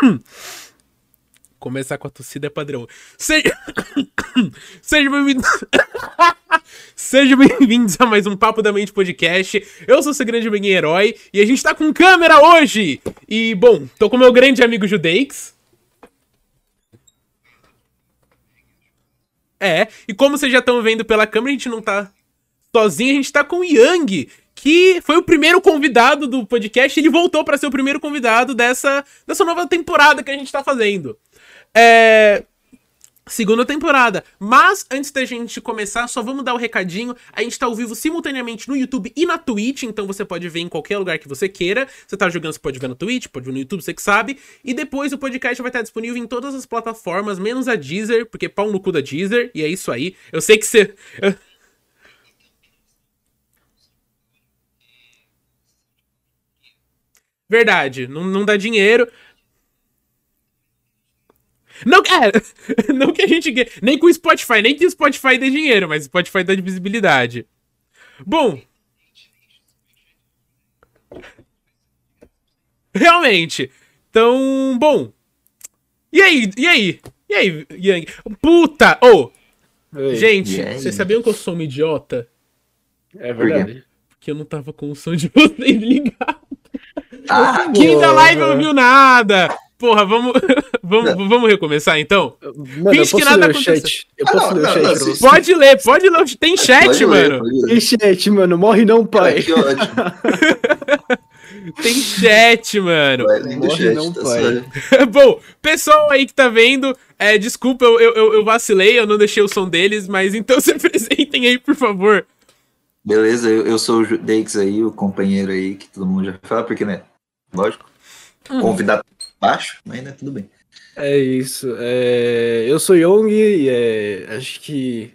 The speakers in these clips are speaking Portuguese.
Começar com a torcida é padrão. Seja... Seja bem-vindo. Sejam bem-vindos a mais um Papo da Mente Podcast. Eu sou seu grande amigo herói e a gente tá com câmera hoje. E, bom, tô com meu grande amigo Judeix. É, e como vocês já estão vendo pela câmera, a gente não tá sozinho, a gente tá com o Yang, que foi o primeiro convidado do podcast. Ele voltou para ser o primeiro convidado dessa, dessa nova temporada que a gente tá fazendo. É, segunda temporada. Mas antes da gente começar, só vamos dar o um recadinho. A gente tá ao vivo simultaneamente no YouTube e na Twitch, então você pode ver em qualquer lugar que você queira. Você tá jogando, você pode ver no Twitch, pode ver no YouTube, você que sabe. E depois o podcast vai estar disponível em todas as plataformas, menos a Deezer, porque pau no cu da Deezer, e é isso aí. Eu sei que você. Verdade, não, não dá dinheiro. Não, é, não que a gente. Nem com o Spotify, nem que o Spotify dê dinheiro, mas o Spotify dá de visibilidade. Bom. Realmente. Então, bom. E aí? E aí? E aí, Yang? Puta! Ô! Oh, gente, vocês sabiam que eu sou um idiota? É verdade. Porque eu não tava com o som de vocês ligado. Ah, Quem da live não viu nada? Porra, vamos, vamos, vamos recomeçar então? Mano, Finge que nada aconteceu. Eu posso ah, ler o chat não, não, Pode ler, pode ler. Tem chat, pode mano. Ler, Tem chat, mano. Morre não, pai. Que ótimo. Tem chat, mano. Morre chat, não, tá pai. Bom, pessoal aí que tá vendo, é, desculpa, eu, eu, eu vacilei, eu não deixei o som deles, mas então se apresentem aí, por favor. Beleza, eu, eu sou o Deix aí, o companheiro aí, que todo mundo já fala, porque, né? Lógico. Hum. Convidado baixo, mas né, tudo bem. É isso. É... Eu sou Young e é... acho que.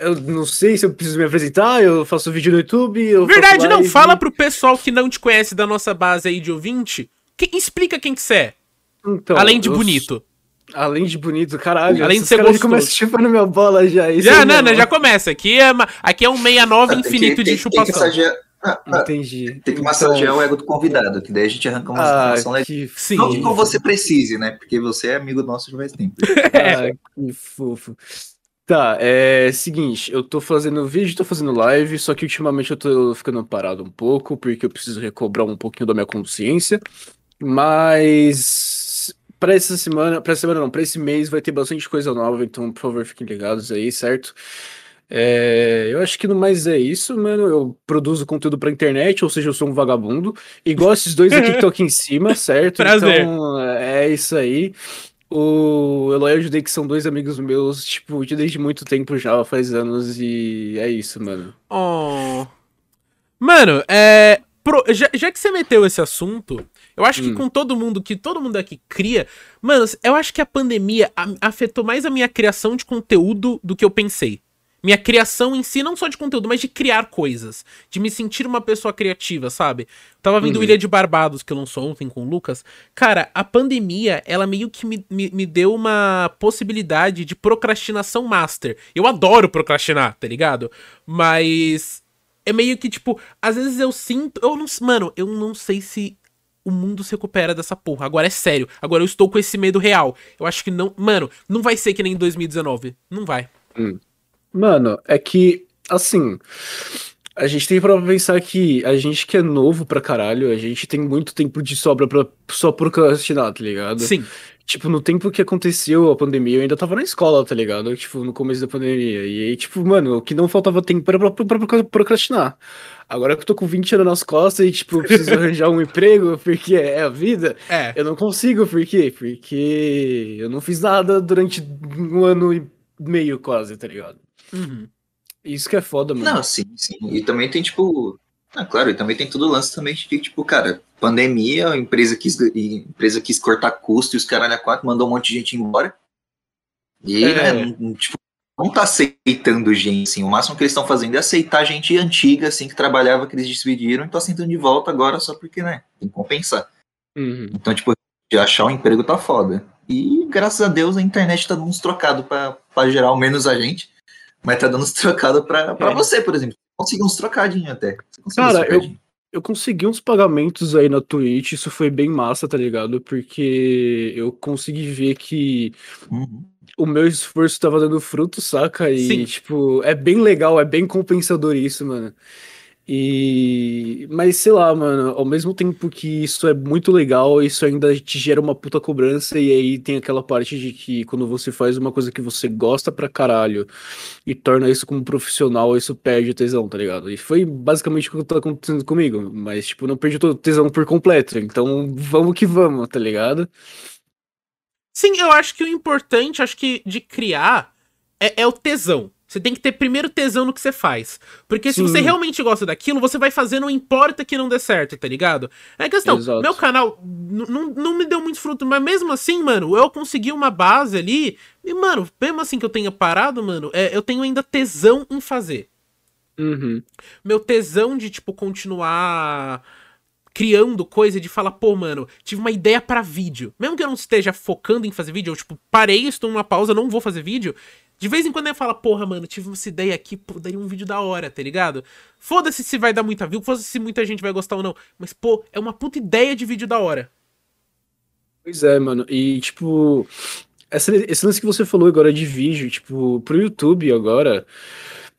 Eu não sei se eu preciso me apresentar, eu faço vídeo no YouTube. Verdade, não. Fala pro pessoal que não te conhece da nossa base aí de ouvinte. Que... Explica quem que você é. Então, Além de bonito. Além de bonito, caralho. Além de ser gostoso. começa chupando minha bola já. Isso já, não, não, já começa. Aqui é, aqui é um 69 ah, infinito que, de chupação. Tem que ah, ah, Entendi. Tem que massagear então... o ego do convidado, que daí a gente arranca uma ah, informação legal. Que... Não que você precise, né? Porque você é amigo nosso de mais tempo. ah, que fofo. Tá, é seguinte, eu tô fazendo vídeo, tô fazendo live, só que ultimamente eu tô ficando parado um pouco, porque eu preciso recobrar um pouquinho da minha consciência. Mas para essa semana, para semana não, para esse mês vai ter bastante coisa nova, então por favor fiquem ligados aí, certo? É, eu acho que no mais é isso, mano. Eu produzo conteúdo pra internet, ou seja, eu sou um vagabundo. Igual esses dois aqui que estão aqui em cima, certo? Prazer. Então, é isso aí. O Eloy e o Judei, que são dois amigos meus, tipo, desde muito tempo já, faz anos, e é isso, mano. Oh. Mano, é. Pro, já, já, que você meteu esse assunto, eu acho hum. que com todo mundo, que todo mundo aqui cria. Mano, eu acho que a pandemia afetou mais a minha criação de conteúdo do que eu pensei minha criação em si, não só de conteúdo, mas de criar coisas. De me sentir uma pessoa criativa, sabe? tava vendo uhum. Ilha de Barbados, que eu lançou ontem com o Lucas. Cara, a pandemia, ela meio que me, me, me deu uma possibilidade de procrastinação master. Eu adoro procrastinar, tá ligado? Mas. É meio que, tipo, às vezes eu sinto. Eu não. Mano, eu não sei se o mundo se recupera dessa porra. Agora é sério. Agora eu estou com esse medo real. Eu acho que não. Mano, não vai ser que nem em 2019. Não vai. Hum. Mano, é que, assim, a gente tem pra pensar que a gente que é novo pra caralho, a gente tem muito tempo de sobra pra só procrastinar, tá ligado? Sim. Tipo, no tempo que aconteceu a pandemia, eu ainda tava na escola, tá ligado? Tipo, no começo da pandemia. E aí, tipo, mano, o que não faltava tempo era pra, pra, pra procrastinar. Agora que eu tô com 20 anos nas costas e, tipo, preciso arranjar um emprego porque é a vida, é. eu não consigo, por quê? Porque eu não fiz nada durante um ano e meio quase, tá ligado? Uhum. Isso que é foda, mano. Não, sim, sim. E também tem, tipo. Ah, claro, e também tem todo o lance também de, tipo, cara, pandemia, a empresa quis, a empresa quis cortar custo e os caralho a quatro mandou um monte de gente embora. E, é. né, não, tipo, não tá aceitando gente, assim. O máximo que eles estão fazendo é aceitar gente antiga, assim, que trabalhava, que eles despediram e tá aceitando de volta agora só porque, né, tem que compensar. Uhum. Então, tipo, de achar um emprego tá foda. E graças a Deus a internet tá dando uns trocados pra, pra gerar ao menos a gente. Mas tá dando uns trocados pra, pra é. você, por exemplo. Conseguir uns trocadinhos até. Cara, trocadinho. Eu consegui uns pagamentos aí na Twitch, isso foi bem massa, tá ligado? Porque eu consegui ver que Uhum. o meu esforço tava dando fruto, saca? E, Sim. tipo, é bem legal, é bem compensador isso, mano. E. Mas sei lá, mano, ao mesmo tempo que isso é muito legal, isso ainda te gera uma puta cobrança, e aí tem aquela parte de que quando você faz uma coisa que você gosta pra caralho e torna isso como profissional, isso perde o tesão, tá ligado? E foi basicamente o que tá acontecendo comigo, mas, tipo, não perdi o tesão por completo, então vamos que vamos, tá ligado? Sim, eu acho que o importante, acho que de criar é, é o tesão. Você tem que ter primeiro tesão no que você faz. Porque se Sim. você realmente gosta daquilo, você vai fazer, não importa que não dê certo, tá ligado? É questão, Exato. meu canal não- me deu muito fruto, mas mesmo assim, mano, eu consegui uma base ali. E, mano, mesmo assim que eu tenha parado, mano, é, eu tenho ainda tesão em fazer. Uhum. Meu tesão de, tipo, continuar criando coisa de falar, pô, mano, tive uma ideia pra vídeo. Mesmo que eu não esteja focando em fazer vídeo, eu, tipo, parei, estou numa pausa, não vou fazer vídeo. De vez em quando eu falo, porra, mano, tive essa ideia aqui, pô, daria um vídeo da hora, tá ligado? Foda-se se vai dar muita view, foda-se se muita gente vai gostar ou não. Mas, pô, é uma puta ideia de vídeo da hora. Pois é, mano. E, tipo, essa- esse lance que você falou agora de vídeo, tipo, pro YouTube agora,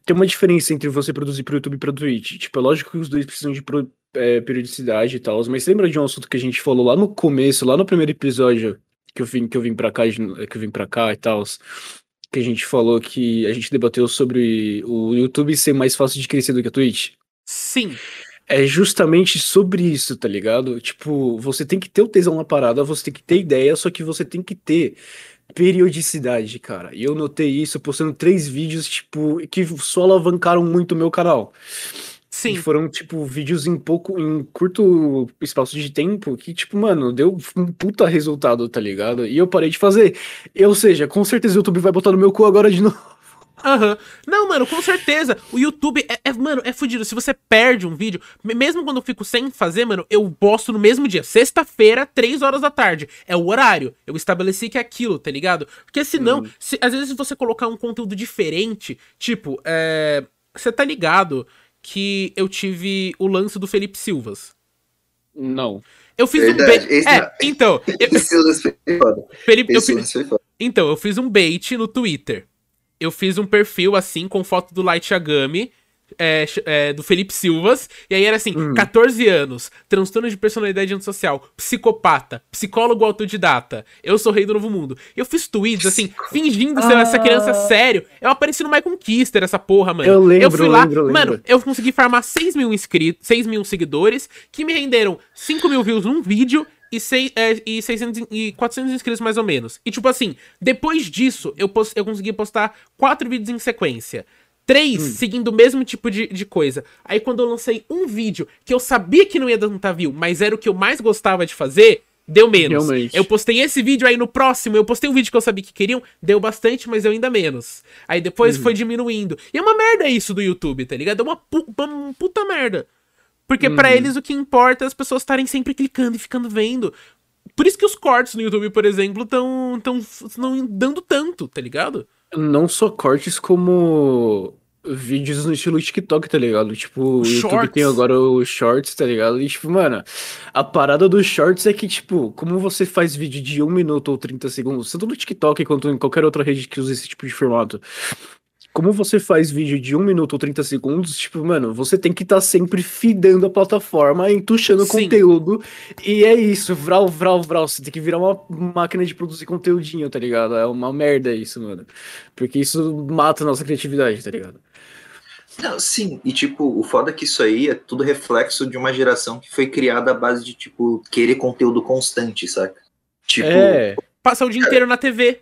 tem uma diferença entre você produzir pro YouTube e pro Twitch. Tipo, é lógico que os dois precisam de pro- é, periodicidade e tal, mas lembra de um assunto que a gente falou lá no começo, lá no primeiro episódio que eu vim, que eu vim pra cá, que eu vim pra cá e tal, que a gente falou que a gente debateu sobre o YouTube ser mais fácil de crescer do que a Twitch? Sim. É justamente sobre isso, tá ligado? Tipo, você tem que ter o tesão na parada, você tem que ter ideia, só que você tem que ter periodicidade, cara. E eu notei isso postando três vídeos, tipo, que só alavancaram muito o meu canal. Sim. E foram, tipo, vídeos em pouco, em curto espaço de tempo, que, tipo, mano, deu um puta resultado, tá ligado? E eu parei de fazer. Ou seja, com certeza o YouTube vai botar no meu cu agora de novo. Aham. Não, mano, com certeza. O YouTube é, é- mano, é fudido. Se você perde um vídeo, me- mesmo quando eu fico sem fazer, mano, eu posto no mesmo dia. Sexta-feira, 3 horas da tarde. É o horário. Eu estabeleci que é aquilo, tá ligado? Porque senão, se- às vezes você colocar um conteúdo diferente, tipo, é. Você tá ligado que eu tive o lance do Felipe Silvas. Não. Eu fiz Verdade, um bait. esse É, não- então. eu-. Felipe, eu fiz, lance foi foda. então, eu fiz um bait no Twitter. Eu fiz um perfil assim, com foto do Light Yagami, é, é, do Felipe Silvas, e aí era assim, 14 anos, transtorno de personalidade antissocial, psicopata, psicólogo autodidata, eu sou rei do novo mundo. Eu fiz tweets, assim, fingindo ser essa criança sério. Eu apareci no My Conquister, essa porra, mano. Eu lembro, eu fui lá, lembro, mano, eu consegui farmar 6 mil inscritos, 6 mil seguidores, que me renderam 5 mil views num vídeo e, sei, é, e, 600, e 400 inscritos mais ou menos. E tipo assim, depois disso, eu, pos- eu consegui postar 4 vídeos em sequência. Três Hum. seguindo o mesmo tipo de, de coisa. Aí quando eu lancei um vídeo que eu sabia que não ia dar tanta view, mas era o que eu mais gostava de fazer, deu menos. Realmente. Eu postei esse vídeo aí no próximo, eu postei um vídeo que eu sabia que queriam, deu bastante, mas deu ainda menos. Aí depois Uhum. foi diminuindo. E é uma merda isso do YouTube, tá ligado? É uma, pu- uma puta merda. Porque pra Uhum. eles o que importa é as pessoas estarem sempre clicando e ficando vendo. Por isso que os cortes no YouTube, por exemplo, estão tão, não dando tanto, tá ligado? Não só cortes, como vídeos no estilo TikTok, tá ligado? Tipo, o YouTube tem agora os shorts, tá ligado? E, tipo, mano, a parada dos shorts é que, tipo, como você faz vídeo de 1 minuto ou 30 segundos, tanto no TikTok quanto em qualquer outra rede que use esse tipo de formato. Como você faz vídeo de 1 minuto ou 30 segundos, tipo, mano, você tem que estar sempre fidando a plataforma, entuchando Sim. conteúdo. E é isso, vral, vral, vral. Você tem que virar uma máquina de produzir conteúdinho, tá ligado? É uma merda isso, mano. Porque isso mata a nossa criatividade, tá ligado? Não, sim, e tipo, o foda é que isso aí é tudo reflexo de uma geração que foi criada à base de, tipo, querer conteúdo constante, saca? Tipo, É, Passa o dia inteiro na TV.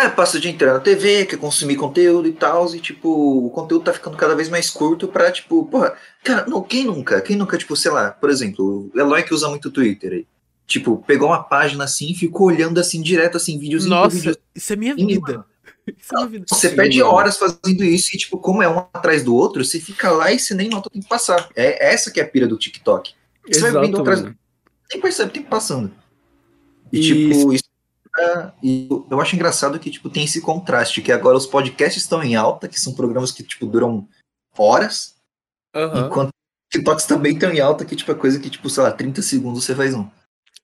É, passa o dia inteiro na TV, quer consumir conteúdo e tal, e tipo, o conteúdo tá ficando cada vez mais curto pra, tipo, porra, cara, não, quem nunca? Quem nunca, tipo, sei lá, por exemplo, o Eloy que usa muito o Twitter aí. Tipo, pegou uma página assim e ficou olhando assim direto, assim, por Nossa, videozinho. isso é minha vida. Isso é minha vida. Você Sim, perde mano. horas fazendo isso e, tipo, como é um atrás do outro, você fica lá e você nem nota o tempo passar. É essa que é a pira do TikTok. Você vai exato, vendo atrás nem percebe o tempo passando. E, E- tipo, isso. É- e eu- acho engraçado que, tipo, tem esse contraste, que agora os podcasts estão em alta, que são programas que, tipo, duram horas, Aham. enquanto TikToks também tão em alta que, tipo, é coisa que, tipo, sei lá, 30 segundos você faz um.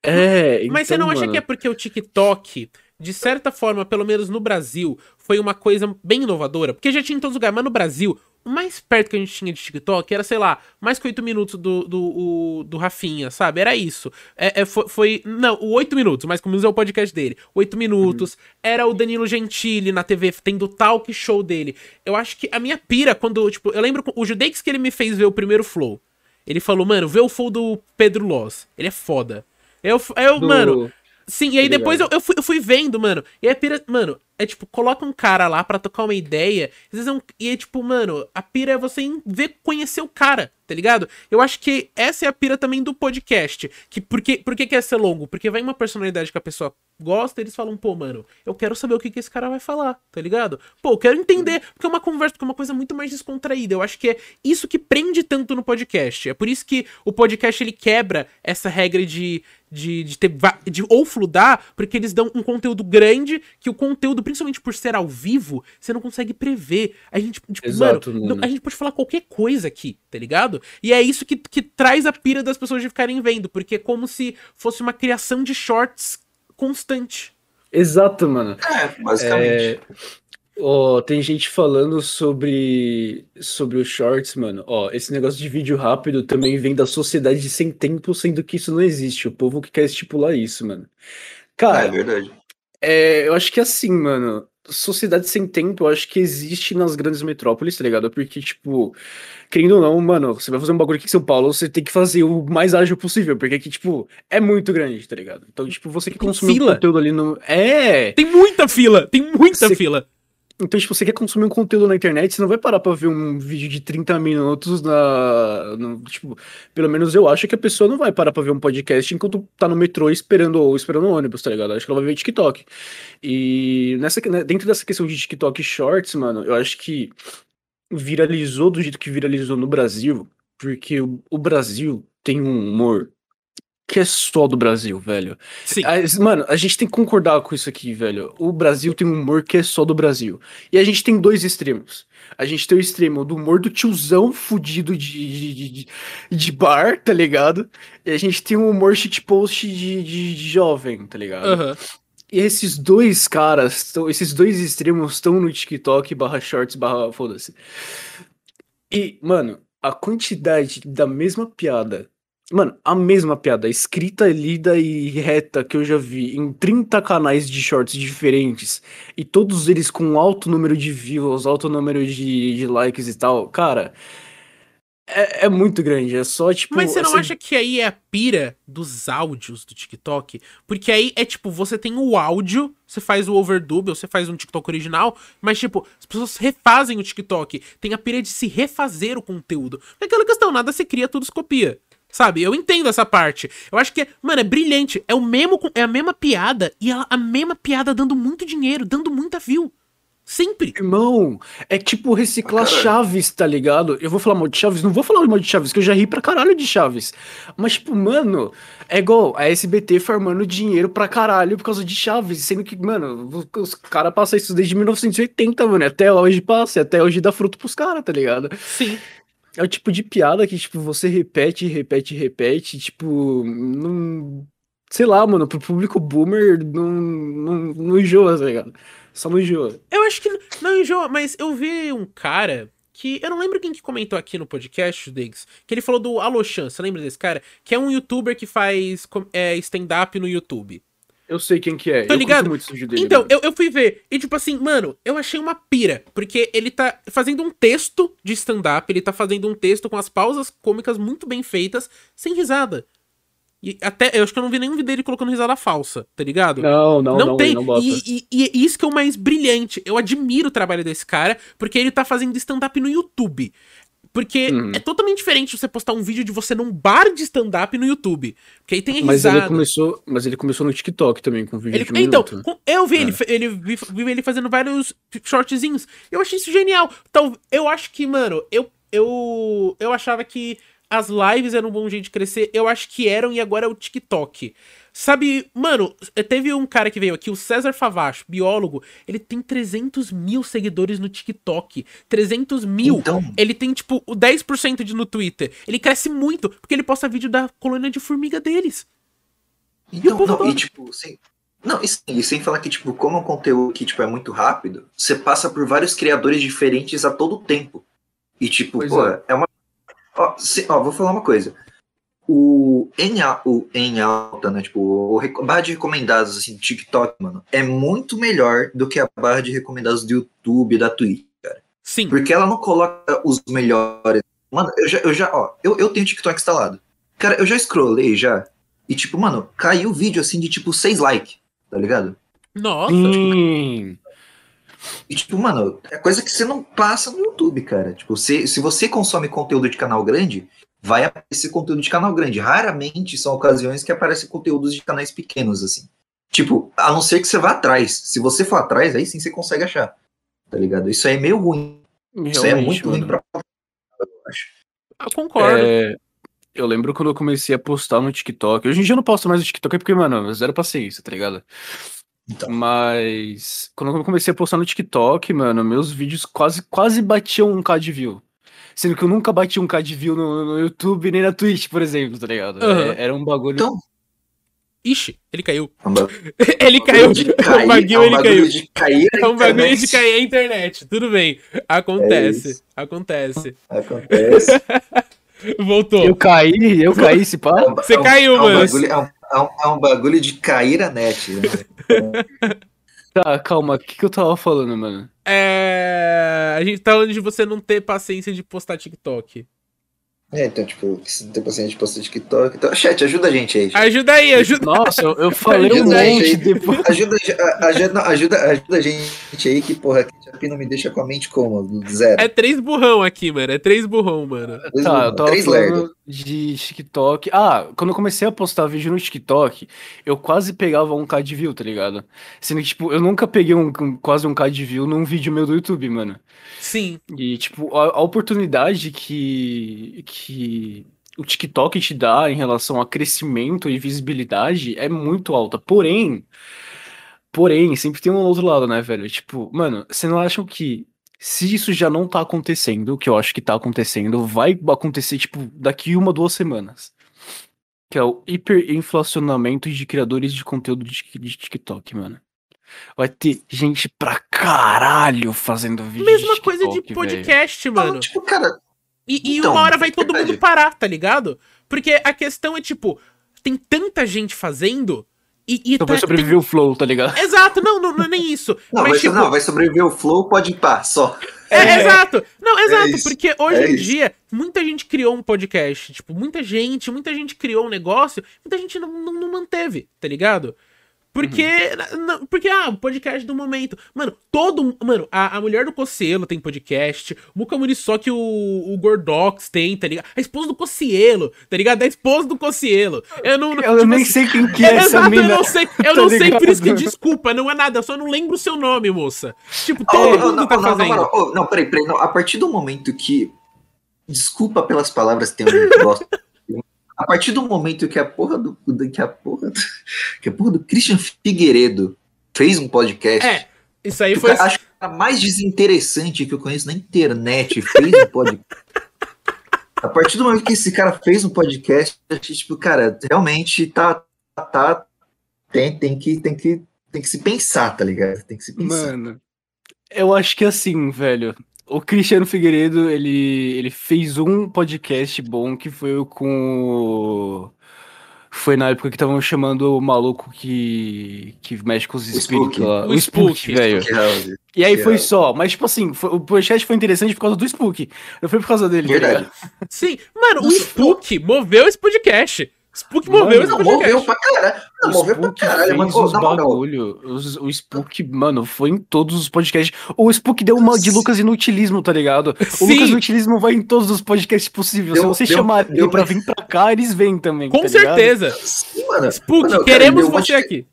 É, Mas você então, não acha mano, que é porque o TikTok, de certa forma, pelo menos no Brasil, foi uma coisa bem inovadora? Porque já tinha em todos os lugares, mas no Brasil, o mais perto que a gente tinha de TikTok era, sei lá, mais que 8 minutos do, do, o- do Rafinha, sabe? Era isso. É, é, foi, foi- Não, o 8 minutos, mas como é o podcast dele. 8 minutos. Era o Danilo Gentili na TV, tendo o talk show dele. Eu acho que a minha pira, quando, tipo, eu lembro o Judex que ele me fez ver o primeiro Flow. Ele falou, mano, vê o Flow do Pedro Loz. Ele é foda. Eu, eu do- mano, Sim, e aí Tô depois eu, eu, fui, eu fui vendo, mano. E a pira, mano, é tipo, coloca um cara lá pra tocar uma ideia. Às vezes é um, e é tipo, mano, a pira é você ver, conhecer o cara, tá ligado? Eu acho que essa é a pira também do podcast. Que por que, por que quer ser longo? Porque vai uma personalidade que a pessoa gosta eles falam, pô, mano, eu quero saber o que, que esse cara vai falar, tá ligado? Pô, eu quero entender, porque é uma conversa, porque é uma coisa muito mais descontraída. Eu acho que é isso que prende tanto no podcast. É por isso que o podcast ele quebra essa regra de, de, de ter de ou fludar, porque eles dão um conteúdo grande que o conteúdo, principalmente por ser ao vivo, você não consegue prever. A gente, tipo, Exato, mano, mano. a gente pode falar qualquer coisa aqui, tá ligado? E é isso que, que traz a pira das pessoas de ficarem vendo, porque é como se fosse uma criação de shorts constante. Exato, mano. É, basicamente. É, ó, tem gente falando sobre sobre os shorts, mano. Ó, esse negócio de vídeo rápido também vem da sociedade sem tempo, sendo que isso não existe. O povo que quer estipular isso, mano. É, Cara, verdade. É, eu acho que assim, mano. Sociedade sem tempo, eu acho que existe nas grandes metrópoles, tá ligado? Porque, tipo, querendo ou não, mano, você vai fazer um bagulho aqui em São Paulo, você tem que fazer o mais ágil possível, porque aqui, tipo, é muito grande, tá ligado? Então, tipo, você que um fila. conteúdo ali no. É! Tem muita fila, tem muita Cê- fila. Então, tipo, você quer consumir um conteúdo na internet, você não vai parar pra ver um vídeo de 30 minutos na. no- tipo, pelo menos eu acho que a pessoa não vai parar pra ver um podcast enquanto tá no metrô esperando ou esperando o ônibus, tá ligado? Acho que ela vai ver TikTok. E nessa, né, dentro dessa questão de TikTok Shorts, mano, eu acho que viralizou do jeito que viralizou no Brasil, porque o, o Brasil tem um humor que é só do Brasil, velho. Sim. Mano, a gente tem que concordar com isso aqui, velho. O Brasil tem um humor que é só do Brasil. E a gente tem dois extremos. A gente tem o extremo do humor do tiozão fudido de, de, de, de- bar, tá ligado? E a gente tem um humor shitpost de, de, de jovem, tá ligado? Aham. E esses dois caras, tão- esses dois extremos estão no TikTok barra shorts barra foda-se. E, mano, a quantidade da mesma piada. Mano, a mesma piada, escrita, lida e reta que eu já vi em 30 canais de shorts diferentes, e todos eles com alto número de views, alto número de, de likes e tal, cara, é, é muito grande. É só tipo. Mas você não assim, acha que aí é a pira dos áudios do TikTok? Porque aí é tipo, você tem o áudio, você faz o overdub, ou você faz um TikTok original, mas tipo, as pessoas refazem o TikTok. Tem a pira de se refazer o conteúdo. É aquela questão, nada se cria, tudo se copia. Sabe? Eu entendo essa parte. Eu acho que, é, mano, é brilhante. É o mesmo, com- é a mesma piada e ela- a mesma piada dando muito dinheiro, dando muita view. Sempre. Irmão, é tipo reciclar Ah. Chaves, tá ligado? Eu vou falar mal de Chaves, não vou falar mal de Chaves, que eu já ri pra caralho de Chaves. Mas, tipo, mano, é igual a SBT farmando dinheiro pra caralho por causa de Chaves, sendo que, mano, os caras passam isso desde 1980, mano, e até hoje passa, e até hoje dá fruto pros caras, tá ligado? Sim. É o tipo de piada que, tipo, você repete, repete, repete, tipo, não. Sei lá, mano, pro público boomer não, não, não enjoa, tá ligado? Só não enjoa. Eu acho que. Não enjoa, mas eu vi um cara que. Eu não lembro quem que comentou aqui no podcast, Diggs. Que ele falou do Alochan. Você lembra desse cara? Que é um youtuber que faz é, stand-up no YouTube. Eu sei quem que é. Tá eu ligado? muito vídeo dele. Então, eu, eu fui ver. E, tipo assim, mano, eu achei uma pira. Porque ele tá fazendo um texto de stand-up. Ele tá fazendo um texto com as pausas cômicas muito bem feitas, sem risada. E até. Eu acho que eu não vi nenhum vídeo dele colocando risada falsa, tá ligado? Não, não, não, Não, tem. não bota. e, e- e isso que é o mais brilhante. Eu admiro o trabalho desse cara, porque ele tá fazendo stand-up no YouTube. Porque Uhum. é totalmente diferente você postar um vídeo de você num bar de stand-up no YouTube. Porque aí tem a Mas risada. ele começou, mas ele começou no TikTok também com vídeo Ele- de um então, minuto. eu vi É. ele, ele, vi, vi ele fazendo vários shortzinhos. Eu achei isso genial. Então, eu acho que, mano, eu, eu, eu achava que as lives eram um bom jeito de crescer. Eu acho que eram e agora é o TikTok. Sabe, mano, teve um cara que veio aqui, o César Favacho, biólogo, ele tem 300 mil seguidores no TikTok. 300 mil. Então, Ele tem, tipo, o 10% de no Twitter. Ele cresce muito, porque ele posta vídeo da colônia de formiga deles. então povo não, e tipo, sem, não, e, sim, e sem falar que, tipo, como é um conteúdo que, tipo, é muito rápido, você passa por vários criadores diferentes a todo tempo. E, tipo, Pois pô, é. é. uma. Ó, se- ó, vou falar uma coisa. O em, o em alta, né? Tipo, o rec- barra de recomendados, assim, do TikTok, mano, é muito melhor do que a barra de recomendados do YouTube, da Twitch. Sim. Porque ela não coloca os melhores. Mano, eu já, eu já, ó, eu, eu tenho TikTok instalado. Cara, eu já scrollei já. E, tipo, mano, caiu vídeo assim de tipo 6 likes, tá ligado? Nossa. Sim. E, tipo, mano, é coisa que você não passa no YouTube, cara. Tipo, se, se você consome conteúdo de canal grande, vai aparecer conteúdo de canal grande. Raramente são ocasiões que aparecem conteúdos de canais pequenos, assim. Tipo, a não ser que você vá atrás. Se você for atrás, aí sim você consegue achar. Tá ligado? Isso aí é meio ruim. Isso aí é Realmente, muito ruim mano. pra eu acho. Eu concordo. É, eu lembro quando eu comecei a postar no TikTok. Hoje em dia eu não posto mais no TikTok porque, mano, zero paciência, tá ligado? Então. Mas quando eu comecei a postar no TikTok, mano, meus vídeos quase, quase batiam um K de view. Sendo que eu nunca bati um K de view no, no YouTube nem na Twitch, por exemplo, tá ligado? Aham. É- era um bagulho. Então, Ixi, ele caiu. É ele caiu. de o cair, baguinho, é um ele bagulho caiu. de cair É um bagulho de cair a internet. Tudo bem. Acontece. isso. Acontece. Acontece. Voltou. Eu caí, eu caí, se pá. É Você é um- caiu, é um mano. bagulho- é um, é um- um bagulho de cair a net. Né? Tá, calma, o que, que eu tava falando, mano? É... A gente tá falando de você não ter paciência de postar TikTok. É, então, tipo, se não tem paciente de postar TikTok. Então, chat, ajuda a gente aí. gente. Ajuda aí, ajuda. Nossa, eu, eu falei um Ajuda aí, monte gente. depois. Ajuda, a- ajuda, não, ajuda, ajuda a gente aí que, porra, que Chapi não me deixa com a mente como? Do Zero. É três burrão aqui, mano. É três burrão, mano. Tá, eu tava Três falando lerdos. De TikTok. Ah, quando eu comecei a postar vídeo no TikTok, eu quase pegava um K de view, tá ligado? Sendo que, tipo, eu nunca peguei um, um- quase um K de view num vídeo meu do YouTube, mano. Sim. E, tipo, a, a oportunidade que, que o TikTok te dá em relação a crescimento e visibilidade é muito alta. Porém, porém, sempre tem um outro lado, né, velho? Tipo, mano, você não acha que se isso já não tá acontecendo, o que eu acho que tá acontecendo, vai acontecer, tipo, daqui uma, duas semanas. Que é o hiperinflacionamento de criadores de conteúdo de, de TikTok, mano. Vai ter gente pra caralho fazendo vídeo Mesma de coisa de TikTok, velho. podcast, mano. Não, tipo, cara, E, e Então, uma hora vai todo mundo parar, tá ligado? Porque a questão é, tipo, tem tanta gente fazendo e, e Então tá- vai sobreviver o flow, tá ligado? tem- Exato, não, não, não é nem isso. não, mas, vai, tipo, não, vai sobreviver o flow, pode ir pá, só. É, É. exato. Não, exato, isso, porque hoje é em isso. dia, muita gente criou um podcast. Tipo, muita gente, muita gente criou um negócio, muita gente não, não, não manteve, tá ligado? Porque, Uhum. na- porque, ah, o podcast do momento. Mano, todo. Mano, a, a mulher do Cocielo tem podcast. O Muca Muriçoque, o, o Gordox tem, tá ligado? A esposa do Cocielo, tá ligado? A esposa do Cocielo. Eu não. Eu tipo nem assim, sei quem que é é, essa exato, mina. eu não sei. Eu tá não sei, por isso que desculpa, não é nada. Eu só não lembro o seu nome, moça. Tipo, Oh, todo oh, mundo não, tá não, fazendo. moral, oh, não, peraí, peraí. Não, a partir do momento que. Desculpa pelas palavras que tem um gosto. A partir do momento que a porra do. do- Que a porra do, que a porra do Christian Figueiredo fez um podcast. É, isso aí foi. acho que o cara mais desinteressante que eu conheço na internet fez um podcast. A partir do momento que esse cara fez um podcast, eu achei, tipo, cara, realmente tá. tá tem, tem, que, tem, que, tem que se pensar, tá ligado? Tem que se pensar. Mano, eu acho que assim, velho. O Cristiano Figueiredo, ele, ele fez um podcast bom que foi o com. Foi na época que estavam chamando o maluco que, que mexe com os espíritos Spook. lá. O O Spook, Spook. velho. Que House. E aí foi só. Mas, tipo assim, foi- o podcast foi interessante por causa do Spook. Não foi por causa dele, tá Verdade. Sim, mano, o Spook moveu esse podcast. Spook Mano, moveu podcast. moveu pra caralho. Não, O moveu pra Spook caralho. Mas, os bagulho. os- o Spook, mano, foi em todos os podcasts. O Spook deu uma de. Lucas Inutilismo, tá ligado? O Sim. Lucas Inutilismo vai em todos os podcasts possíveis. Se você deu- chamar deu ele pra pra- vir pra cá, eles vêm também. Com tá certeza. sim, mano. Spook, Mano, cara, queremos uma você de- aqui.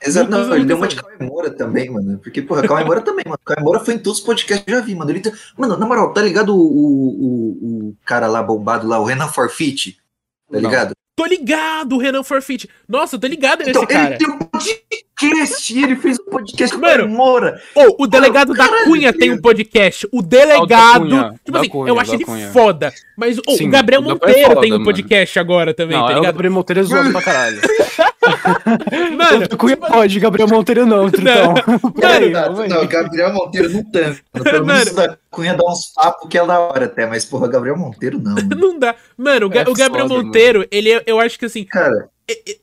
Exato, não, ele deu uma de Cauê Moura também, mano. Porque, porra, Cauê Moura também, mano. Cauê Moura foi em todos os podcasts que eu já vi, mano. Ele tem... Mano, na moral, tá ligado o, o, o, o cara lá bombado lá, o Renan Forfeit? Tá Não. ligado? Tô ligado, o Renan Forfeit. Nossa, eu tô ligado nesse Então, cara. ele tem um podcast, e ele fez um podcast com o Mano, Cauê Moura. Ô, o delegado da Cunha tem um ligado? podcast. O delegado. Cunha, tipo da assim, Cunha, eu acho da ele Cunha. foda. Mas ô, Sim, o Gabriel o da é Monteiro foda, tem um mano. podcast agora também, Não, tá é o ligado? Gabriel Monteiro zoando pra caralho. Mano, O Cunha pode, Gabriel Monteiro não, Tritão. Peraí, Não, calma aí. não, Gabriel Monteiro não tanto. mano. Pelo menos Mano. da Cunha dá uns papos que é da hora até, mas, porra, Gabriel Monteiro não. mano. não dá. Mano, o, Ga- É o Gabriel foda, Monteiro, ele é- eu acho que assim, Cara,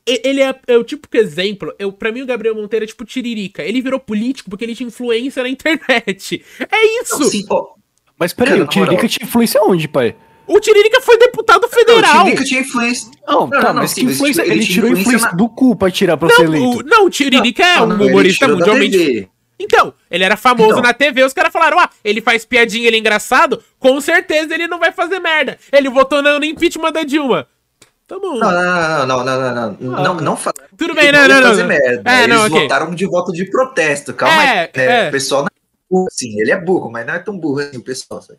ele é, é o típico exemplo. Eu, pra mim, o Gabriel Monteiro é tipo tiririca. Ele virou político porque ele tinha influência na internet. É isso! não, sim, ó, Mas peraí, Cara, o na moral. Tiririca te influencia onde, pai? O Tiririca foi deputado federal. Não, o Tiririca tinha influência. Não, não, tá, não, mas sim, que influência? Ele, ele tirou influência na... do cu pra tirar pra não, ser eleito. O, não, o Tiririca é um humorista mundialmente. Então, ele era famoso então. na TV, os caras falaram, ah, ele faz piadinha, ele é engraçado, com certeza ele não vai fazer merda. Ele votou no impeachment da Dilma. Tá bom. Não, não, não, não, não, não, não. não, não ah, faz. Tudo bem, não, não, não. Fazer. Merda. É, Eles okay. votaram de voto de protesto, calma é, aí. É, é. O pessoal não é burro, assim, ele é burro, mas não é tão burro assim o pessoal, sabe?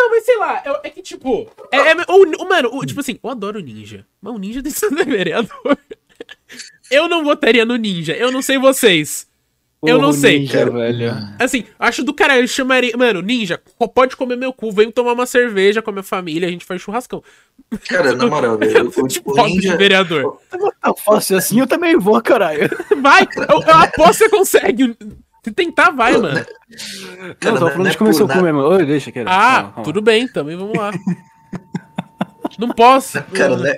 Não, mas sei lá, é, é que tipo. É, é- o, o- mano, o- tipo assim, eu adoro o Ninja. Mas o Ninja tem que ser vereador. Eu não votaria no Ninja, eu não sei vocês. eu não o sei. Ninja, velho. Assim, acho do caralho, eu chamaria. Mano, Ninja, pode comer meu cu, vem tomar uma cerveja com a minha família, a gente faz churrascão. Cara, na moral, velho. O, Tipo, Ninja. vereador. Tá fácil assim, eu também vou, caralho. Vai, eu, eu aposto que você consegue. Se tentar, vai, mano. Não, Cara, tô não- falando não de é comer seu cu nada. mesmo. Oi, deixa, quero. Ah, tudo bem, também vamos lá. Não posso. Cara, né?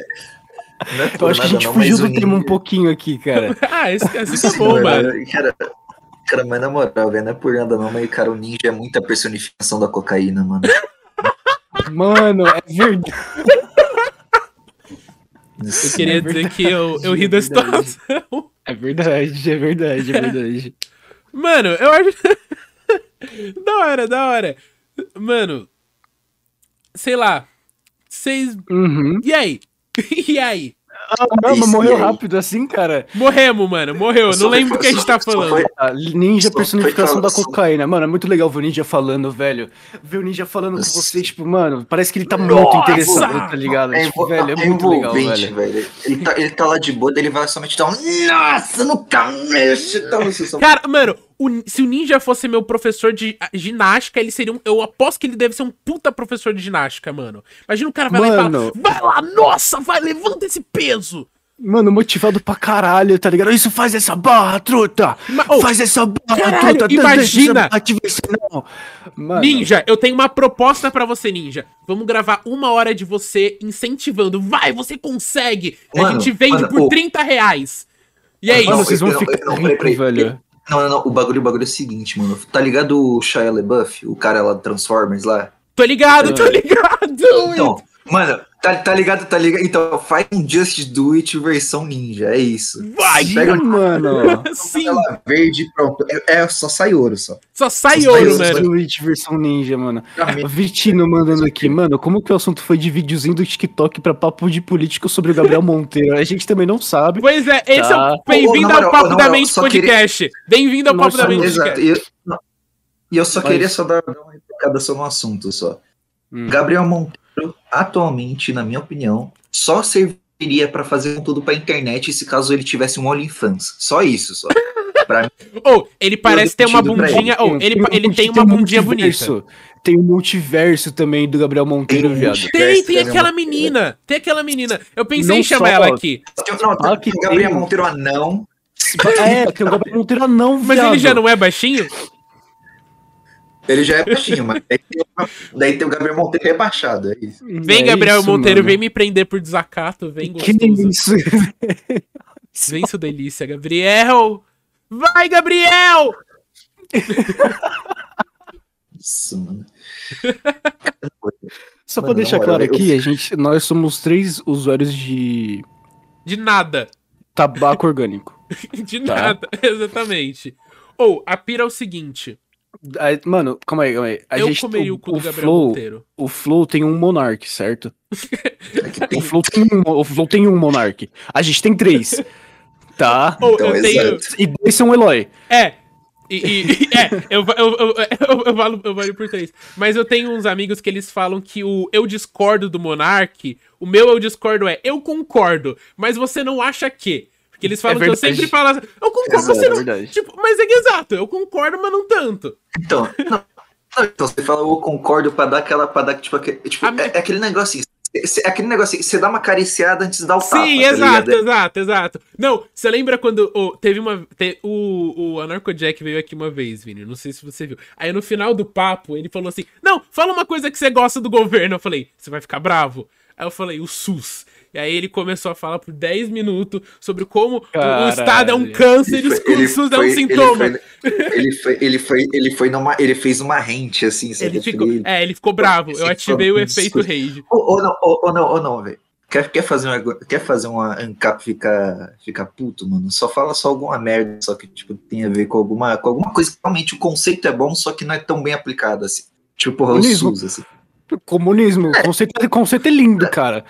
Não é Eu acho que a nada gente não, fugiu do tema um pouquinho aqui, cara. Ah, esse, esse tá Sim, bom, mano. Cara, cara, mas na moral, velho, não é por nada não, mas, cara, o Ninja é muita personificação da cocaína, mano. Mano, é verdade. Eu queria É dizer que eu, eu ri da é situação. É verdade, é verdade, é verdade. Mano, eu acho. da hora, da hora. Mano, sei lá. Vocês. Uhum. E aí? E aí? Não, mas Isso, morreu rápido assim, cara. Morremos, mano. Morreu. Não lembro do que a gente tá falando. Ninja personificação da cocaína. Mano, é muito legal ver o Ninja falando, velho. Ver o Ninja falando com você, tipo, mano, parece que ele tá muito interessado, tá ligado? É, tipo, velho, é é muito legal, envolvente, velho. Ele tá, ele tá lá de boa, ele vai somente dar um. Nossa, nunca mexe! Então, vocês são- Cara, mano, o- se o Ninja fosse meu professor de ah, ginástica, ele seria um. Eu aposto que ele deve ser um puta professor de ginástica, mano. Imagina o cara vai lá e Mano. fala: Vai lá, nossa, vai, levanta esse peso. Mano, motivado pra caralho, tá ligado? Isso faz essa barra, truta! Ma- oh, faz essa barra, caralho, truta! imagina! Vencer, não. Mano, Ninja, eu tenho uma proposta pra você, Ninja. Vamos gravar uma hora de você incentivando. Vai, você consegue! a Mano, gente vende mano, por ô. 30 reais. E é Mano, mano, isso. vocês vão ficar não, peraí. velho. Não, não, não, o bagulho, o bagulho é o seguinte, mano. Tá ligado o Shia LaBeouf, o cara lá do Transformers lá? Tô ligado, tô ligado. Então, mano, tá, tá ligado, tá ligado? Então, faz um Just Do It versão ninja, é isso. Vai, Sim, pega- mano. Sim, Ela verde, pronto. É, é, só sai ouro, só. só sai Só ouro, sai ouro, mano. Switch versão ninja, mano. Vitino mandando aqui, mano, como que o assunto foi de videozinho do TikTok pra papo de político sobre o Gabriel Monteiro? A gente também não sabe. Pois é, esse é Tá. o. Bem-vindo Ô, ô, na ao Papo da moral, Mente só queria- Podcast. Bem-vindo ao Papo Nossa, da Mente. Podcast. E eu, não, e eu só Mas- queria só dar, uma replicada só no assunto, só. Hum. Gabriel Monteiro, atualmente, na minha opinião, só serviria pra fazer conteúdo pra internet se caso ele tivesse um OnlyFans. Só isso, só. Ou, ele parece ter uma bundinha. Ou, ele, um- ele tem um uma bundinha bonita. Tem um multiverso também do Gabriel Monteiro, Tem viado. Tem, tem aquela menina. Tem aquela menina. Eu pensei Não em chamar só- ela aqui. não, Ah, tem o Gabriel tem. Monteiro anão. É, tem o Gabriel Monteiro não, Mas viado. ele já não é baixinho? Ele já é baixinho, mas daí tem, o- daí tem o Gabriel Monteiro rebaixado, é isso. Vem, É Gabriel isso, Monteiro, mano. vem me prender por desacato. Vem, Que isso? Vem, sua delícia, Gabriel. Vai, Gabriel! Isso, mano. Só pra deixar claro moral, aqui, a gente, nós somos três usuários de De nada. tabaco orgânico. De Tá. nada, exatamente. Ou, a pira é o seguinte. Mano, calma aí, calma aí. A eu gente, comeria o, o, cu do o Gabriel Flow, Monteiro. o Flow tem um Monark, certo? O Flow tem um, o Flow tem um Monark. A gente tem três. Tá. Ou Então, eu tenho. exato. E dois são Eloy. É. E, e- e- é, eu, eu, eu, eu, eu, valo, eu valho por três. Mas eu tenho uns amigos que eles falam que o eu discordo do Monark, o meu eu discordo é eu concordo, mas você não acha que. Porque eles falam que eu sempre falo assim, eu concordo, você é não. verdade. Tipo, mas é que exato, eu concordo, mas não tanto. Então, não, não, então você fala, eu concordo pra dar aquela, pra dar, tipo, aquele, tipo A minha- é, é aquele negócio assim, cê- é aquele negócio assim, você dá uma acariciada antes de dar o tapa, Sim, tá exato, ligado? exato, exato. Não, você lembra quando ô, teve uma. te- o, o Anarco Jack veio aqui uma vez, Vini. Não sei se você viu. Aí no final do papo, ele falou assim: Não, fala uma coisa que você gosta do governo. Eu falei, você vai ficar bravo? Aí eu falei, o SUS. E aí ele começou a falar por 10 minutos sobre como o- o Caralho. Estado é um câncer e o SUS é um sintoma. Ele foi, ele foi, ele foi, ele foi numa, ele fez uma rente, assim, sabe? Ele ficou, é, ele ficou bravo. Eu ativei o efeito rage. Ou, não, ou, não, ou não, velho. Quer, quer fazer uma, quer fazer uma ANCAP ficar, ficar puto, mano? Só fala só alguma merda, só que tipo, tem a ver com alguma, com alguma coisa que realmente o conceito é bom, só que não é tão bem aplicado assim. Tipo, porra, o. SUS, assim. Comunismo. Conceito, conceito é lindo, cara.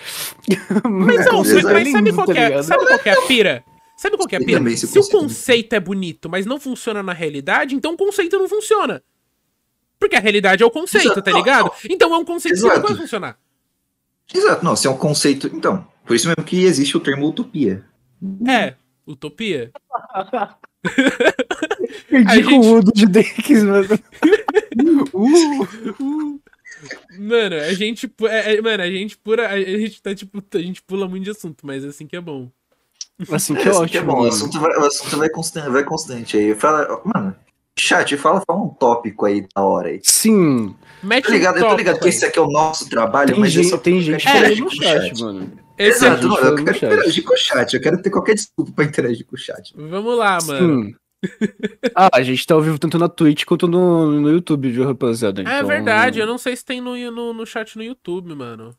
Mas, não, Conceito mas, mas sabe, qual tá que é, sabe qual que é a pira? Sabe qual que é a pira? também, se o o conceito- conceito é bonito, mas não funciona na realidade, então o conceito não funciona. Porque a realidade é o conceito, Exato, tá não, ligado? Então é um conceito que não Exato. vai funcionar. Exato, não, se é um conceito. Então, por isso mesmo que existe o termo utopia. É, utopia. Perdi gente- o Udo de Dekes, mano. Uh, Mano, a gente. é- é- mano, a gente pura. A gente tá tipo. A gente pula muito de assunto, mas assim que é bom. assim que É, é assim que é ótimo. bom, o mano. assunto vai, o assunto vai constante, vai constante aí. Fala, mano, chat, fala, fala um tópico aí da hora aí. Sim, Mete Tô ligado, um eu tô tópico ligado que esse aqui é o nosso trabalho, tem mas eu gente, só tem gente falando interagir no com o chat, mano. Esse Exato, é falando eu quero chat. interagir com o chat, eu quero ter qualquer desculpa pra interagir com o chat. Vamos lá, mano. Sim. Ah, a gente tá ao vivo tanto na Twitch quanto no, no YouTube, viu, rapaziada? É Então, verdade, eu não sei se tem no, no, no chat no YouTube, mano.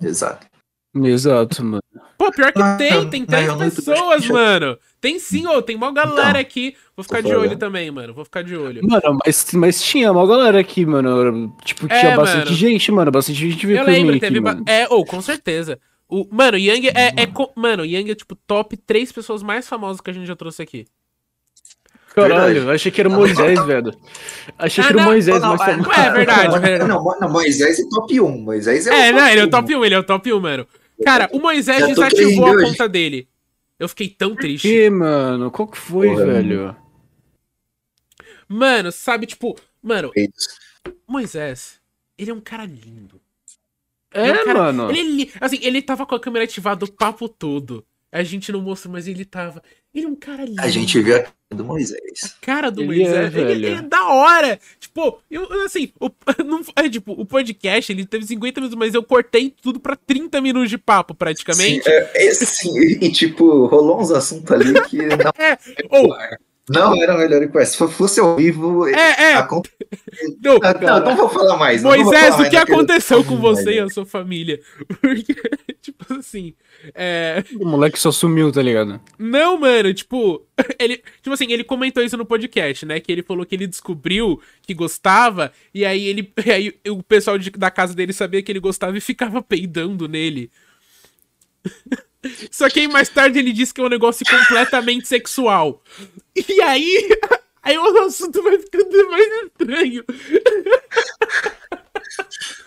Exato. Exato, mano. Pô, pior que Ah, tem, tem não, três eu não- pessoas, deixa eu- mano. Tem sim, ô, tem mó galera Então, aqui. Vou ficar de olho também, mano. Vou ficar de olho. Mano, mas, mas tinha uma galera aqui, mano. Tipo, tinha É, bastante mano. gente, mano. Bastante gente veio Eu por mim lembro, aqui, teve. ba- mano. É, ou, com certeza. O, mano, Yang é, é co- Mano, Yang é tipo top três pessoas mais famosas que a gente já trouxe aqui. Caralho, achei que era o Ah, Moisés, velho. Achei Ah, que era o não, Moisés, não, mas é, tá- É verdade, verdade. Não, não, Moisés é top 1. Moisés é, É, o não, ele é o um. top 1, ele é o top 1, mano. Cara, o Moisés desativou a conta dele. Eu fiquei tão triste. Que, mano? Qual que foi, Porra, velho? Mano, sabe, tipo, mano. Moisés, ele é um cara lindo. É, Ele cara- mano. Ele, é assim, ele tava com a câmera ativada o papo todo. A gente não mostrou, mas ele tava. Ele é um cara lindo. A gente viu a cara do Moisés. cara do Ele é, Moisés. ele, velho. ele é da hora. Tipo, eu, assim, o, não, é, tipo, o podcast ele teve 50 minutos, mas eu cortei tudo pra 30 minutos de papo, praticamente. Sim, é, é, sim, e, e, tipo, rolou uns assuntos ali que não, É, ou, não era melhor que Se fosse ao vivo. é, é. acon- não, Ah, Não, não vou falar mais. Moisés, falar o mais que daquele- aconteceu com você e a sua família? Porque, tipo assim, é. O moleque só sumiu, tá ligado? Não, mano, tipo, ele, tipo assim, ele comentou isso no podcast, né? Que ele falou que ele descobriu que gostava, e aí ele, e aí o pessoal de- da casa dele sabia que ele gostava e ficava peidando nele. Só que aí mais tarde ele disse que é um negócio completamente sexual. E aí, aí o assunto vai ficando mais estranho.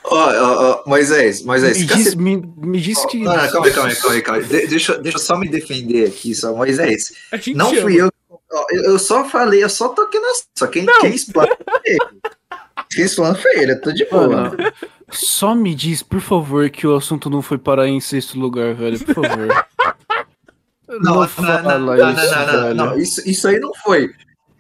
Ó, ó, ó, Moisés, Moisés, Me cacete- diz, me, me diz que. Não, não, calma aí, calma aí, calma aí, calma aí. De- deixa, deixa eu só me defender aqui, só. Moisés, A gente não fui eu. Eu, eu só falei, eu só toquei na. Só quem, quem explana foi ele. Quem explana eu tô de boa. Mano, só me diz, por favor, que o assunto não foi parar em sexto lugar, velho. Por favor. Não, não, fala não, não, isso, não, não, não, isso, isso aí não foi.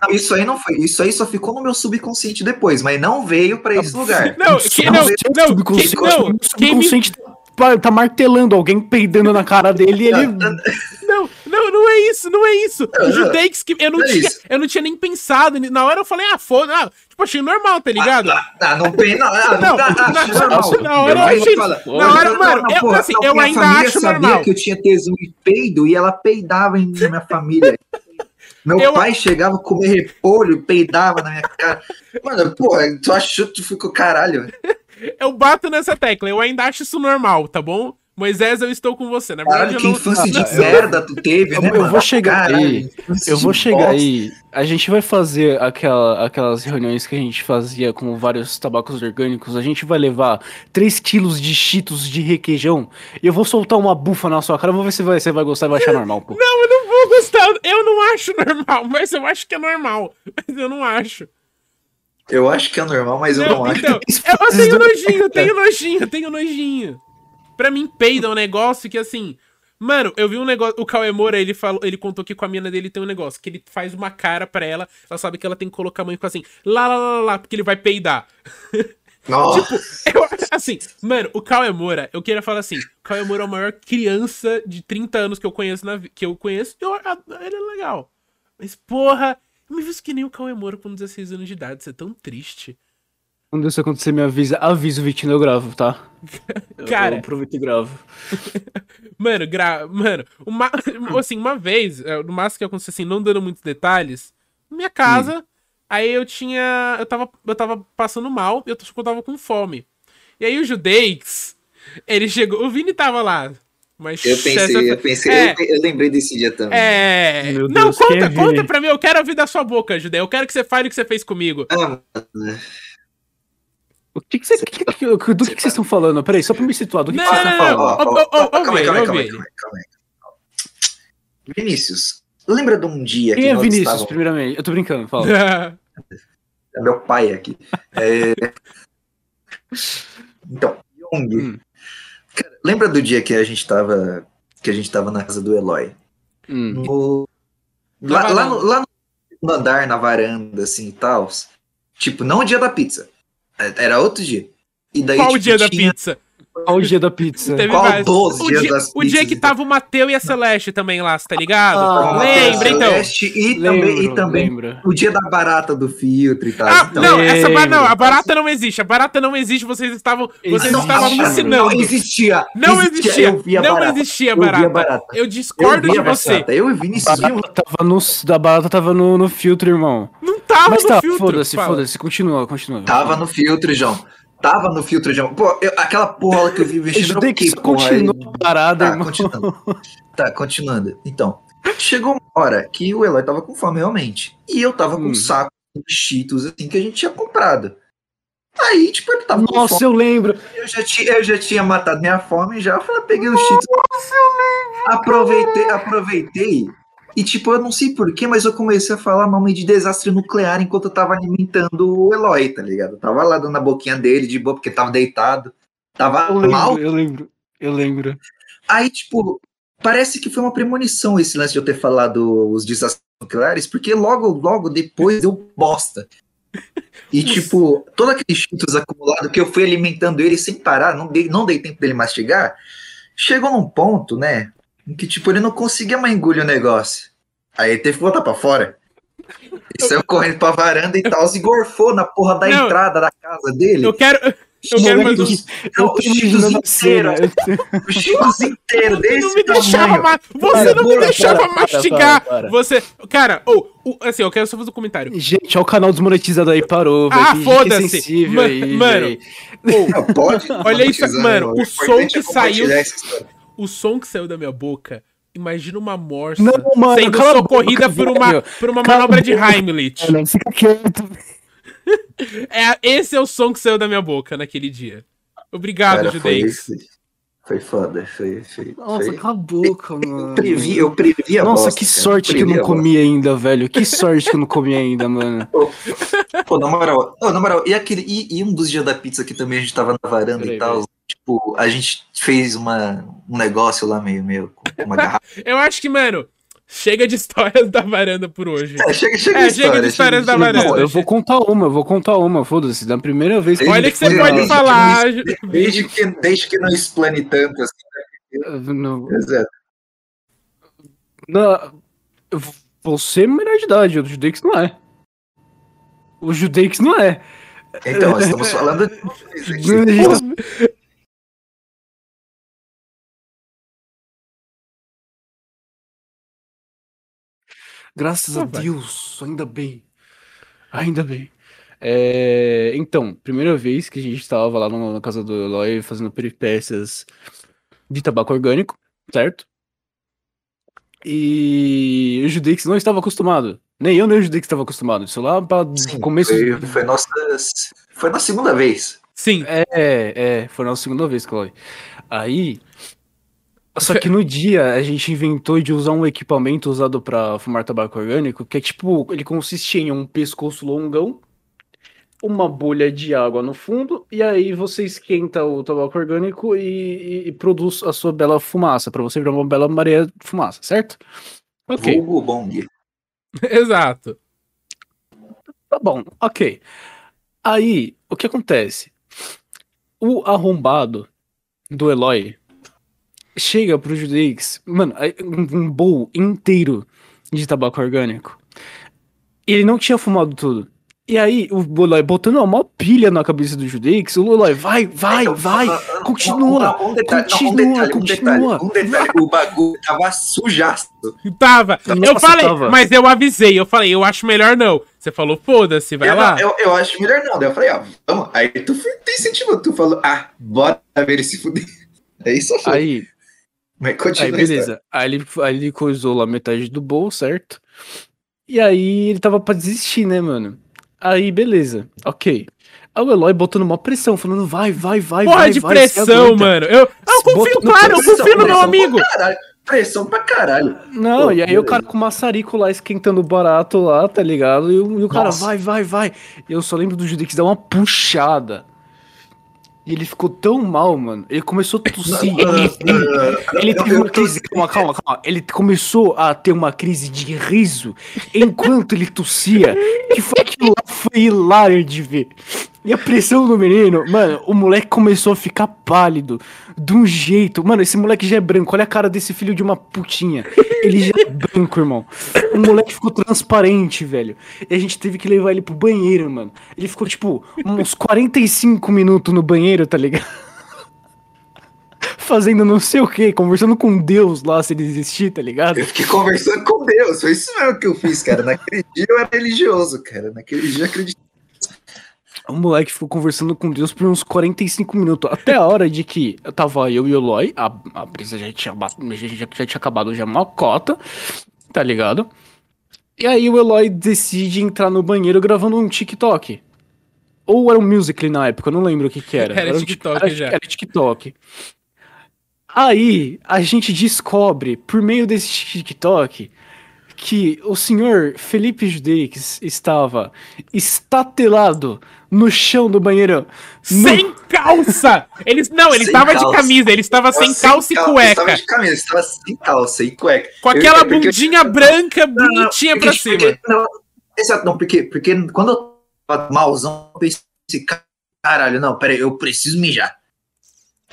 Não, isso aí não foi. Isso aí só ficou no meu subconsciente depois, mas não veio pra esse lugar. Não, que, não, não, subconsciente, que, não, quem me subconsciente tá, tá martelando alguém peidando na cara dele e ele. Não, não, não é isso, não é isso. O Judeix que eu não, Não é tinha, isso. eu não tinha nem pensado. Na hora eu falei, ah, foda, ah, tipo, achei normal, tá ligado? Ah, não tem. Não, ah, Não, não, na- normal. na hora eu achei- fala, na hora, mano, eu- porra, assim, não, eu ainda acho sabia normal. que eu tinha tesão e peido e ela peidava em minha família. Meu Eu- pai chegava a comer repolho e peidava na minha cara. Mano, porra, tu achou que tu ficou caralho? Eu bato nessa tecla, eu ainda acho isso normal, tá bom? Moisés, eu estou com você. Na verdade, Caralho, que infância de eu... merda tu teve, né? Eu vou chegar Caralho, aí. Eu vou chegar bosta. aí. A gente vai fazer aquela, aquelas reuniões que a gente fazia com vários tabacos orgânicos. A gente vai levar 3 quilos de cheetos de requeijão e eu vou soltar uma bufa na sua cara. Vamos ver se vai, você vai gostar e vai achar normal, pô. Não, eu não vou gostar. Eu não acho normal, mas eu acho que é normal. Mas eu não acho. Eu acho que é normal, mas eu não, então, acho. Eu, eu tenho nojinho, eu tenho nojinho, eu tenho nojinho. Pra mim, peida é um negócio que assim. Mano, eu vi um negócio. O Cauê Moura, ele, falou, ele contou que com a mina dele tem um negócio. Que ele faz uma cara pra ela. Ela sabe que ela tem que colocar a mão e ficar assim. Lá, lá, lá, lá, porque ele vai peidar. tipo, eu, assim, mano, o Cauê Moura, eu queria falar assim: o Cauê Moura é a maior criança de 30 anos que eu conheço. Na, que eu conheço. Eu, ele é legal. Mas, porra, eu me visto que nem o Cauê Moura com 16 anos de idade. Isso é tão triste. Quando isso acontecer, me avisa. Avisa o Vitinho, eu gravo, tá? Cara. Eu aproveito e gravo. mano, gra... Mano, uma... assim, uma vez, é, no máximo que aconteceu assim, não dando muitos detalhes, minha casa, hum. aí eu tinha. Eu tava, eu tava passando mal e eu, eu tava com fome. E aí o Judeix, ele chegou. O Vini tava lá. Mas eu pensei, essa... eu pensei, é... eu, lembrei desse dia também. É. Deus, não, conta, conta pra mim, eu quero ouvir da sua boca, Judei. Eu quero que você fale o que você fez comigo. Ah, mano. O que, que, você, que, que, do que, que vocês estão falando? Peraí, só pra me situar. Do que, não, que vocês estão falando? Calma aí, calma aí, calma aí. Vinícius, lembra de um dia Quem que é Vinícius, estavam... primeiramente? Eu tô brincando, fala. é meu pai aqui. É... Então, Young. Hum. Cara, lembra do dia que a gente tava que a gente tava na casa do Eloy? Hum. No... Lá, lá, no, lá no andar, na varanda, assim e tal. Tipo, não o dia da pizza. Era outro dia. E daí, Qual tipo, o dia da pizza? Qual o dia da pizza? Teve Qual vários. o dia, das o dia que tava o Mateu e a Celeste também lá, tá ligado? Ah, Lembra, então. Celeste e lembro, também, e também lembro. o dia da barata do filtro e tal. Ah, então. não, essa barata não, a barata não existe. A barata não existe, vocês estavam, vocês não, estavam alucinando. Não existia. Não existia. existia. não barata. existia barata. Eu, barata. eu discordo eu de você. Eu e Vinícius viu. Tava no, da barata tava no, no filtro, irmão. Não tava Mas no tá, filtro. Foda-se, foda-se, continua, continua. Tava no filtro, João tava no filtro de Pô, eu, aquela porra que eu vi vestindo no que continua parada, tá, continuando. tá, continuando. Então, chegou uma hora que o Eloy tava com fome realmente. E eu tava com hum. um saco de cheetos assim que a gente tinha comprado. Aí, tipo, ele tava Nossa, eu lembro. Eu já, tinha, eu já tinha matado minha fome já. Eu falei, peguei os cheetos. Nossa, eu lembro. Aproveitei, aproveitei e, tipo, eu não sei porquê, mas eu comecei a falar nome de desastre nuclear enquanto eu tava alimentando o Eloy, tá ligado? Eu tava lá dando a boquinha dele de boa, porque tava deitado. Tava eu lembro, mal. Eu lembro, eu lembro. Aí, tipo, parece que foi uma premonição esse lance de eu ter falado os desastres nucleares, porque logo, logo depois deu bosta. E, tipo, todo aquele cheetos acumulado que eu fui alimentando ele sem parar, não dei, não dei tempo dele mastigar, chegou num ponto, né? Em que, tipo, ele não conseguia mais engolir o negócio. Aí ele teve que botar pra fora. Ele saiu correndo pra varanda e tal, e gorfou na porra da não, entrada da casa dele. Eu quero. Eu quero mais um. Não, o Cheetos inteiro. O Cheetos inteiro desse não me deixava ma... Você não me deixava para, mastigar. Para, para, você. Cara, ou. Oh, assim, eu quero só fazer um comentário. Gente, olha o canal desmonetizado aí, parou. Ah, foda-se. Mano. Oh, pode. Olha isso, mano. O som que saiu o som que saiu da minha boca, imagina uma morsa não, mano, sendo socorrida boca, por, uma, por uma manobra de Heimlich. Não, fica quieto. é, esse é o som que saiu da minha boca naquele dia. Obrigado, Judeis. Foi foda, foi. foi Nossa, foi... cala a boca, mano. Eu previ, eu previ a Nossa, bosta, que sorte que eu não comi ainda, velho. Que sorte que eu não comi ainda, mano. Pô, na moral, oh, na moral, e, aquele, e, e, um dos dias da pizza que também a gente tava na varanda Peraí, e tal. Tipo, a gente fez uma, um negócio lá meio, meio com uma garrafa. eu acho que, mano, Chega de histórias da varanda por hoje. É, chega, chega, é, de, chega de histórias da varanda. Não, eu vou contar uma, eu vou contar uma, foda-se. Da primeira vez que Olha que você pode desde falar. Que não, desde, que, desde que não explane tanto assim. Não. Exato. Não, você é menor de idade, o Judeix não é. O Judeix não é. Então, estamos falando de. Graças a Deus, ainda bem. Ainda bem. É, então, primeira vez que a gente estava lá na casa do Eloy fazendo peripécias de tabaco orgânico, certo? E o Judix não estava acostumado. Nem eu nem o Judix estava acostumado. Isso lá para começo. Foi, foi, nossa, foi na segunda vez. Sim. É, é, foi na segunda vez, Chloe. Aí. Só que no dia a gente inventou de usar um equipamento usado para fumar tabaco orgânico, que é tipo, ele consiste em um pescoço longão uma bolha de água no fundo e aí você esquenta o tabaco orgânico e, e, e produz a sua bela fumaça, para você virar uma bela mareia de fumaça, certo? Ok. Vulgo bom Exato. Tá bom, ok. Aí, o que acontece? O arrombado do Eloy chega pro Judeix, mano, um bowl inteiro de tabaco orgânico. Ele não tinha fumado tudo. E aí, o Lolói botando uma pilha na cabeça do Judeix, o Lolói, vai, vai, então, vai, continua, um, um detalhe, continua, um detalhe, continua. Um detalhe, um detalhe, o bagulho tava sujaço. Tava. Nossa, eu falei, tava. mas eu avisei, eu falei, eu acho melhor não. Você falou, foda-se, vai eu, lá. Eu, eu acho melhor não. Daí eu falei, ó, ah, vamos. Aí tu tem sentido, tu falou, ah, bora ver ele se fuder. É isso, foi. Aí, mas continua aí beleza. Aí ele, aí ele coisou lá metade do bol, certo? E aí ele tava pra desistir, né, mano? Aí, beleza. Ok. Aí o Eloy botando uma pressão, falando, vai, vai, vai, Porra vai. de vai, pressão, mano. Eu, eu confio, claro, eu confio no meu amigo. Pra pressão pra caralho. Não, Pô, e aí o cara com o maçarico lá esquentando barato lá, tá ligado? E o, e o cara, vai, vai, vai. E eu só lembro do Judix dar uma puxada. E ele ficou tão mal, mano. Ele começou a tossir. ele, teve uma crise. Calma, calma, calma. Ele começou a ter uma crise de riso enquanto ele tossia. Que foi aquilo lá foi hilário de ver. E a pressão do menino, mano, o moleque começou a ficar pálido. De um jeito. Mano, esse moleque já é branco. Olha a cara desse filho de uma putinha. Ele já é branco, irmão. O moleque ficou transparente, velho. E a gente teve que levar ele pro banheiro, mano. Ele ficou, tipo, uns 45 minutos no banheiro, tá ligado? Fazendo não sei o que, conversando com Deus lá, se ele existir, tá ligado? Eu fiquei conversando com Deus, foi isso mesmo que eu fiz, cara. Naquele dia eu era religioso, cara. Naquele dia eu acreditei o moleque ficou conversando com Deus por uns 45 minutos. Até a hora de que eu tava eu e o Eloy, a, a brisa já tinha, já, já, tinha acabado já uma cota, tá ligado? E aí o Eloy decide entrar no banheiro gravando um TikTok. Ou era um Musical.ly na época, eu não lembro o que que era. Era, era TikTok era, já. Era TikTok. Aí a gente descobre, por meio desse TikTok, que o senhor Felipe Judeix estava estatelado no chão do banheiro. Sem no... calça! Eles, não, ele estava de camisa, ele estava sem, sem calça e cueca. Ele estava de camisa, estava sem calça e cueca. Com aquela eu, bundinha eu, branca não, bonitinha não, pra cima. Não, exato, não, porque, porque quando eu tava malzão, eu pensei, caralho, não, peraí, eu preciso mijar.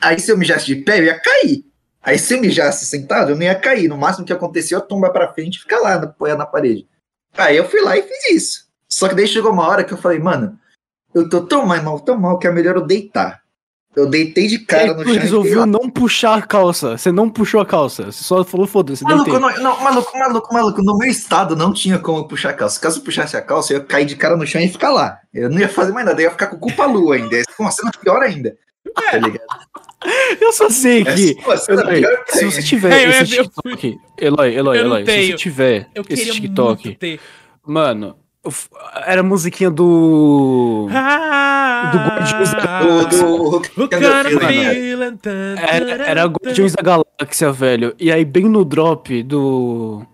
Aí se eu mijasse de pé, eu ia cair. Aí se eu mijasse sentado, eu não ia cair. No máximo que aconteceu, eu tombar pra frente e ficar lá, apoiado na parede. Aí eu fui lá e fiz isso. Só que daí chegou uma hora que eu falei, mano, eu tô tão mal, tão mal, que é melhor eu deitar. Eu deitei de cara no chão. Você resolveu não puxar a calça. Você não puxou a calça. Você só falou, foda-se. Maluco, não, não, maluco, maluco, maluco. No meu estado não tinha como puxar a calça. Caso eu puxasse a calça, eu ia cair de cara no chão e ficar lá. Eu não ia fazer mais nada. Eu ia ficar com culpa lua ainda. Ia ser uma cena pior ainda. Tá ligado? Eu só sei que. Eloy, se você tiver é, esse TikTok. Eloy, Eloy, Eloy, se você tiver esse TikTok. Mano, era a musiquinha do. Ah, do Guardiões da Galáxia. Era, era Guardiões da Galáxia, velho. E aí, bem no drop do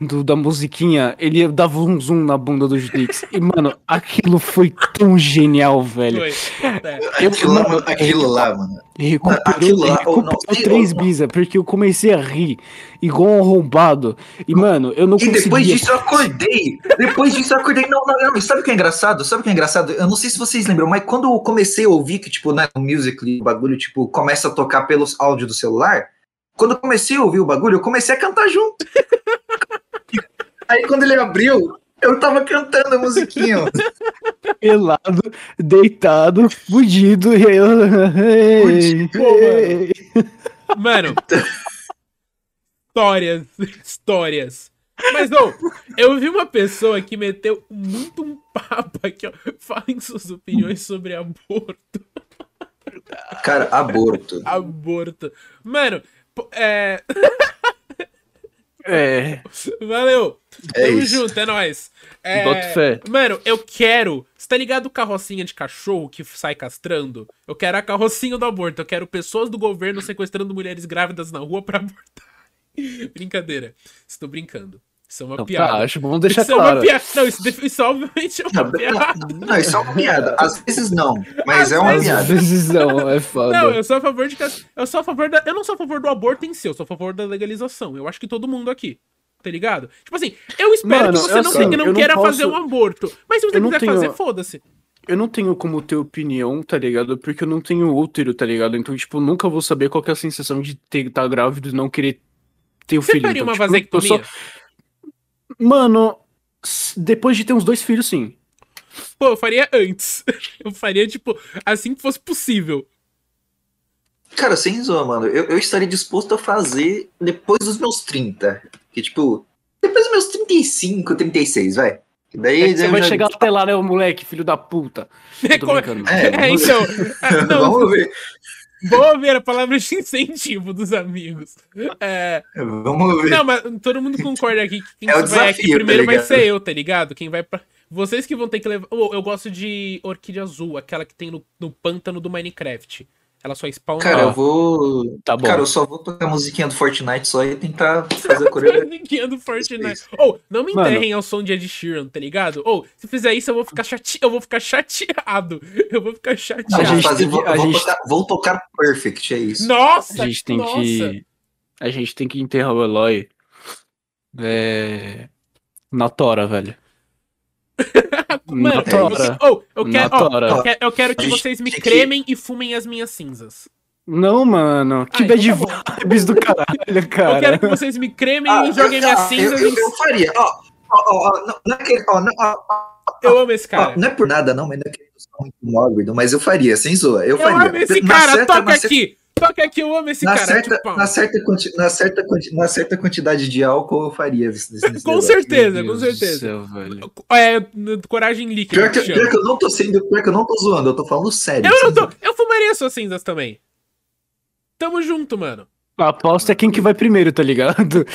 do, da musiquinha, ele dava um zoom na bunda do Judix. E, mano, aquilo foi tão genial, velho. Foi. Eu, aquilo, mano, lá, aquilo lá, mano. Recuperou, aquilo lá, recuperou não, três bisa, porque eu comecei a rir igual um arrombado. E, mano, eu não E conseguia... depois disso eu acordei. Depois disso eu acordei. Não, não, não. Sabe o que é engraçado? Sabe o que é engraçado? Eu não sei se vocês lembram, mas quando eu comecei a ouvir que, tipo, né, o music, o bagulho, tipo, começa a tocar pelos áudios do celular. Quando eu comecei a ouvir o bagulho, eu comecei a cantar junto. Aí quando ele abriu, eu tava cantando a musiquinha. Pelado, deitado, fudido. E eu... mano. histórias, histórias. Mas não, eu vi uma pessoa que meteu muito um papo aqui, ó. Falem suas opiniões sobre aborto. Cara, aborto. Aborto. Mano, pô, é. É. Valeu. É Tamo isso. junto, é nóis. É, Boto fé. Mano, eu quero. Você tá ligado o carrocinha de cachorro que sai castrando? Eu quero a carrocinha do aborto. Eu quero pessoas do governo sequestrando mulheres grávidas na rua pra abortar. Brincadeira. Estou brincando. Isso é uma Então, piada. tá, acho bom deixar isso é uma claro. piada. Não, isso, isso obviamente é uma Não, piada. Não, isso é uma piada. Às vezes não, mas Às é uma vezes- piada. Às vezes não, é foda. Não, eu sou a favor de eu sou a favor da eu não sou a favor do aborto em si, eu sou a favor da legalização. Eu acho que todo mundo aqui, tá ligado? Tipo assim, eu espero Mano, que você eu não, sei, que não eu não queira posso- fazer um aborto. Mas se você eu não quiser tenho- fazer, foda-se. Eu não tenho como ter opinião, tá ligado? Porque eu não tenho útero, tá ligado? Então, tipo, nunca vou saber qual que é a sensação de ter estar grávido e não querer ter o Você filho. faria Então, uma tipo, eu vasectomia? só- Mano, depois de ter uns dois filhos, sim. Pô, eu faria antes. Eu faria, tipo, assim que fosse possível. Cara, sem zoa, mano. Eu, eu estaria disposto a fazer depois dos meus 30. Que, tipo, depois dos meus 35, 36, vai. Que Daí, É que daí você vai já- chegar até lá, né, o moleque, filho da puta. Tô Como- brincando. É, É, então. é, Não, Vamos ver. Boa ver a palavra de incentivo dos amigos. É, Vamos ver. Não, mas todo mundo concorda aqui que quem É o vai aqui desafio, tá primeiro vai ser eu, tá ligado? Quem vai pra... Vocês que vão ter que levar. Oh, eu gosto de orquídea azul, aquela que tem no, no pântano do Minecraft. Ela só spawna. Cara, eu vou. Tá bom. Cara, eu só vou tocar a musiquinha do Fortnite só e tentar fazer a coreografia. Musiquinha do Fortnite. Ou, não me Mano. enterrem ao som de Ed Sheeran, tá ligado? Ou, se fizer isso, eu vou ficar chate... eu vou ficar chateado. Eu vou ficar chateado. A gente fazer, que- vou, a vou gente- tocar, vou tocar Perfect, é isso. Nossa! A gente tem nossa. que. A gente tem que enterrar o Eloy. É. Na tora, velho. Mano, eu, oh, eu, quero, tora. eu, quero, eu quero que vocês me cremem e fumem as minhas cinzas. Não, mano. Que Ah, bad tá vibes do caralho, cara. Eu quero que vocês me cremem Ah, e joguem minhas cinzas eu, eu, eu faria. Ó, ó, ó, é não, Eu amo esse cara. não é por nada, não, mas não é que eu sou muito mórbido, mas eu faria, sem zoa. Eu, Eu faria. amo esse cara, toca na Toca aqui, eu amo esse Na cara. certa, tipo, na, certa, quanti- na, certa, quanti- na certa quantidade de álcool eu faria nesse, nesse Com negócio. certeza, com certeza. céu, velho. É, coragem líquida. Pior que, que pior que eu não tô sendo, pior que eu não tô zoando, eu tô falando sério. Eu não tô. Eu fumaria suas cinzas também. Tamo junto, mano. A aposta é quem que vai primeiro, tá ligado?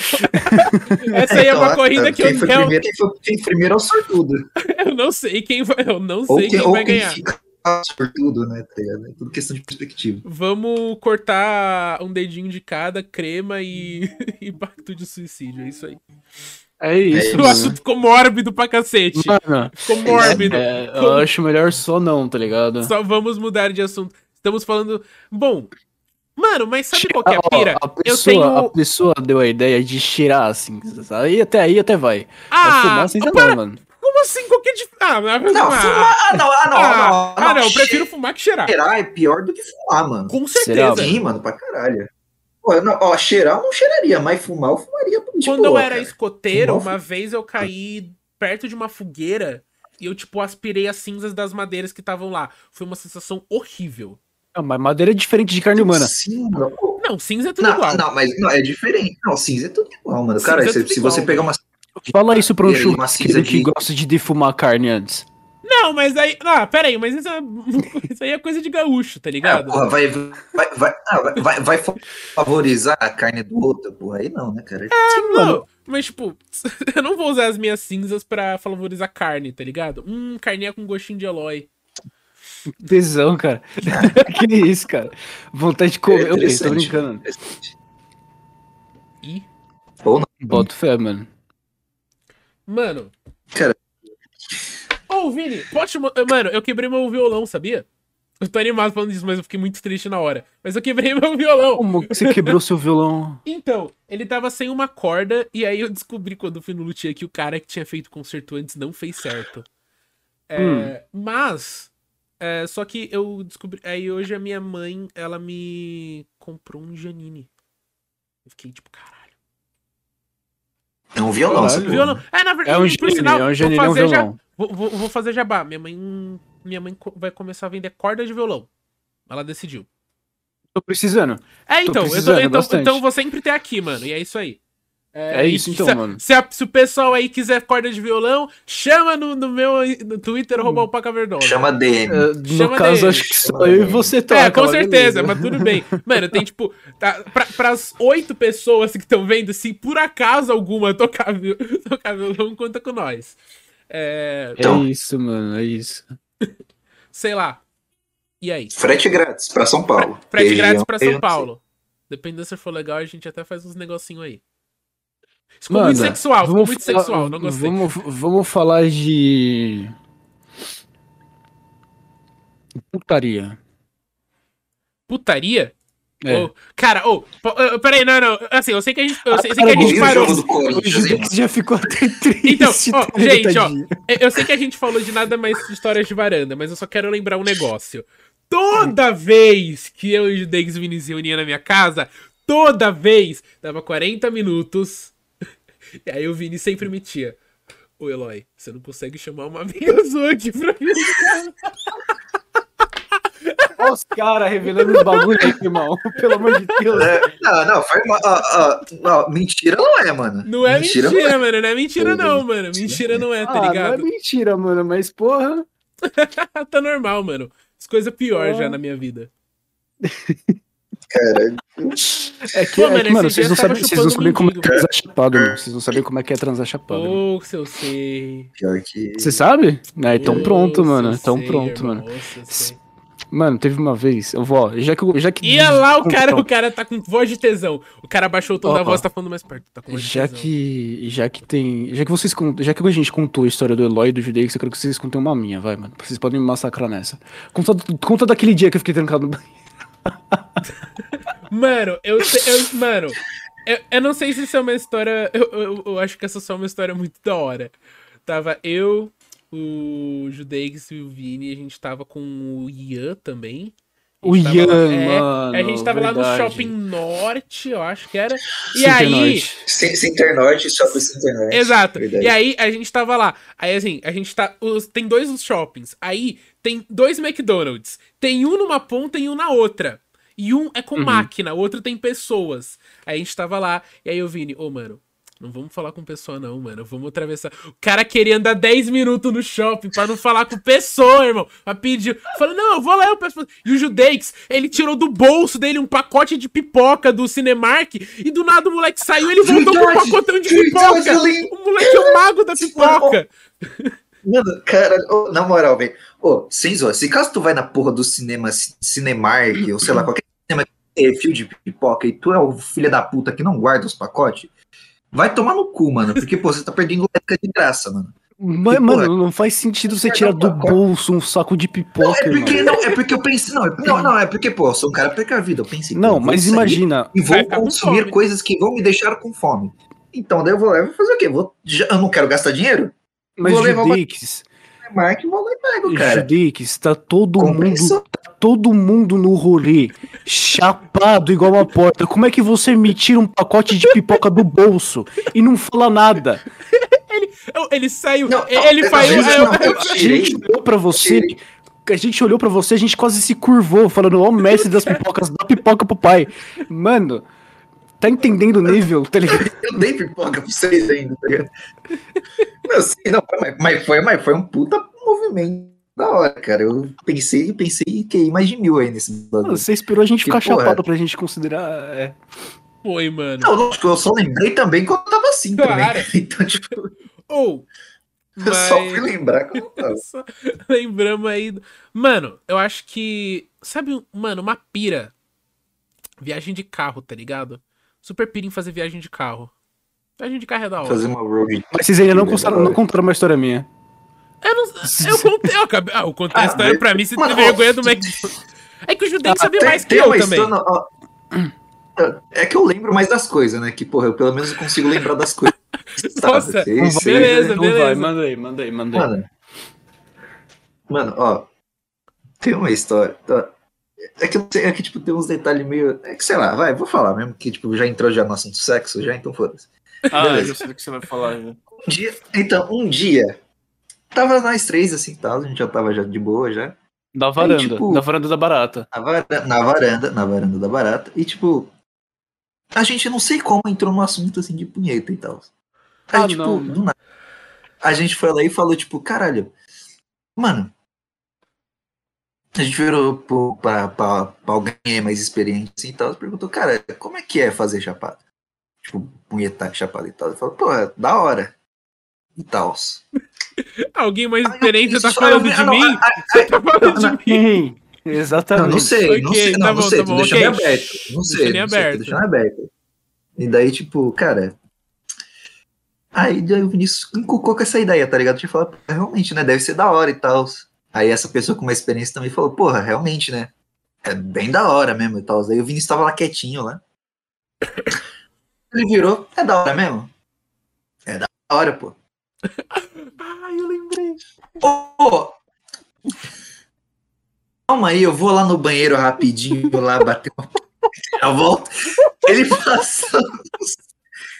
Essa aí é uma Então, corrida que quem eu, foi eu, primeiro, quem foi quem primeiro é o sortudo. eu não sei quem vai. Eu não sei quem, quem vai quem ganhar. fica sortudo, né? Tá? É tudo questão de perspectiva. Vamos cortar um dedinho de cada, crema e, e pacto de suicídio. É isso aí. É isso, O mano. assunto ficou mórbido pra cacete. Mano, Ficou mórbido. é, eu acho melhor só não, tá ligado? Só vamos mudar de assunto. Estamos falando. Bom. Mano, mas sabe qual que é a pira? a Eu pessoa, tenho. a pessoa deu a ideia de cheirar assim. Aí até aí até vai. Mas Ah, fumar sem para- não, mano. Assim? Qualquer dif... Ah. Não, ah, fumar. Ah, não, ah, não, ah, não. ah, não, eu prefiro fumar que cheirar. Cheirar é pior do que fumar, mano. Com certeza. Sim, mano, pra caralho. Pô, eu não, ó, cheirar eu não cheiraria, mas fumar eu fumaria. de Quando eu era cara. escoteiro, Fumar, uma vez eu caí perto de uma fogueira e eu, tipo, aspirei as cinzas das madeiras que estavam lá. Foi uma sensação horrível. Ah, mas madeira é diferente de carne humana. Sim. Pô, Não, cinza é tudo Não, igual. não, mas não, é diferente. Não, cinza é tudo igual, mano. Cara, é se, se igual, você pegar uma. Fala isso pra um churrasqueiro que de- gosta de defumar carne antes. Não, mas aí. Ah, pera aí, mas isso, é... isso aí é coisa de gaúcho, tá Ah, ligado? porra, vai, vai, vai, ah, vai, vai, vai favorizar a carne do outro, porra. Aí não, né, cara? Não, mano. mas tipo, eu não vou usar as minhas cinzas pra favorizar carne, tá ligado? Hum, carninha com gostinho de Eloy. Tesão, cara. que isso, cara. Vontade de comer. Eu tô É brincando. Ih. Ou não. Boto fé, mano. Mano. Cara. Ô, Vini, pode. mo- Mano, eu quebrei meu violão, sabia? Eu tô animado falando disso, mas eu fiquei muito triste na hora. Mas eu quebrei meu violão. Como que você quebrou seu violão? Então, ele tava sem uma corda, e aí eu descobri quando eu fui no luthier que o cara que tinha feito o concerto antes não fez certo. É, Mas, é, só que eu descobri. Aí hoje a minha mãe, ela me comprou um Janine. Eu fiquei tipo, caralho. É um violão, Caralho. Violão. É, na É verdade, um por Janine, sinal, é um vou Janine, é um fazer já- violão. Vou, vou- fazer jabá. Minha mãe, minha mãe vai começar a vender corda de violão. Ela decidiu. Tô precisando. É, Tô então, eu tô- precisando então, então eu vou sempre ter aqui, mano. E é isso aí. É, isso então, se, mano. Se, a- se o pessoal aí quiser corda de violão, chama no, no meu no Twitter, arroba o Paca Verdosa. Chama DM. É, no Chama caso, dele. acho que só eu e você toca. É, com certeza, beleza. mas tudo bem. Mano, tem tipo. Tá, pra, pras oito pessoas que estão vendo, se por acaso alguma tocar, tocar violão, conta com nós. É, Então. É isso, mano, é isso. sei lá. E aí? Frete grátis pra São Paulo. Frete grátis pra São Paulo. Dependendo se for legal, a gente até faz uns negocinho aí. Ficou Mano, muito sexual, ficou muito falar- sexual, não gostei. Vamos, vamos falar de. Putaria. Putaria? É. Ô, cara, ô, ô, peraí, não, não. Assim, eu sei que a gente, eu sei, eu sei Ah, que a gente E parou. O Judex já ficou até triste. Então, ó, tá gente, ó, tadinho. Eu sei que a gente falou de nada mais de histórias de varanda, mas eu só quero lembrar um negócio. Toda vez que eu e o Degs Vinícius reunia na minha casa, toda vez dava 40 minutos. E aí o Vini sempre metia. Ô Eloy, você não consegue chamar uma amiga aqui pra mim? Olha os caras revelando os bagulho aí, irmão. Pelo amor de Deus. É, não, não, foi uma, ó, ó, ó, mentira não é, mano. Não é mentira, não é. mano. Não é mentira, não, mano. Mentira não é, tá Ah, não é ligado? mentira, mano, mas porra. tá normal, mano. As coisas piores Ah. já na minha vida. Cara, É que, Pô, é mano, que, mano, vocês não sabem, vocês não sabem como é transar chapado, mano. Vocês não sabem como é que é transar chapado. Pô, se eu sei. pior que. Você sabe? É, então pronto, mano. Então pronto, irmão, mano. Mano, teve uma vez, eu vou, ó, já que eu- já que Ia lá, o cara, Então, o cara tá com voz de tesão. O cara baixou o tom Ó, da ó. voz, tá falando mais perto. Tá com voz de já tesão. que já que tem, já que vocês já que a gente contou a história do Eloy e do Judex, eu quero que vocês contem uma minha, vai, mano. Vocês podem me massacrar nessa. Conta, conta daquele dia que eu fiquei trancado no banheiro. Mano, eu, te- eu- mano, eu, eu não sei se isso é uma história. Eu, eu, eu acho que essa só é uma história muito da hora. Tava eu, o Judex e o Vini, a gente tava com o Ian também. O Ian, lá- é, mano. A gente tava lá no verdade. Shopping Norte, eu acho que era. E Center aí. Norte. Cen- Centernorte, só pro Centernorte. Exato. Verdade. E aí a gente tava lá. Aí assim, a gente tá. os- tem dois shoppings. Aí tem dois McDonald's. Tem um numa ponta e um na outra. E um é com Uhum. máquina, o outro tem pessoas. Aí a gente tava lá. E aí o Vini, ô, mano. Não vamos falar com pessoa, não, mano. Vamos atravessar. O cara queria andar 10 minutos no shopping pra não falar com pessoa, irmão. Pra pedir. Falei, não, eu vou lá, eu peço. E o Judex, ele tirou do bolso dele um pacote de pipoca do Cinemark. E do nada o moleque saiu ele voltou com um pacotão de pipoca. eu. O moleque é o mago da pipoca. Mano, cara, ô, na moral, velho. Ô, sem zoar, se caso tu vai na porra do cinema, ci- Cinemark, ou sei lá, qualquer cinema que tem refil de pipoca e tu é o filho da puta que não guarda os pacotes, vai tomar no cu, mano. Porque, pô, você tá perdendo leca de graça, mano. Mas, mano, porra? não faz sentido você Guardar tirar do bolso um saco de Não, pipoca, é porque, irmão. não, é porque eu pensei. Não, é, não, não, é porque, pô, eu sou um cara precavido. Eu pensei. Não, eu mas imagina, E vou consumir coisas que vão me deixar com fome. Então, daí eu vou lá e vou fazer o quê? Vou, já- eu não quero gastar dinheiro? Mas Vou levar uma- Judex, Cinemark, vou lá e pego, cara. Judex, tá todo Compensou. mundo, tá todo mundo no rolê, chapado igual uma porta. Como é que você me tira um pacote de pipoca do bolso e não fala nada? Eu- Ele saiu. Não, ele não, saiu. não, aí não, eu- eu A gente olhou pra você, a gente olhou pra você, a gente quase se curvou, falando, ó, o mestre das pipocas, dá pipoca pro pai. Mano, tá entendendo o nível, tá ligado? Eu dei pipoca pra vocês ainda, tá ligado? Não, sim, não, mas, mas foi, mas foi um puta movimento da hora, cara. Eu pensei, pensei que ia mais de mil aí nesse bagulho. Você esperou a gente Que ficar porra chapado pra gente considerar. é. Foi, mano. Não, lógico, eu só lembrei também quando eu tava assim Claro. também. Então, tipo, Ou. eu só fui lembrar quando eu tava. Só Lembramos aí. Mano, eu acho que. Sabe, mano, uma pira. Viagem de carro, tá ligado? Super pira em fazer viagem de carro. Viagem de carro é da hora. Fazer uma road. Mas vocês ainda não Que contaram, não contaram uma história minha. Eu não. Eu contei, eu acabei. Ah, eu contei a Ah, história mas- pra mim, você Mano, tem vergonha do McDonald's. É que o Judeu Ah, tem- mais que eu também. É que eu lembro mais das coisas, né? Que, porra, eu pelo menos consigo lembrar das coisas. Nossa, sei- beleza, Então vai, beleza. manda aí, manda aí, manda aí. Mano, mano, ó. Tem uma história. É que, é que, tipo, tem uns detalhes meio. É que, sei lá, vai, vou falar mesmo, que, tipo, já entrou já no assunto sexo, já, então foda-se. Ah, beleza. eu sei o que você vai falar. né? Um dia, então, um dia, tava nós três, assim, tal, a gente já tava já de boa, já. Da varanda, tipo- da varanda da barata. Na varanda, na varanda, na varanda da barata, e, tipo, a gente não sei como entrou no assunto assim de punheta e tal. Aí, Ah, tipo, não, do nada. A gente foi lá e falou, tipo, caralho, mano. A gente virou pra alguém mais experiente assim e tal, e perguntou, cara, como é que é fazer chapada? Tipo, punhetar chapada e tal. Ele falou, pô, é da hora. E tal. Alguém mais experiente tá falando de mim? Você tá falando de mim? Exatamente. Não, não sei, não sei, tá não, não bom, sei, tá tô bom, deixando ok. aberto. Não Deixa sei, ele não sei, aberto. tô deixando aberto. E daí, tipo, cara. Aí o Vinícius encucou com essa ideia, tá ligado? De falar, "Pô, realmente, né? Deve ser da hora e tal. Aí essa pessoa com uma experiência também falou, porra, realmente, né? É bem da hora mesmo e tal. Aí o Vinícius tava lá quietinho lá. Ele virou, é da hora mesmo? É da hora, pô. Ai, eu lembrei. Ô, Calma aí, eu vou lá no banheiro rapidinho lá bater uma. Volto. Ele passou.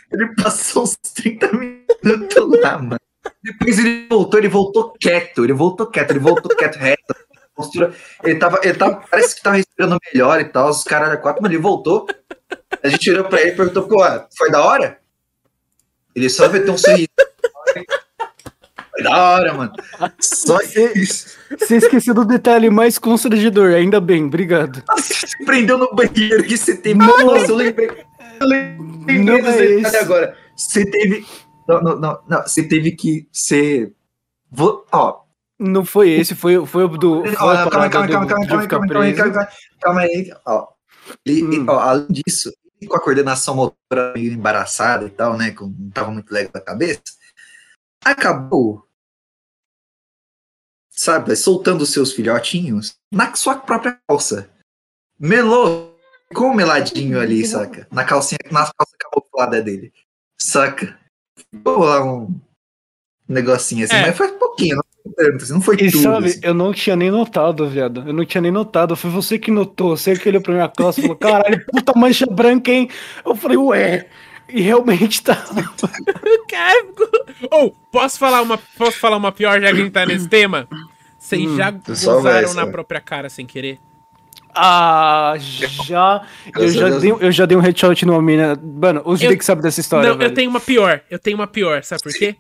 Ele passou uns 30 minutos lá, mano. Depois ele voltou, ele voltou quieto, ele voltou quieto, ele voltou quieto, reto. Postura, ele tava, ele tava, parece que tava respirando melhor e tal, os caras da quatro, mas ele voltou. A gente olhou pra ele e perguntou, pô, foi da hora? Ele só meteu um sorriso. Foi da hora, mano. Só isso. Você esqueceu do detalhe mais constrangedor, ainda bem, obrigado. Você prendeu no banheiro que você teve. Não. Nossa, eu lembrei. Eu lembrei Não dos é detalhes esse. agora. Você teve. Não, não, não, não. Você teve que ser. Vo- Ó, Não foi esse, foi, foi o do. Foi ó, calma, calma, do- calma, calma, calma, calma, calma, calma, calma, calma aí. Ó, Hum. ó, além disso, com a coordenação motora meio embaraçada e tal, né? com- Não tava muito legal da cabeça. Acabou. Sabe, soltando seus filhotinhos na sua própria calça. Melou. Ficou meladinho ali, saca? Na calcinha, na calça camuflada dele. Saca? Ficou lá um negocinho assim, É. mas foi pouquinho, não foi tanto, assim, não foi E tudo. sabe, assim. eu não tinha nem notado, viado. Eu não tinha nem notado. Foi você que notou. Você que olhou pra minha calça e falou: caralho, puta mancha branca, hein? Eu falei, ué. E realmente tá. Ou, posso falar uma, posso falar uma pior já que a gente tá nesse tema? Vocês Hum, já gozaram na própria cara sem querer? Ah, já. Eu já, dei, eu já dei um headshot numa mina. Mano, o Eu- que sabe dessa história. não, velho. eu tenho uma pior. Eu tenho uma pior, sabe por quê?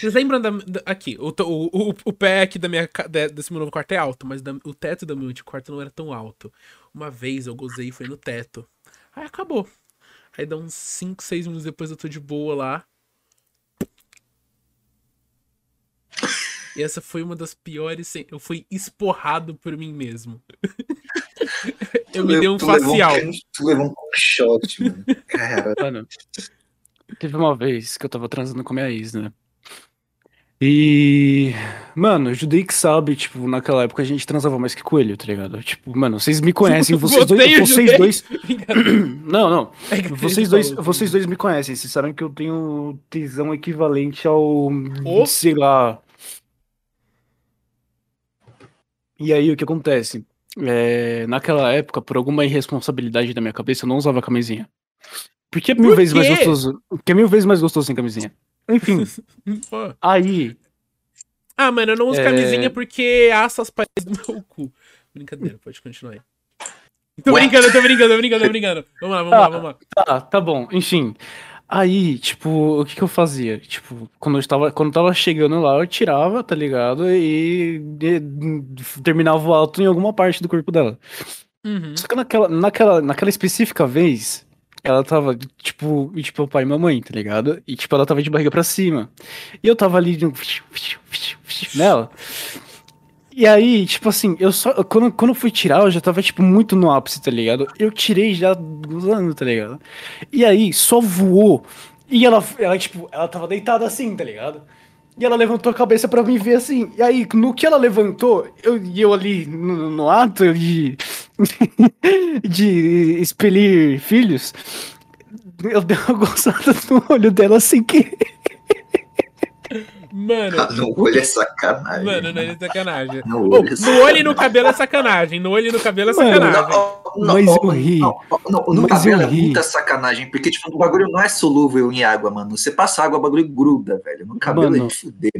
Vocês lembram da, da- aqui, o, o, o, o pé aqui da minha, de- desse meu novo quarto é alto, mas da- o teto do meu antigo quarto não era tão alto. Uma vez eu gozei e foi no teto. Aí acabou. Aí dá uns 5, 6 minutos depois eu tô de boa lá. E essa foi uma das piores. sem- Eu fui esporrado por mim mesmo. eu me dei um Tu levou facial. Tu levou um shot, mano. Cara, Mano, teve uma vez que eu tava transando com a minha ex, né? E. Mano, Judei que sabe, tipo, naquela época a gente transava mais que coelho, tá ligado? Tipo, mano, vocês me conhecem, vocês dois. Vocês dois. Não, não. É Vocês dois, vocês dois me conhecem, vocês sabem que eu tenho tesão equivalente ao. Ô. sei lá. E aí, o que acontece? É, naquela época, por alguma irresponsabilidade da minha cabeça, eu não usava camisinha. Porque é mil Por vezes mais gostoso. Porque é mil vezes mais gostoso sem camisinha. Enfim, aí. Ah, mano, eu não uso É. camisinha porque assa as paredes do meu cu. Brincadeira, pode continuar aí. Tô Ué? brincando, tô brincando, tô brincando, tô brincando. Vamos lá, vamos lá, Ah. vamos lá. Tá, tá bom, enfim. Aí, tipo, o que que eu fazia? Tipo, quando eu tava, quando eu tava chegando lá, eu tirava, tá ligado? E, e terminava o alto em alguma parte do corpo dela. Uhum. Só que naquela, naquela, naquela específica vez, ela tava, tipo, tipo, pai e mamãe, tá ligado? E, tipo, ela tava de barriga pra cima. E eu tava ali, de- nela. E aí, tipo assim, eu só. Quando, quando eu fui tirar, eu já tava, tipo, muito no ápice, tá ligado? Eu tirei já gozando, tá ligado? E aí, só voou. E ela, ela, tipo, ela tava deitada assim, tá ligado? E ela levantou a cabeça pra me ver assim. E aí, no que ela levantou, eu, e eu ali no, no ato de. de expelir filhos, eu dei uma gozada no olho dela sem querer. Mano, no olho é sacanagem. mano, não é sacanagem. No olho é no olho e no cabelo é sacanagem. No olho e no cabelo é Mano, sacanagem. Não, Mas eu ri. Não, não, no Mas cabelo eu é ri. muita sacanagem, porque tipo, o bagulho não é solúvel em água, mano. Você passa água, o bagulho gruda, velho. No cabelo Mano. é de fuder.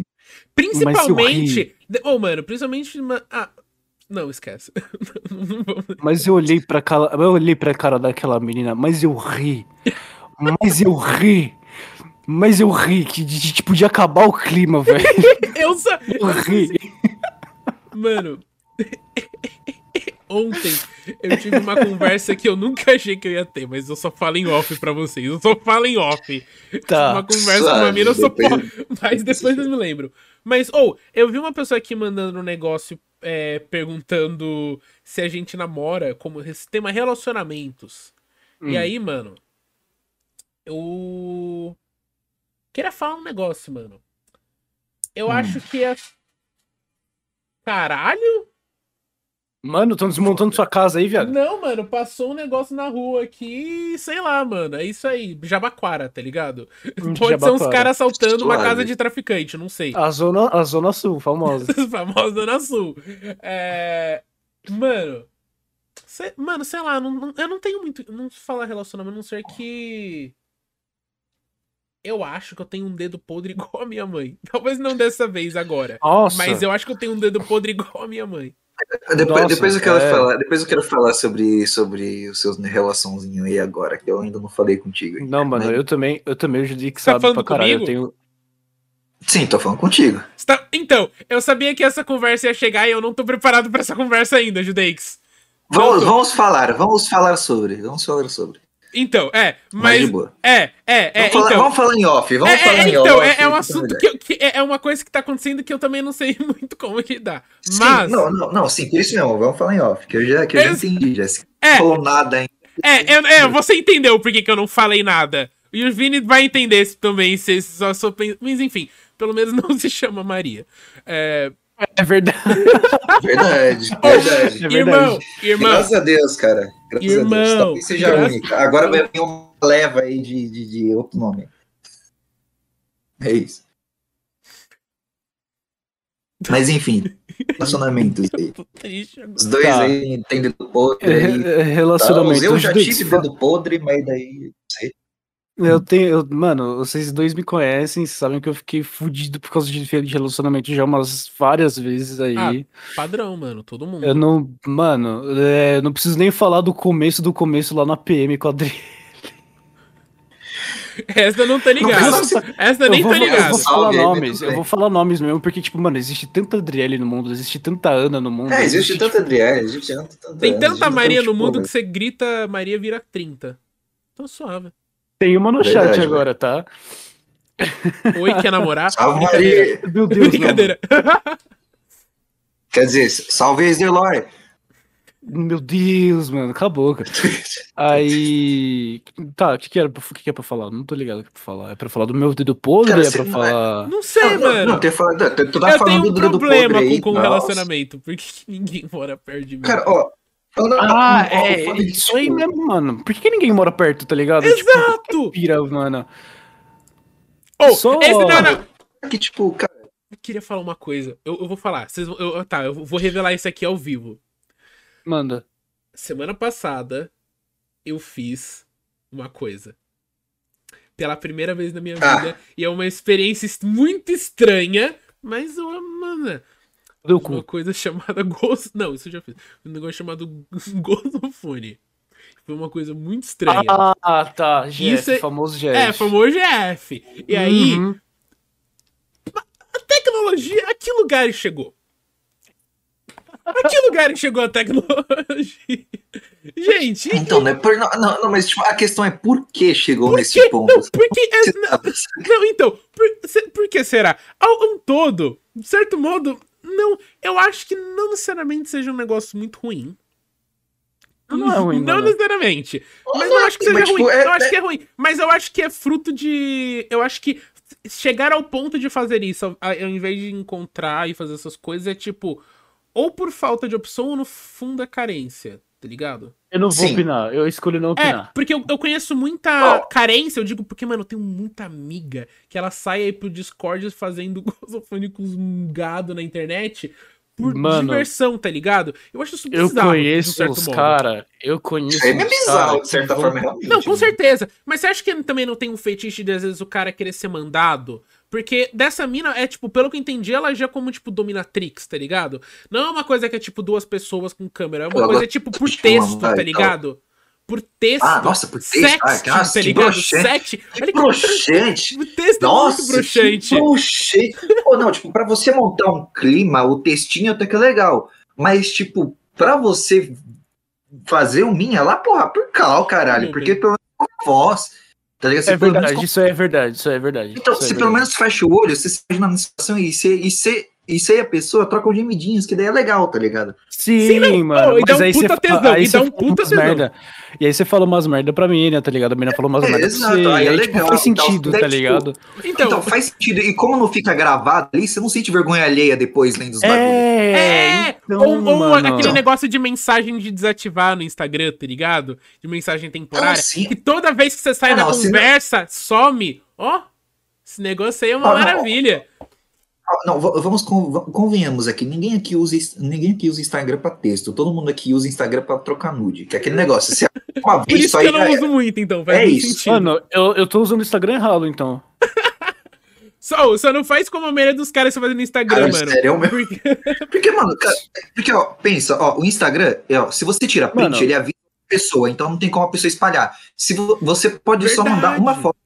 Principalmente. Ô, mano, principalmente. ah, Não, esquece. Mas eu olhei pra cara, eu olhei pra cara daquela menina, mas eu ri. Mas eu ri. Mas eu ri, que de, de, tipo de acabar o clima, velho. eu só. Eu ri. Mano. Ontem eu tive uma conversa que eu nunca achei que eu ia ter, mas eu só falo em off pra vocês. Eu só falo em off. Tá. Uma conversa com uma mina, eu só posso. Mas depois eu me lembro. Mas, ou, oh, eu vi uma pessoa aqui mandando um negócio é, perguntando se a gente namora, como se tem relacionamentos. Hum. E aí, mano, eu queria falar um negócio, mano. Eu hum. acho que é. Caralho? Mano, estão desmontando sua casa aí, viado. Não, mano, passou um negócio na rua aqui, sei lá, mano. É isso aí, Jabaquara, tá ligado? Hum, Pode Jabaquara. ser uns caras assaltando uma casa de traficante, não sei. A zona, a zona sul, famosa. famosa zona sul. É... Mano, sei, mano, sei lá, não, não, eu não tenho muito, não falar relacionamento, não sei que eu acho que eu tenho um dedo podre igual a minha mãe. Talvez não dessa vez agora. Nossa. Mas eu acho que eu tenho um dedo podre igual a minha mãe. Depois, Nossa, depois, eu quero é... falar, depois eu quero falar sobre, sobre os seus relaçãozinhos aí agora, que eu ainda não falei contigo. Não, mano, né? eu também, eu também, o Judic sabe tá pra caralho, comigo? eu tenho... Sim, tô falando contigo. Tá... Então, eu sabia que essa conversa ia chegar e eu não tô preparado para essa conversa ainda, Judeix. Vamos, vamos falar, vamos falar sobre, vamos falar sobre. Então, é, mas. É, é, é. Vamos falar, então, vamos falar em off. Vamos é, falar é, em então, off. É, é um assunto que, que, é uma coisa que tá acontecendo que eu também não sei muito como lidar. Mas. Sim, não, não, não, sim, por isso mesmo, vamos falar em off, que eu já, que eu já entendi, Jéssica. É, não falou nada ainda. É, é, é, você entendeu por que, que eu não falei nada. E o Vini vai entender também, se só sou. Mas enfim, pelo menos não se chama Maria. É. É verdade. Verdade, verdade. É irmão, irmão. Graças a Deus, cara. Graças irmão, a Deus. Talvez seja graças... única. Agora vai vir uma leva aí de, de, de outro nome. É isso. Mas enfim, relacionamentos aí. Os dois tá. aí tem dedo podre. Aí, é, relacionamento. Tá? Eu já tive dedo podre, mas daí, não sei. Eu tenho, eu, mano, vocês dois me conhecem, sabem que eu fiquei fudido por causa de de relacionamento já umas várias vezes aí. Ah, padrão, mano, todo mundo. Eu não, mano, é, não preciso nem falar do começo do começo lá na PM com a Adri. Essa não tá ligado. Essa nem vou, tá ligado. Eu vou falar nomes, eu vou falar nomes mesmo, porque, tipo, mano, existe tanta Adriele no mundo, existe tanta Ana no mundo. É, existe, existe tanta tipo... Adriele, existe tanta Tem tanta Maria no mundo que você grita Maria vira 30. Tô suave. Tem uma no Verdade, chat agora, tá? Oi, quer namorar? Salve, Maria. Meu Deus, Brincadeira. Quer dizer, salve Esdelore. Meu Deus, mano, acabou, cara. Aí. Tá, o que, que era que, que é pra falar? Não tô ligado o que é pra falar. É pra falar do meu dedo podre? Cara, é pra falar. Não sei, não, mano. Não, tem falando, tu tá eu falando tenho um do dedo problema podre com, aí, com relacionamento. Por que ninguém mora perto de mim? Cara, ó. Ah, é, é isso aí mesmo, mano. Por que ninguém mora perto, tá ligado? Exato! Tipo, pira, mano. Oh, Só... esse não, não. Que tipo, cara. Eu queria falar uma coisa. Eu, eu vou falar. Vocês, eu, tá, eu vou revelar isso aqui ao vivo. Manda. Semana passada, eu fiz uma coisa. Pela primeira vez na minha ah. vida. E é uma experiência muito estranha. Mas, mano, do uma coisa chamada gozo. Não, isso eu já fiz. Um negócio chamado gozofone. Foi uma coisa muito estranha. Ah, tá. GF, isso é... famoso GF. É, famoso GF. E aí. Uhum. A tecnologia. A que lugar chegou? A que lugar chegou a tecnologia? Gente. Então, né? Por, não, não, mas tipo, a questão é por que chegou por nesse ponto? Não, porque. É, não, não, então. Por, por que será? Ao um todo, de certo modo, não, eu acho que não necessariamente seja um negócio muito ruim. Não é ruim, Não, necessariamente. Mas eu acho que seja mas, ruim. Tipo, é, eu acho é... que é ruim. Mas eu acho que é fruto de. Eu acho que chegar ao ponto de fazer isso, ao, ao invés de encontrar e fazer essas coisas, é tipo. Ou por falta de opção ou no fundo é carência tá ligado? Eu não vou Sim. opinar, eu escolhi não opinar. É, porque eu, eu conheço muita oh. carência, eu digo porque, mano, eu tenho muita amiga que ela sai aí pro Discord fazendo gozofone com gado na internet por mano, diversão, tá ligado? Eu acho isso bizarro. Eu conheço os cara, eu conheço É bizarro, de certa forma, realmente. Não, com certeza. Mas você acha que também não tem um fetiche de, às vezes, o cara querer ser mandado Porque dessa mina é, tipo, pelo que eu entendi, ela já é como, tipo, dominatrix, tá ligado? Não é uma coisa que é, tipo, duas pessoas com câmera. É uma Eu coisa, tipo, por de texto, tá ligado? Por texto. Ah, nossa, por texto. Ah, nossa, tá que ligado? broxante. Sexting. Que Olha broxante. O texto é Nossa, muito broxante. que broxante. Pô, não, tipo, pra você montar um clima, o textinho até que é legal. Mas, tipo, pra você fazer o minha lá, porra, por cal, caralho. Meu Porque pelo menos com voz. Tá ligado? Você É pelo menos verdade, isso é verdade, isso é verdade. Então, aí se é pelo verdade. menos fecha o olho, você se imagina na situação e você, e você, você e a pessoa trocam gemidinhos, que daí é legal, tá ligado? Sim, Sim, não. mano. Dá mas um aí puta você tesão, aí dá um puta tesão. merda. E aí você falou umas merda pra mina, tá ligado? A mina falou umas É, merda pra exato, você. aí E é aí, tipo, legal, faz então, sentido, daí, tá tipo, ligado? Então, Então, faz sentido. E como não fica gravado ali, você não sente vergonha alheia depois lendo os bagulhos. É, É, então, ou, ou aquele negócio de mensagem de desativar no Instagram, tá ligado? De mensagem temporária. Ah, sim. que toda vez que você sai Ah, na não, conversa, some. Ó, esse negócio aí é uma Ah, não. maravilha. Ah, Não, vamos convenhamos aqui, ninguém aqui usa ninguém aqui usa Instagram pra texto, todo mundo aqui usa Instagram pra trocar nude, que é aquele negócio, você uma Por vez isso só que aí eu não já uso era. muito, então. Faz É muito isso. sentido. Mano, eu, eu tô usando o Instagram errado, então. Só, só não faz como a maioria dos caras estão fazendo no Instagram, Cara, mano. sério, é o meu- Porque... Porque, mano, cara, porque, ó, pensa, ó, o Instagram, é, ó, se você tira print, Mano. ele avisa a pessoa, então não tem como a pessoa espalhar. Se vo- você pode só Verdade. mandar uma foto,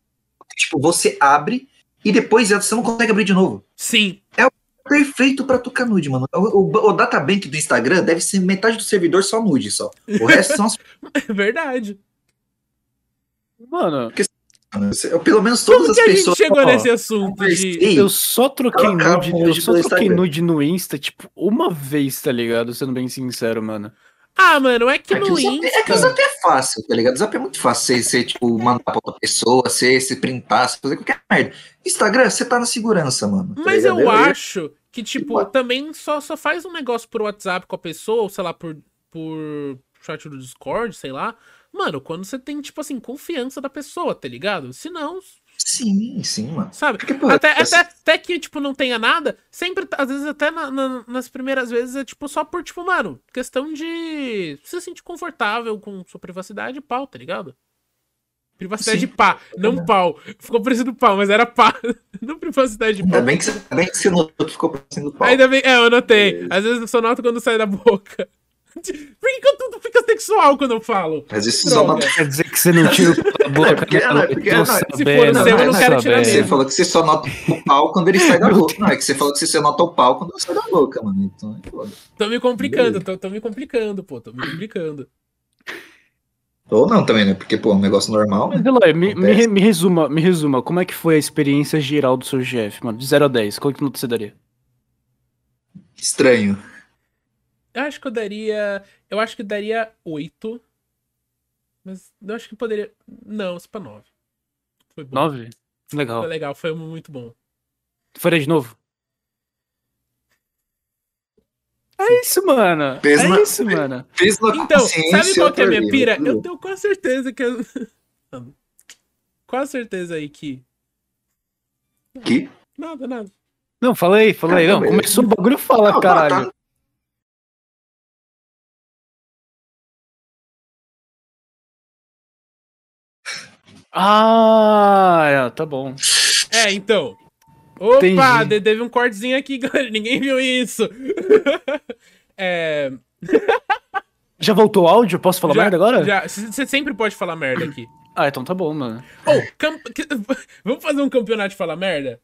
tipo, você abre e depois você não consegue abrir de novo. Sim. Perfeito pra tocar nude, mano. O, o, o databank do Instagram deve ser metade do servidor só nude, só. O resto são as É verdade. Mano, Eu, pelo menos todas Como as que a gente pessoas. chegou ó, nesse assunto de... eu só troquei nude, eu só troquei Instagram. nude no Insta, tipo, uma vez, tá ligado? Sendo bem sincero, mano. Ah, mano, é que É que, no o zap, é que o Insta... Zap é fácil, tá ligado? O Zap é muito fácil. Você, você, tipo, mandar pra outra pessoa, você se printar, você fazer qualquer merda. Instagram, você tá na segurança, mano. tá Mas ligado? eu acho que, tipo, Tipo, também só, só faz um negócio por WhatsApp com a pessoa, ou sei lá, por, por chat do Discord, sei lá. Mano, quando você tem, tipo assim, confiança da pessoa, tá ligado? Se não, Sim, sim, mano. sabe? Porque, pô, Até, assim- até, até que, tipo, não tenha nada, sempre, às vezes até na- na- nas primeiras vezes é, tipo, só por, tipo, mano, questão de se sentir confortável com sua privacidade e pau, tá ligado? Privacidade Sim. de pá, não pau. Ficou parecido pau, mas era pá. não privacidade de Ainda pau. bem que, você- ainda bem que você notou que ficou parecendo pau. Ainda bem, é, eu notei. Às vezes eu só noto quando sai da boca. Por que, tudo fica sexual quando eu falo? Mas isso só não. Quer dizer que você não tira o da boca, porque- não, Eu porque- tô não, se for sabendo, o seu, eu tô não quero tirar. Você falou que você só nota o pau quando ele sai da boca. Não, é que você falou que você só nota o pau quando ele sai da boca, mano. Então é foda. Tô me complicando, tô, tô me complicando, pô, tô me complicando. Ou não também, né? Porque, pô, é um negócio normal. Mas, Né? Eloy, me, me, me resuma, me resuma, como é que foi a experiência geral do seu GF, mano? De 0 a 10, qual que nota você daria? Estranho. Eu acho que eu daria. Eu acho que daria 8. Mas eu acho que poderia. Não, isso pra 9. Foi bom. 9? Foi Legal. legal, foi muito bom. Faria de novo? É isso, mano. Peso é na- isso, mano. Fez na Então, sabe qual que é a minha pira? Eu tenho quase certeza que. eu- Quase certeza aí que. Que? Nada, nada. Não, fala aí, fala aí. Ah, Não, começou o bagulho, fala, Não, caralho. tá- Ah, é, tá bom. É, então. Opa, Entendi. teve um cortezinho aqui, galera. Ninguém viu isso. é. Já voltou o áudio? Posso falar já- merda agora? Já, você sempre pode falar merda aqui. Ah, então tá bom, mano. Ou, camp- vamos fazer um campeonato de falar merda?